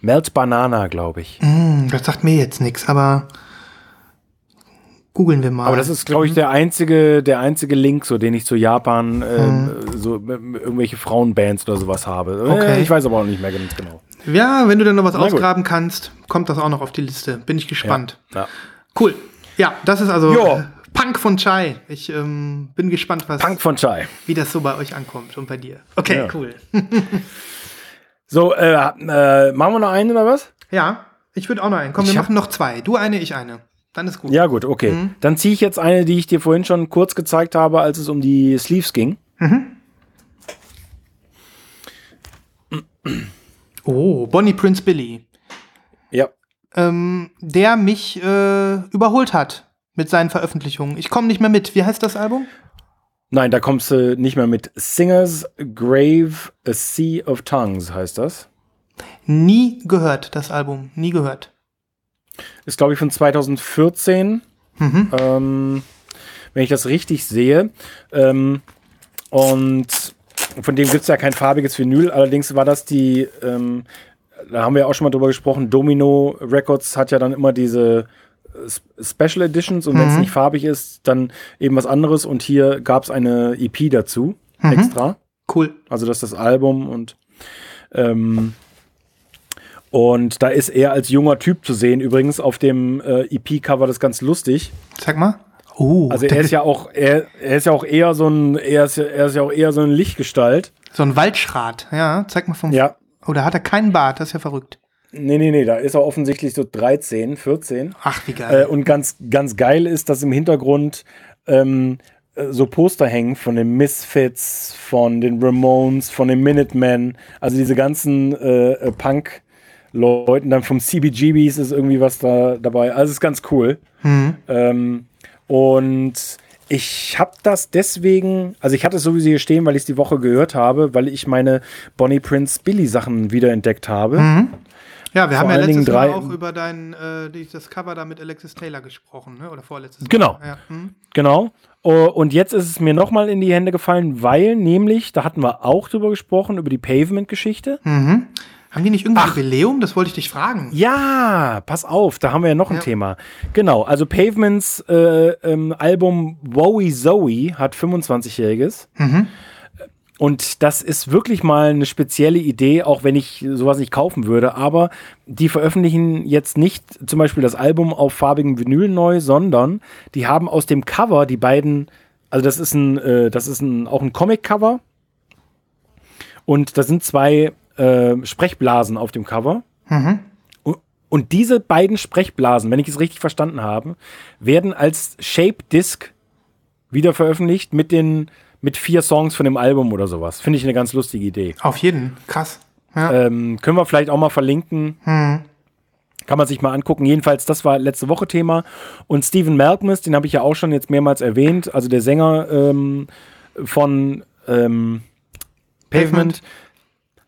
Melt Banana, glaube ich. mh, das sagt mir jetzt nichts, aber googeln wir mal. Aber das ist, glaube ich, der einzige, der einzige Link, so den ich zu Japan, ähm, so äh, irgendwelche Frauenbands oder sowas habe. Okay. Äh, ich weiß aber auch nicht mehr ganz genau. Ja, wenn du dann noch was Na gut. ausgraben kannst, kommt das auch noch auf die Liste. Bin ich gespannt. Ja. Cool. Ja, das ist also Jo. äh, Punk von Chai. Ich ähm, bin gespannt, was, Punk von Chai. wie das so bei euch ankommt und bei dir. Okay, Ja. cool. So, äh, äh, machen wir noch einen oder was? Ja, ich würde auch noch einen. Komm, Ich wir machen noch zwei. Du eine, ich eine. Dann ist gut. Ja, gut, okay. Mhm. Dann ziehe ich jetzt eine, die ich dir vorhin schon kurz gezeigt habe, als es um die Sleeves ging. Oh, Bonnie Prince Billy. Ja. Ähm, der mich äh, überholt hat mit seinen Veröffentlichungen. Ich komme nicht mehr mit. Wie heißt das Album? Nein, da kommst du nicht mehr mit. Singers Grave, A Sea of Tongues heißt das. Nie gehört, das Album. Nie gehört. Ist, glaube ich, von 2014. Mhm. Ähm, wenn ich das richtig sehe. Ähm, und von dem gibt es ja kein farbiges Vinyl. Allerdings war das die, ähm, da haben wir ja auch schon mal drüber gesprochen, Domino Records hat ja dann immer diese äh, Special Editions und wenn es Mhm. nicht farbig ist, dann eben was anderes. Und hier gab es eine EP dazu, extra. Cool. Also das ist das Album und ähm, und da ist er als junger Typ zu sehen. Übrigens auf dem äh, EP-Cover das ist ganz lustig. Sag mal. Oh, Also er ist ja auch er, er ist ja auch eher so ein er ist, er ist ja auch eher so eine Lichtgestalt. so ein Waldschrat. Ja, zeig mal vom. Ja. Oder hat er keinen Bart? Das ist ja verrückt. Nee, nee, nee, da ist er offensichtlich so 13, 14. Ach, wie geil. Äh, und ganz, ganz geil ist, dass im Hintergrund ähm, äh, so Poster hängen von den Misfits, von den Ramones, von den Minutemen, also diese ganzen äh, äh, Punk-Leuten, dann vom CBGBs ist irgendwie was da dabei. Also ist ganz cool. Mhm. Ähm, und ich habe das deswegen, also ich hatte es sowieso hier stehen, weil ich es die Woche gehört habe, weil ich meine Bonnie Prince Billy Sachen wiederentdeckt habe. Mhm. Ja, wir vor haben ja letztes Mal drei- auch über dein, äh, das Cover da mit Alexis Taylor gesprochen, ne? Oder vorletztes Mal. Genau. Ja. Hm? Genau. Oh, Und jetzt ist es mir nochmal in die Hände gefallen, weil nämlich, da hatten wir auch drüber gesprochen, über die Pavement-Geschichte. Mhm. Haben die nicht irgendwie Jubiläum? Das wollte ich dich fragen. Ja, pass auf, da haben wir ja noch ein Ja. Thema. Genau, also Pavements äh, ähm, Album Wowie Zoe hat 25-jähriges. Mhm. und das ist wirklich mal eine spezielle Idee, auch wenn ich sowas nicht kaufen würde. Aber die veröffentlichen jetzt nicht zum Beispiel das Album auf farbigen Vinyl neu, sondern die haben aus dem Cover die beiden, also das ist ein, äh, das ist ein, auch ein Comic-Cover. Und da sind zwei äh, Sprechblasen auf dem Cover. Mhm. Und, diese beiden Sprechblasen, wenn ich es richtig verstanden habe, werden als Shape Disc wieder veröffentlicht mit den mit vier Songs von dem Album oder sowas. Finde ich eine ganz lustige Idee. Auf jeden. Krass. Ja. Ähm, können wir vielleicht auch mal verlinken. Hm. Kann man sich mal angucken. Jedenfalls, das war letzte Woche Thema. Und Stephen Malkmus, den habe ich ja auch schon jetzt mehrmals erwähnt, also der Sänger ähm, von ähm, Pavement, Pavement.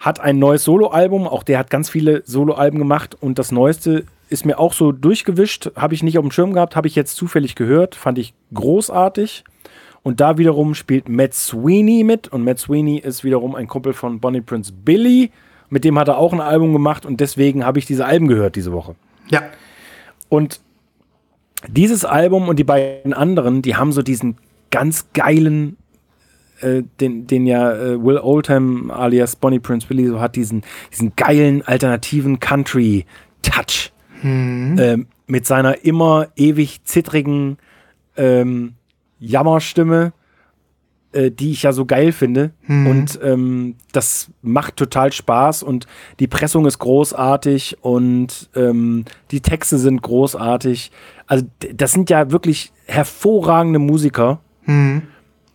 Hat ein neues Soloalbum. Auch der hat ganz viele Soloalben gemacht. Und das neueste ist mir auch so durchgewischt. Habe ich nicht auf dem Schirm gehabt, habe ich jetzt zufällig gehört. Fand ich großartig. Und da wiederum spielt Matt Sweeney mit. Und Matt Sweeney ist wiederum ein Kumpel von Bonnie Prince Billy. Mit dem hat er auch ein Album gemacht und deswegen habe ich diese Alben gehört diese Woche. Ja. Und dieses Album und die beiden anderen, die haben so diesen ganz geilen, äh, den, den ja äh, Will Oldham alias Bonnie Prince Billy so hat, diesen, diesen geilen alternativen Country-Touch. Ähm, mit seiner immer ewig zittrigen ähm, Jammerstimme, äh, die ich ja so geil finde. Und ähm, das macht total Spaß und die Pressung ist großartig und ähm, die Texte sind großartig. Also das sind ja wirklich hervorragende Musiker. Hm.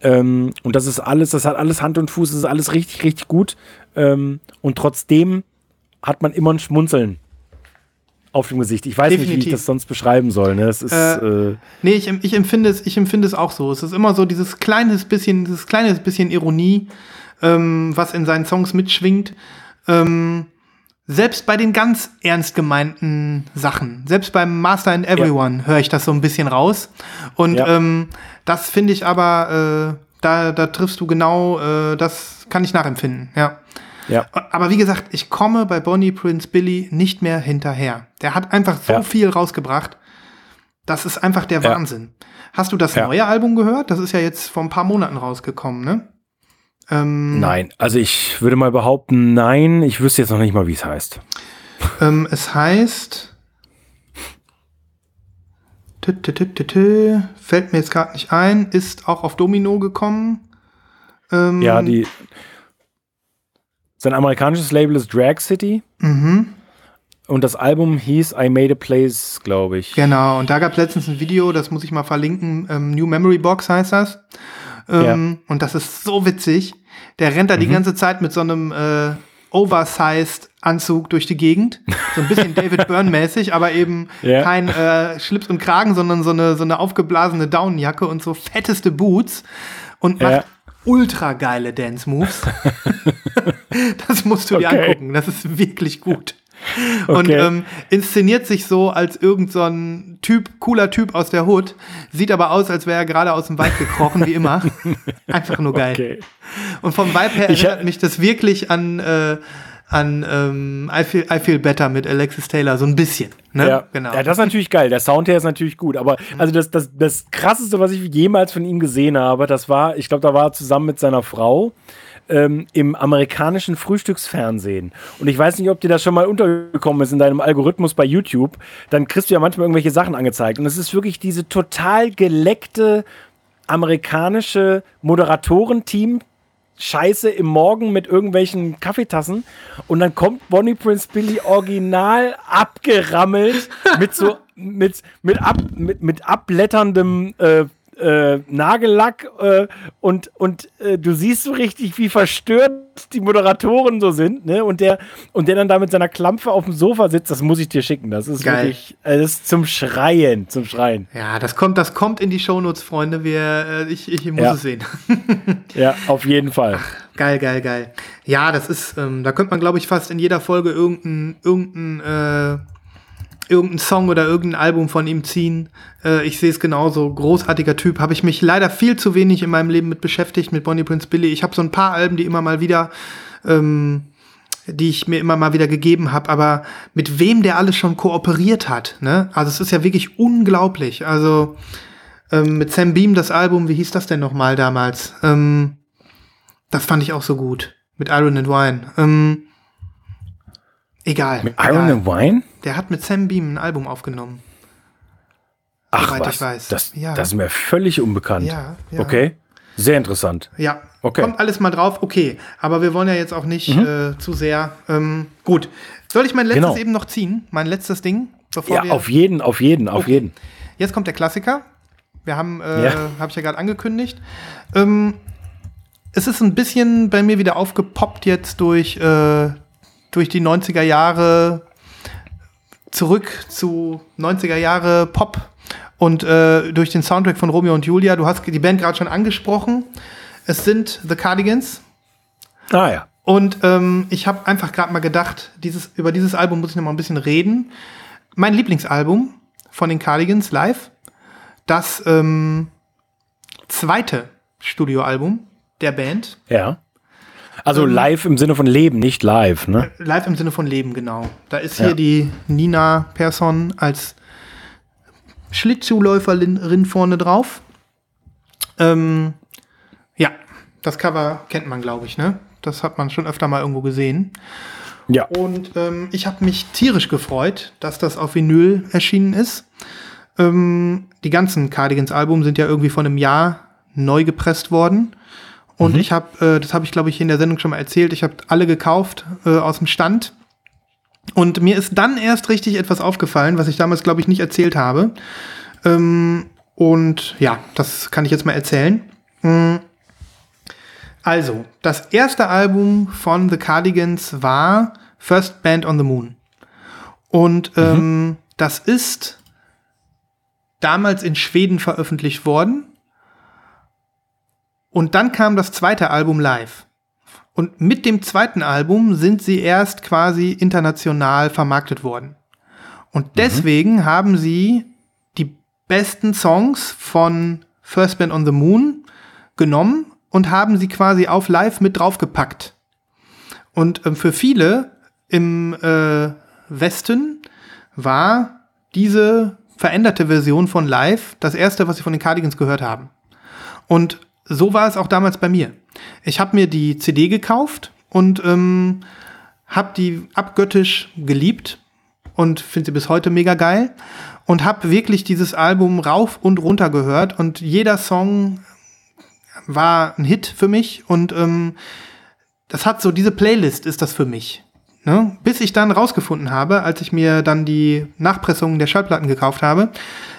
Ähm, und das ist alles, das hat alles Hand und Fuß, das ist alles richtig, richtig gut. Ähm, und trotzdem hat man immer ein Schmunzeln auf dem Gesicht. Ich weiß nicht, wie ich Definitiv. das sonst beschreiben soll. Ne? Es ist, Äh, äh, Nee, ich, ich, empfinde es, ich empfinde es auch so. Es ist immer so dieses kleines bisschen, dieses kleines bisschen Ironie, ähm, was in seinen Songs mitschwingt. Ähm, selbst bei den ganz ernst gemeinten Sachen, selbst beim Master and Everyone höre ich das so ein bisschen raus. Und Ja. ähm, das finde ich aber, äh, da, da triffst du genau, äh, das kann ich nachempfinden, ja. ja. Aber wie gesagt, ich komme bei Bonnie Prince Billy nicht mehr hinterher. Der hat einfach so Ja. viel rausgebracht. Das ist einfach der Ja. Wahnsinn. Hast du das Ja. neue Album gehört? Das ist ja jetzt vor ein paar Monaten rausgekommen, ne? Ähm, Nein, also ich würde mal behaupten, nein, ich wüsste jetzt noch nicht mal, wie es heißt. Ähm, es heißt. Fällt mir jetzt gerade nicht ein, ist auch auf Domino gekommen. Ähm, Ja, die. Sein amerikanisches Label ist Drag City Mhm, und das Album hieß I Made a Place, glaube ich. genau, und da gab es letztens ein Video, das muss ich mal verlinken. Ähm, New Memory Box heißt das. Ähm, Und das ist so witzig. Der rennt da die ganze Zeit mit so einem äh, oversized Anzug durch die Gegend. So ein bisschen David Byrne-mäßig, aber eben Ja. kein äh, Schlips und Kragen, sondern so eine, so eine aufgeblasene Daunenjacke und so fetteste Boots und macht Ja. ultra geile Dance-Moves. das musst du dir Okay. angucken. Das ist wirklich gut. Und Okay. ähm, inszeniert sich so als irgend so ein Typ, cooler Typ aus der Hood, sieht aber aus, als wäre er gerade aus dem Wald gekrochen, wie immer. Einfach nur geil. Okay. Und vom Vibe her erinnert mich das wirklich an, äh, an ähm, I, feel, I Feel Better mit Alexis Taylor, so ein bisschen. Ne? Ja, genau. ja, das ist natürlich geil. Der Sound her ist natürlich gut. Aber also das, das, das krasseste, was ich jemals von ihm gesehen habe, das war, ich glaube, da war er zusammen mit seiner Frau ähm, im amerikanischen Frühstücksfernsehen. Und ich weiß nicht, ob dir das schon mal untergekommen ist in deinem Algorithmus bei YouTube. Dann kriegst du ja manchmal irgendwelche Sachen angezeigt. Und es ist wirklich diese total geleckte amerikanische Moderatorenteam Scheiße im Morgen mit irgendwelchen Kaffeetassen und dann kommt Bonnie Prince Billy original abgerammelt mit so mit mit ab mit, mit abblätterndem äh, äh, Nagellack äh, und und äh, du siehst so richtig, wie verstört die Moderatoren so sind, ne? Und der und der dann da mit seiner Klampfe auf dem Sofa sitzt, das muss ich dir schicken. Das ist Geil. wirklich, äh, das ist zum Schreien, zum Schreien. ja, das kommt, das kommt in die Shownotes, Freunde. Wir, äh, ich, ich muss Ja. es sehen. Ja, auf jeden Fall. Geil, geil, geil. Ja, das ist, ähm, da könnte man, glaube ich, fast in jeder Folge irgendein, irgendein, äh, irgendein Song oder irgendein Album von ihm ziehen. Äh, ich sehe es genauso. Großartiger Typ. Habe ich mich leider viel zu wenig in meinem Leben mit beschäftigt, mit Bonnie Prince Billy. Ich habe so ein paar Alben, die immer mal wieder, ähm, die ich mir immer mal wieder gegeben habe, aber mit wem der alles schon kooperiert hat, ne? Also es ist ja wirklich unglaublich. Also ähm, mit Sam Beam das Album, wie hieß das denn noch mal damals? Ähm, Das fand ich auch so gut. Mit Iron and Wine. Ähm, egal. Mit egal. Iron and Wine? Der hat mit Sam Beam ein Album aufgenommen. Ach Soweit was, ich weiß. Das, Ja. das ist mir völlig unbekannt. Ja, ja. Okay, sehr interessant. Ja, Okay. kommt alles mal drauf. Okay, aber wir wollen ja jetzt auch nicht äh, zu sehr. Ähm, gut. Soll ich mein letztes Genau. eben noch ziehen? Mein letztes Ding? Bevor Ja, auf jeden, auf jeden, auf Okay. jeden. Jetzt kommt der Klassiker. Wir haben, äh, Ja. habe ich ja gerade angekündigt. Ähm, es ist ein bisschen bei mir wieder aufgepoppt jetzt durch, äh, durch die 90er Jahre zurück zu 90er Jahre Pop und äh, durch den Soundtrack von Romeo und Julia. Du hast die Band gerade schon angesprochen. Es sind The Cardigans. Ah ja. Und ähm, ich habe einfach gerade mal gedacht, dieses, über dieses Album muss ich noch mal ein bisschen reden. Mein Lieblingsalbum von den Cardigans live, das ähm, zweite Studioalbum der Band, Ja. Also Ähm, live im Sinne von Leben, nicht live, ne? live im Sinne von Leben, genau. Da ist hier Ja. die Nina Persson als Schlittschuhläuferin vorne drauf. Ähm, ja, das Cover kennt man, glaube ich, ne? Das hat man schon öfter mal irgendwo gesehen. Ja. Und ähm, ich habe mich tierisch gefreut, dass das auf Vinyl erschienen ist. Ähm, die ganzen Cardigans-Alben sind ja irgendwie vor einem Jahr neu gepresst worden. Und ich habe, äh, das habe ich glaube ich in der Sendung schon mal erzählt, ich habe alle gekauft äh, aus dem Stand. Und mir ist dann erst richtig etwas aufgefallen, was ich damals glaube ich nicht erzählt habe. Ähm, und ja, das kann ich jetzt mal erzählen. Mm. Also, das erste Album von The Cardigans war First Band on the Moon. Und ähm, das ist damals in Schweden veröffentlicht worden. Und dann kam das zweite Album live. Und mit dem zweiten Album sind sie erst quasi international vermarktet worden. Und deswegen haben sie die besten Songs von First Band on the Moon genommen und haben sie quasi auf live mit draufgepackt. Und ähm, für viele im äh, Westen war diese veränderte Version von live das erste, was sie von den Cardigans gehört haben. Und so war es auch damals bei mir. Ich habe mir die CD gekauft und ähm, habe die abgöttisch geliebt und finde sie bis heute mega geil und habe wirklich dieses Album rauf und runter gehört und jeder Song war ein Hit für mich und ähm, das hat so, diese Playlist ist das für mich. Ne? Bis ich dann rausgefunden habe, als ich mir dann die Nachpressungen der Schallplatten gekauft habe,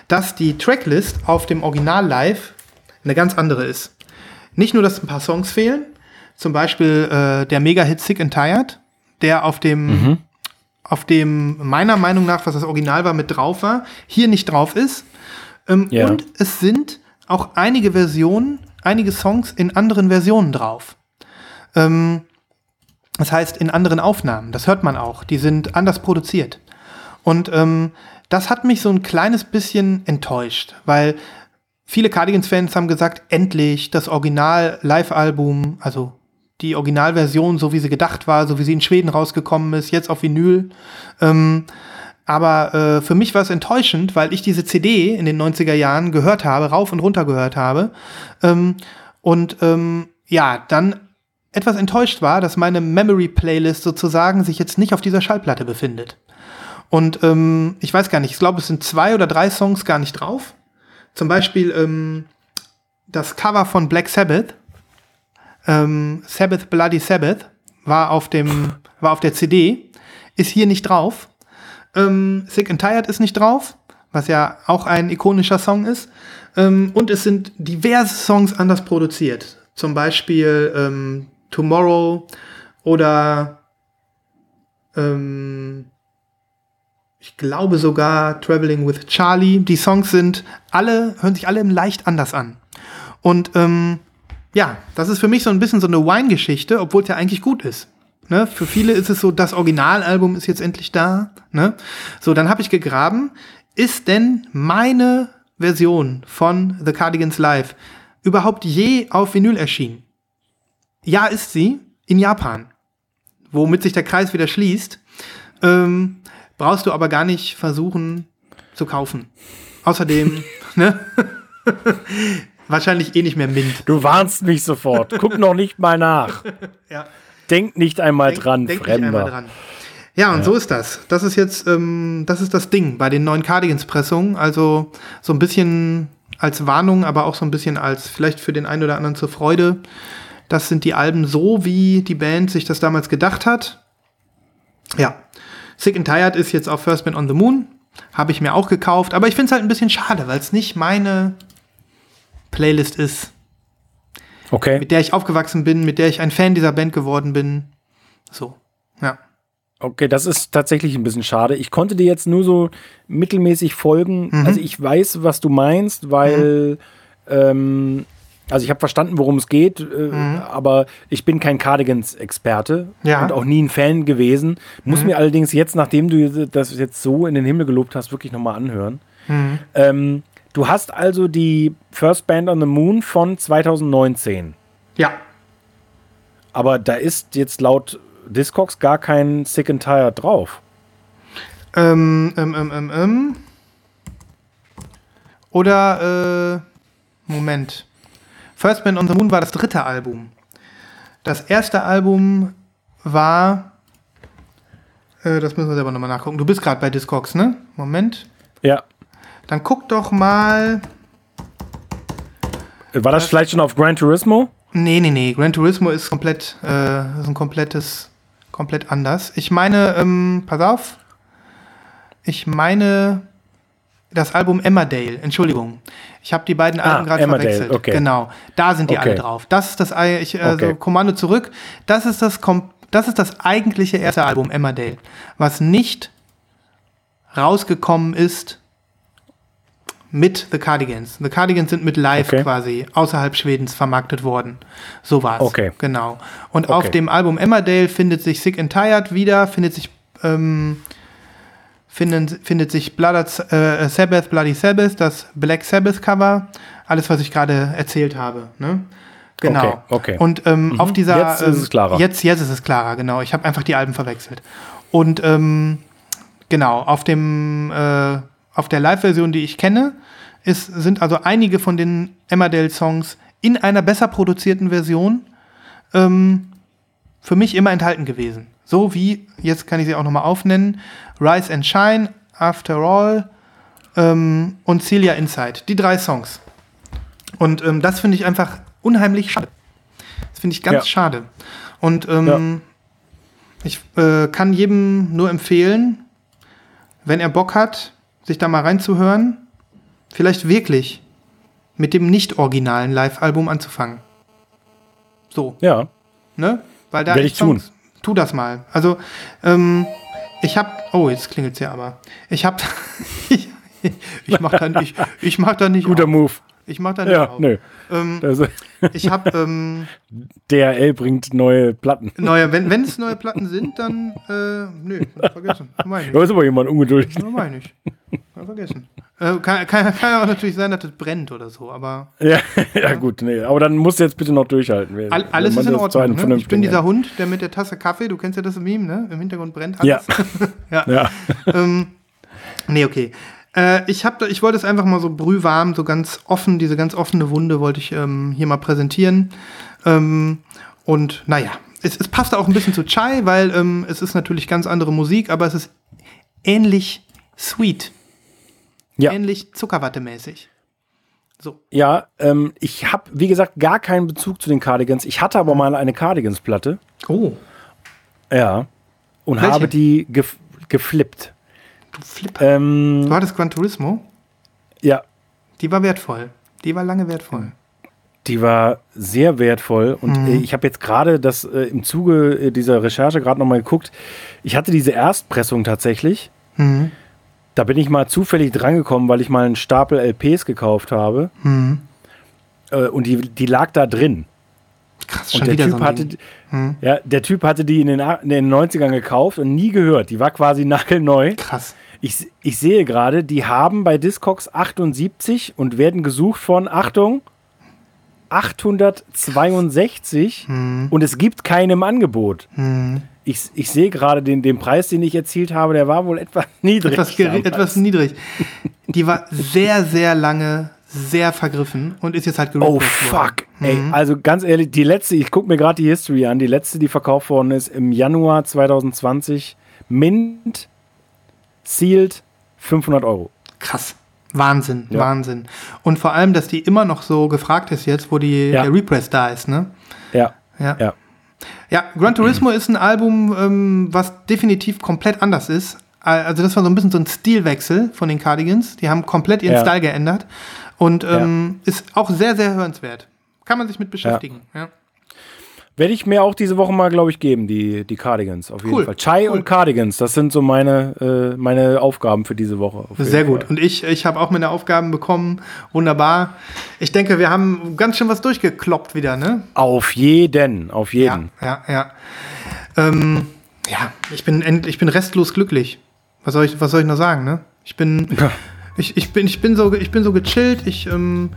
dass die Tracklist auf dem Original Live eine ganz andere ist. Nicht nur, dass ein paar Songs fehlen, zum Beispiel äh, der Mega-Hit Sick and Tired, der auf dem, auf dem meiner Meinung nach, was das Original war, mit drauf war, hier nicht drauf ist. Ähm, Ja. Und es sind auch einige Versionen, einige Songs in anderen Versionen drauf. Ähm, das heißt, in anderen Aufnahmen. Das hört man auch. Die sind anders produziert. Und ähm, das hat mich so ein kleines bisschen enttäuscht, weil viele Cardigans-Fans haben gesagt, endlich das Original-Live-Album, also die Originalversion, so wie sie gedacht war, so wie sie in Schweden rausgekommen ist, jetzt auf Vinyl. Ähm, aber äh, für mich war es enttäuschend, weil ich diese CD in den 90er Jahren gehört habe, rauf und runter gehört habe. Ähm, und ähm, ja, dann etwas enttäuscht war, dass meine Memory-Playlist sozusagen sich jetzt nicht auf dieser Schallplatte befindet. Und ähm, ich weiß gar nicht, ich glaube, es sind zwei oder drei Songs gar nicht drauf. Zum Beispiel ähm, das Cover von Black Sabbath, ähm, Sabbath Bloody Sabbath, war auf, dem, war auf der CD, ist hier nicht drauf. Ähm, Sick and Tired ist nicht drauf, was ja auch ein ikonischer Song ist. Ähm, und es sind diverse Songs anders produziert. Zum Beispiel ähm, Tomorrow oder ähm, ich glaube sogar Traveling with Charlie. Die Songs sind alle, hören sich alle leicht anders an. Und ähm, ja, das ist für mich so ein bisschen so eine Wine-Geschichte, obwohl es ja eigentlich gut ist. Ne? Für viele ist es so, das Originalalbum ist jetzt endlich da. Ne? So, dann habe ich gegraben, ist denn meine Version von The Cardigans Live überhaupt je auf Vinyl erschienen? Ja, ist sie in Japan, womit sich der Kreis wieder schließt. Ähm, brauchst du aber gar nicht versuchen zu kaufen. Außerdem, ne? wahrscheinlich eh nicht mehr Mint. Du warnst mich sofort. Guck noch nicht mal nach. Ja. Denk nicht einmal Denk- dran, denk nicht Fremder. einmal dran. Ja, und so ist das. Das ist jetzt, ähm, das ist das Ding bei den neuen Cardigans-Pressungen. Also so ein bisschen als Warnung, aber auch so ein bisschen als vielleicht für den einen oder anderen zur Freude. Das sind die Alben so, wie die Band sich das damals gedacht hat. Ja. Sick and Tired ist jetzt auf First Man on the Moon. Habe ich mir auch gekauft. Aber ich finde es halt ein bisschen schade, weil es nicht meine Playlist ist Okay. mit der ich aufgewachsen bin, mit der ich ein Fan dieser Band geworden bin. So, ja. Okay, das ist tatsächlich ein bisschen schade. Ich konnte dir jetzt nur so mittelmäßig folgen. Mhm. Also ich weiß, was du meinst, weil ähm, also ich habe verstanden, worum es geht, äh, aber ich bin kein Cardigans-Experte Mhm. Ja. Mhm. und auch nie ein Fan gewesen. Muss mir allerdings jetzt, nachdem du das jetzt so in den Himmel gelobt hast, wirklich nochmal anhören. Mhm. Ähm, du hast also die First Band on the Moon von 2019. Ja, Aber da ist jetzt laut Discogs gar kein Sick and Tired drauf. ähm, ähm, ähm, ähm, ähm. Oder, äh, Moment. First Man on the Moon war das dritte Album. Das erste Album war, äh, das müssen wir selber nochmal nachgucken. Du bist gerade bei Discogs, ne? Moment. Ja. Dann guck doch mal. War das vielleicht schon auf Gran Turismo? Nee, nee, nee. Gran Turismo ist komplett, äh, ist ein komplettes, komplett anders. Ich meine, ähm, pass auf. Ich meine das Album Emmerdale. Entschuldigung. Ich habe die beiden Alben gerade Ah, Emmerdale, verwechselt. okay. Genau. Da sind die Okay. alle drauf. Das ist das, ich, also Okay. Kommando zurück. Das ist das, das ist das eigentliche erste Album Emmerdale, was nicht rausgekommen ist mit The Cardigans. The Cardigans sind mit Live Okay. quasi außerhalb Schwedens vermarktet worden. So war's. Okay. Genau. Und auf Okay. dem Album Emmerdale findet sich Sick and Tired wieder, findet sich ähm, finden, findet sich Blood, äh, Sabbath, Bloody Sabbath, das Black Sabbath Cover, alles, was ich gerade erzählt habe. Ne? Genau. Okay, okay. Und ähm, auf dieser. Jetzt ist ähm, es klarer. Jetzt, jetzt ist es klarer, genau. Ich habe einfach die Alben verwechselt. Und ähm, genau, auf dem äh, auf der Live-Version, die ich kenne, ist, sind also einige von den Emmerdale-Songs in einer besser produzierten Version ähm, für mich immer enthalten gewesen. So wie, jetzt kann ich sie auch nochmal aufnennen, Rise and Shine, After All ähm, und Celia Inside. Die drei Songs. Und ähm, das finde ich einfach unheimlich schade. Das finde ich ganz Ja. schade. Und ähm, ich äh, kann jedem nur empfehlen, wenn er Bock hat, sich da mal reinzuhören, vielleicht wirklich mit dem nicht originalen Live-Album anzufangen. So, Ja. ne? Weil da Werd echt ich tun. Songs- Tu das mal. Also, ähm, ich hab, oh, jetzt klingelt's ja aber. Ich hab, ich, ich mach da nicht, ich mach da nicht Guter auf. Move. Ich mach da nicht Ja, auf. nö. Ähm, Also, ich hab, ähm, DRL bringt neue Platten. neue, wenn, wenn es neue Platten sind, dann, äh, nö, vergessen. Meine ich. Da ist aber jemand ungeduldig. Ja, meine ich. Ja, vergessen. Äh, kann, kann, kann ja auch natürlich sein, dass es brennt oder so, aber Ja, ja, gut, nee. Aber dann musst du jetzt bitte noch durchhalten. All, alles ist in das Ordnung. Ne? Ich bin dieser. Hund, der mit der Tasse Kaffee, du kennst ja das Meme, ne? Im Hintergrund brennt Ja. alles. ja. Ja. ähm, nee, okay. Äh, ich, hab, ich wollte es einfach mal so brühwarm, so ganz offen, diese ganz offene Wunde wollte ich ähm, hier mal präsentieren. Ähm, und naja, es, es passt auch ein bisschen zu Chai, weil ähm, es ist natürlich ganz andere Musik, aber es ist ähnlich sweet, Ja. ähnlich Zuckerwatte-mäßig. So. Ja, ähm, ich habe, wie gesagt, gar keinen Bezug zu den Cardigans. Ich hatte aber mal eine Cardigans-Platte. Oh, Ja. Und Welche? habe die gef geflippt. Du Flipper. Ähm, Du hattest Gran Turismo? ja, Die war wertvoll. Die war lange wertvoll. die war sehr wertvoll. Und Mhm. äh, ich habe jetzt gerade das äh, im Zuge äh, dieser Recherche gerade nochmal geguckt. Ich hatte diese Erstpressung tatsächlich. Mhm. Da bin ich mal zufällig drangekommen, weil ich mal einen Stapel LPs gekauft habe. Mhm. Äh, und die, die lag da drin. Krass, Und der wieder typ, so hatte. Mhm. ja, der Typ hatte die in den, in den 90ern gekauft und nie gehört. Die war quasi nagelneu. Krass. Ich, ich sehe gerade, die haben bei Discogs 78 und werden gesucht von, Achtung, 862 und es gibt keine im Angebot. Mhm. Ich, ich sehe gerade den, den Preis, den ich erzielt habe, der war wohl etwas niedrig. Etwas, etwas niedrig. Die war sehr, sehr lange sehr vergriffen und ist jetzt halt Oh gerepressed worden. fuck. Ey, also ganz ehrlich, die letzte, ich gucke mir gerade die History an, die letzte, die verkauft worden ist im Januar 2020, Mint, sealed, 500 Euro. Krass. Wahnsinn, Ja. Wahnsinn. Und vor allem, dass die immer noch so gefragt ist jetzt, wo die, Ja. der Repress da ist, ne? Ja, Ja. ja. Ja, Gran Turismo ist ein Album, ähm, was definitiv komplett anders ist. Also das war so ein bisschen so ein Stilwechsel von den Cardigans. Die haben komplett ihren. Style geändert und ähm, ist auch sehr, sehr hörenswert. Kann man sich mit beschäftigen. Ja. Werde ich mir auch diese Woche mal, glaube ich, geben, die, die Cardigans, auf jeden Cool, Fall. Chai cool. und Cardigans, das sind so meine, äh, meine Aufgaben für diese Woche. Sehr Fall. gut. Und ich, ich habe auch meine Aufgaben bekommen. Wunderbar. Ich denke, wir haben ganz schön was durchgekloppt wieder, ne? Auf jeden, auf jeden. Ja, ja, ja. Ähm, ja, ich bin, ich bin restlos glücklich. Was soll ich, was soll ich noch sagen, ne? Ich bin, Ja. ich, ich bin, ich bin so, ich bin so gechillt. Ich, ähm,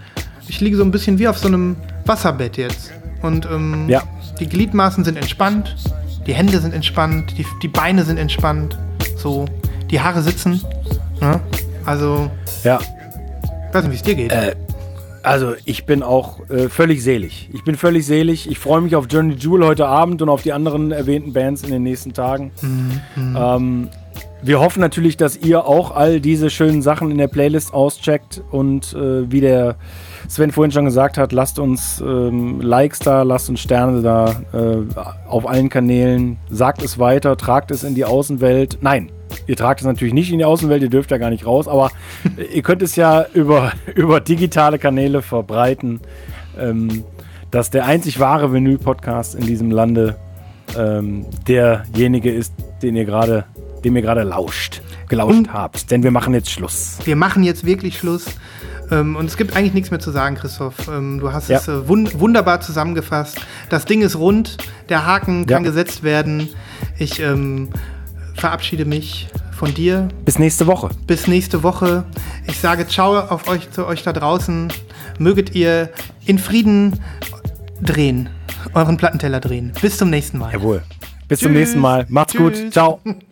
ich liege so ein bisschen wie auf so einem Wasserbett jetzt. Und ähm, Ja. Die Gliedmaßen sind entspannt, die Hände sind entspannt, die, die Beine sind entspannt. So, die Haare sitzen. Ne? Also, Ja. ich weiß nicht, wie es dir geht. Äh, Also ich bin auch äh, völlig selig. Ich bin völlig selig. Ich freue mich auf Journey Jewel heute Abend und auf die anderen erwähnten Bands in den nächsten Tagen. Ähm, wir hoffen natürlich, dass ihr auch all diese schönen Sachen in der Playlist auscheckt und äh, wie der Sven vorhin schon gesagt hat, lasst uns ähm, Likes da, lasst uns Sterne da äh, auf allen Kanälen, sagt es weiter, tragt es in die Außenwelt. Nein, ihr tragt es natürlich nicht in die Außenwelt, ihr dürft ja gar nicht raus, aber ihr könnt es ja über, über digitale Kanäle verbreiten, ähm, dass der einzig wahre Vinyl-Podcast in diesem Lande ähm, derjenige ist, den ihr gerade, dem ihr gerade lauscht, gelauscht Und- habt. Denn wir machen jetzt Schluss. wir machen jetzt wirklich Schluss. Ähm, und es gibt eigentlich nichts mehr zu sagen, Christoph. Ähm, du hast Ja. es äh, wun wunderbar zusammengefasst. Das Ding ist rund, der Haken kann Ja. gesetzt werden. Ich ähm, verabschiede mich von dir. Bis nächste Woche. Bis nächste Woche. Ich sage Ciao auf euch zu euch da draußen. Möget ihr in Frieden drehen, euren Plattenteller drehen. Bis zum nächsten Mal. Jawohl. Bis zum Tschüss. nächsten Mal. Macht's gut. Tschüss. Ciao.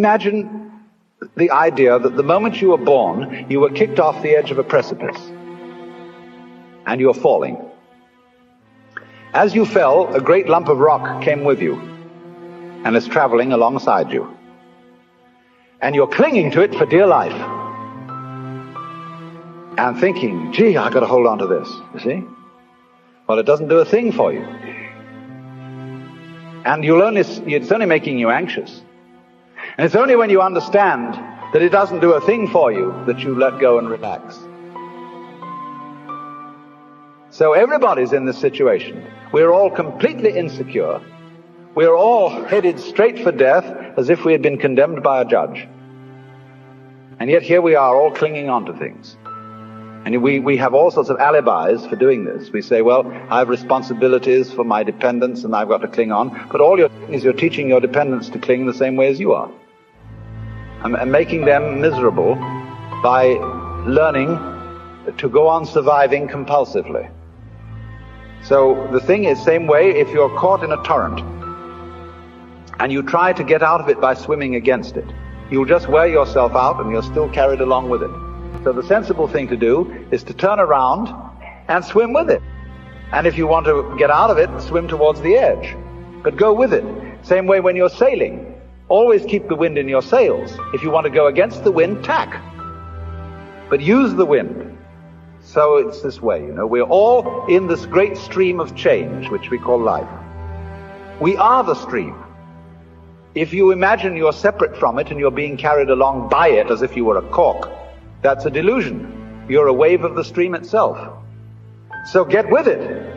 Imagine the idea that the moment you were born, you were kicked off the edge of a precipice and you were falling. As you fell, a great lump of rock came with you and is traveling alongside you. And you're clinging to it for dear life and thinking, gee, I've got to hold on to this. You see? Well, it doesn't do a thing for you. And you'll only, it's only making you anxious. And it's only when you understand that it doesn't do a thing for you that you let go and relax. So everybody's in this situation. We're all completely insecure. We're all headed straight for death as if we had been condemned by a judge. And yet here we are all clinging on to things. And we, we have all sorts of alibis for doing this. We say, well, I have responsibilities for my dependents and I've got to cling on. But all you're doing is you're teaching your dependents to cling the same way as you are. And, making them miserable by learning to go on surviving compulsively. So the thing is, same way, if you're caught in a torrent and you try to get out of it by swimming against it, you'll just wear yourself out and you're still carried along with it. So the sensible thing to do is to turn around and swim with it. And if you want to get out of it, swim towards the edge. But go with it. Same way when you're sailing. Always keep the wind in your sails. If you want to go against the wind, tack. But use the wind. So it's this way, you know. We're all in this great stream of change, which we call life. We are the stream. If you imagine you're separate from it and you're being carried along by it as if you were a cork, that's a delusion. You're a wave of the stream itself. So get with it.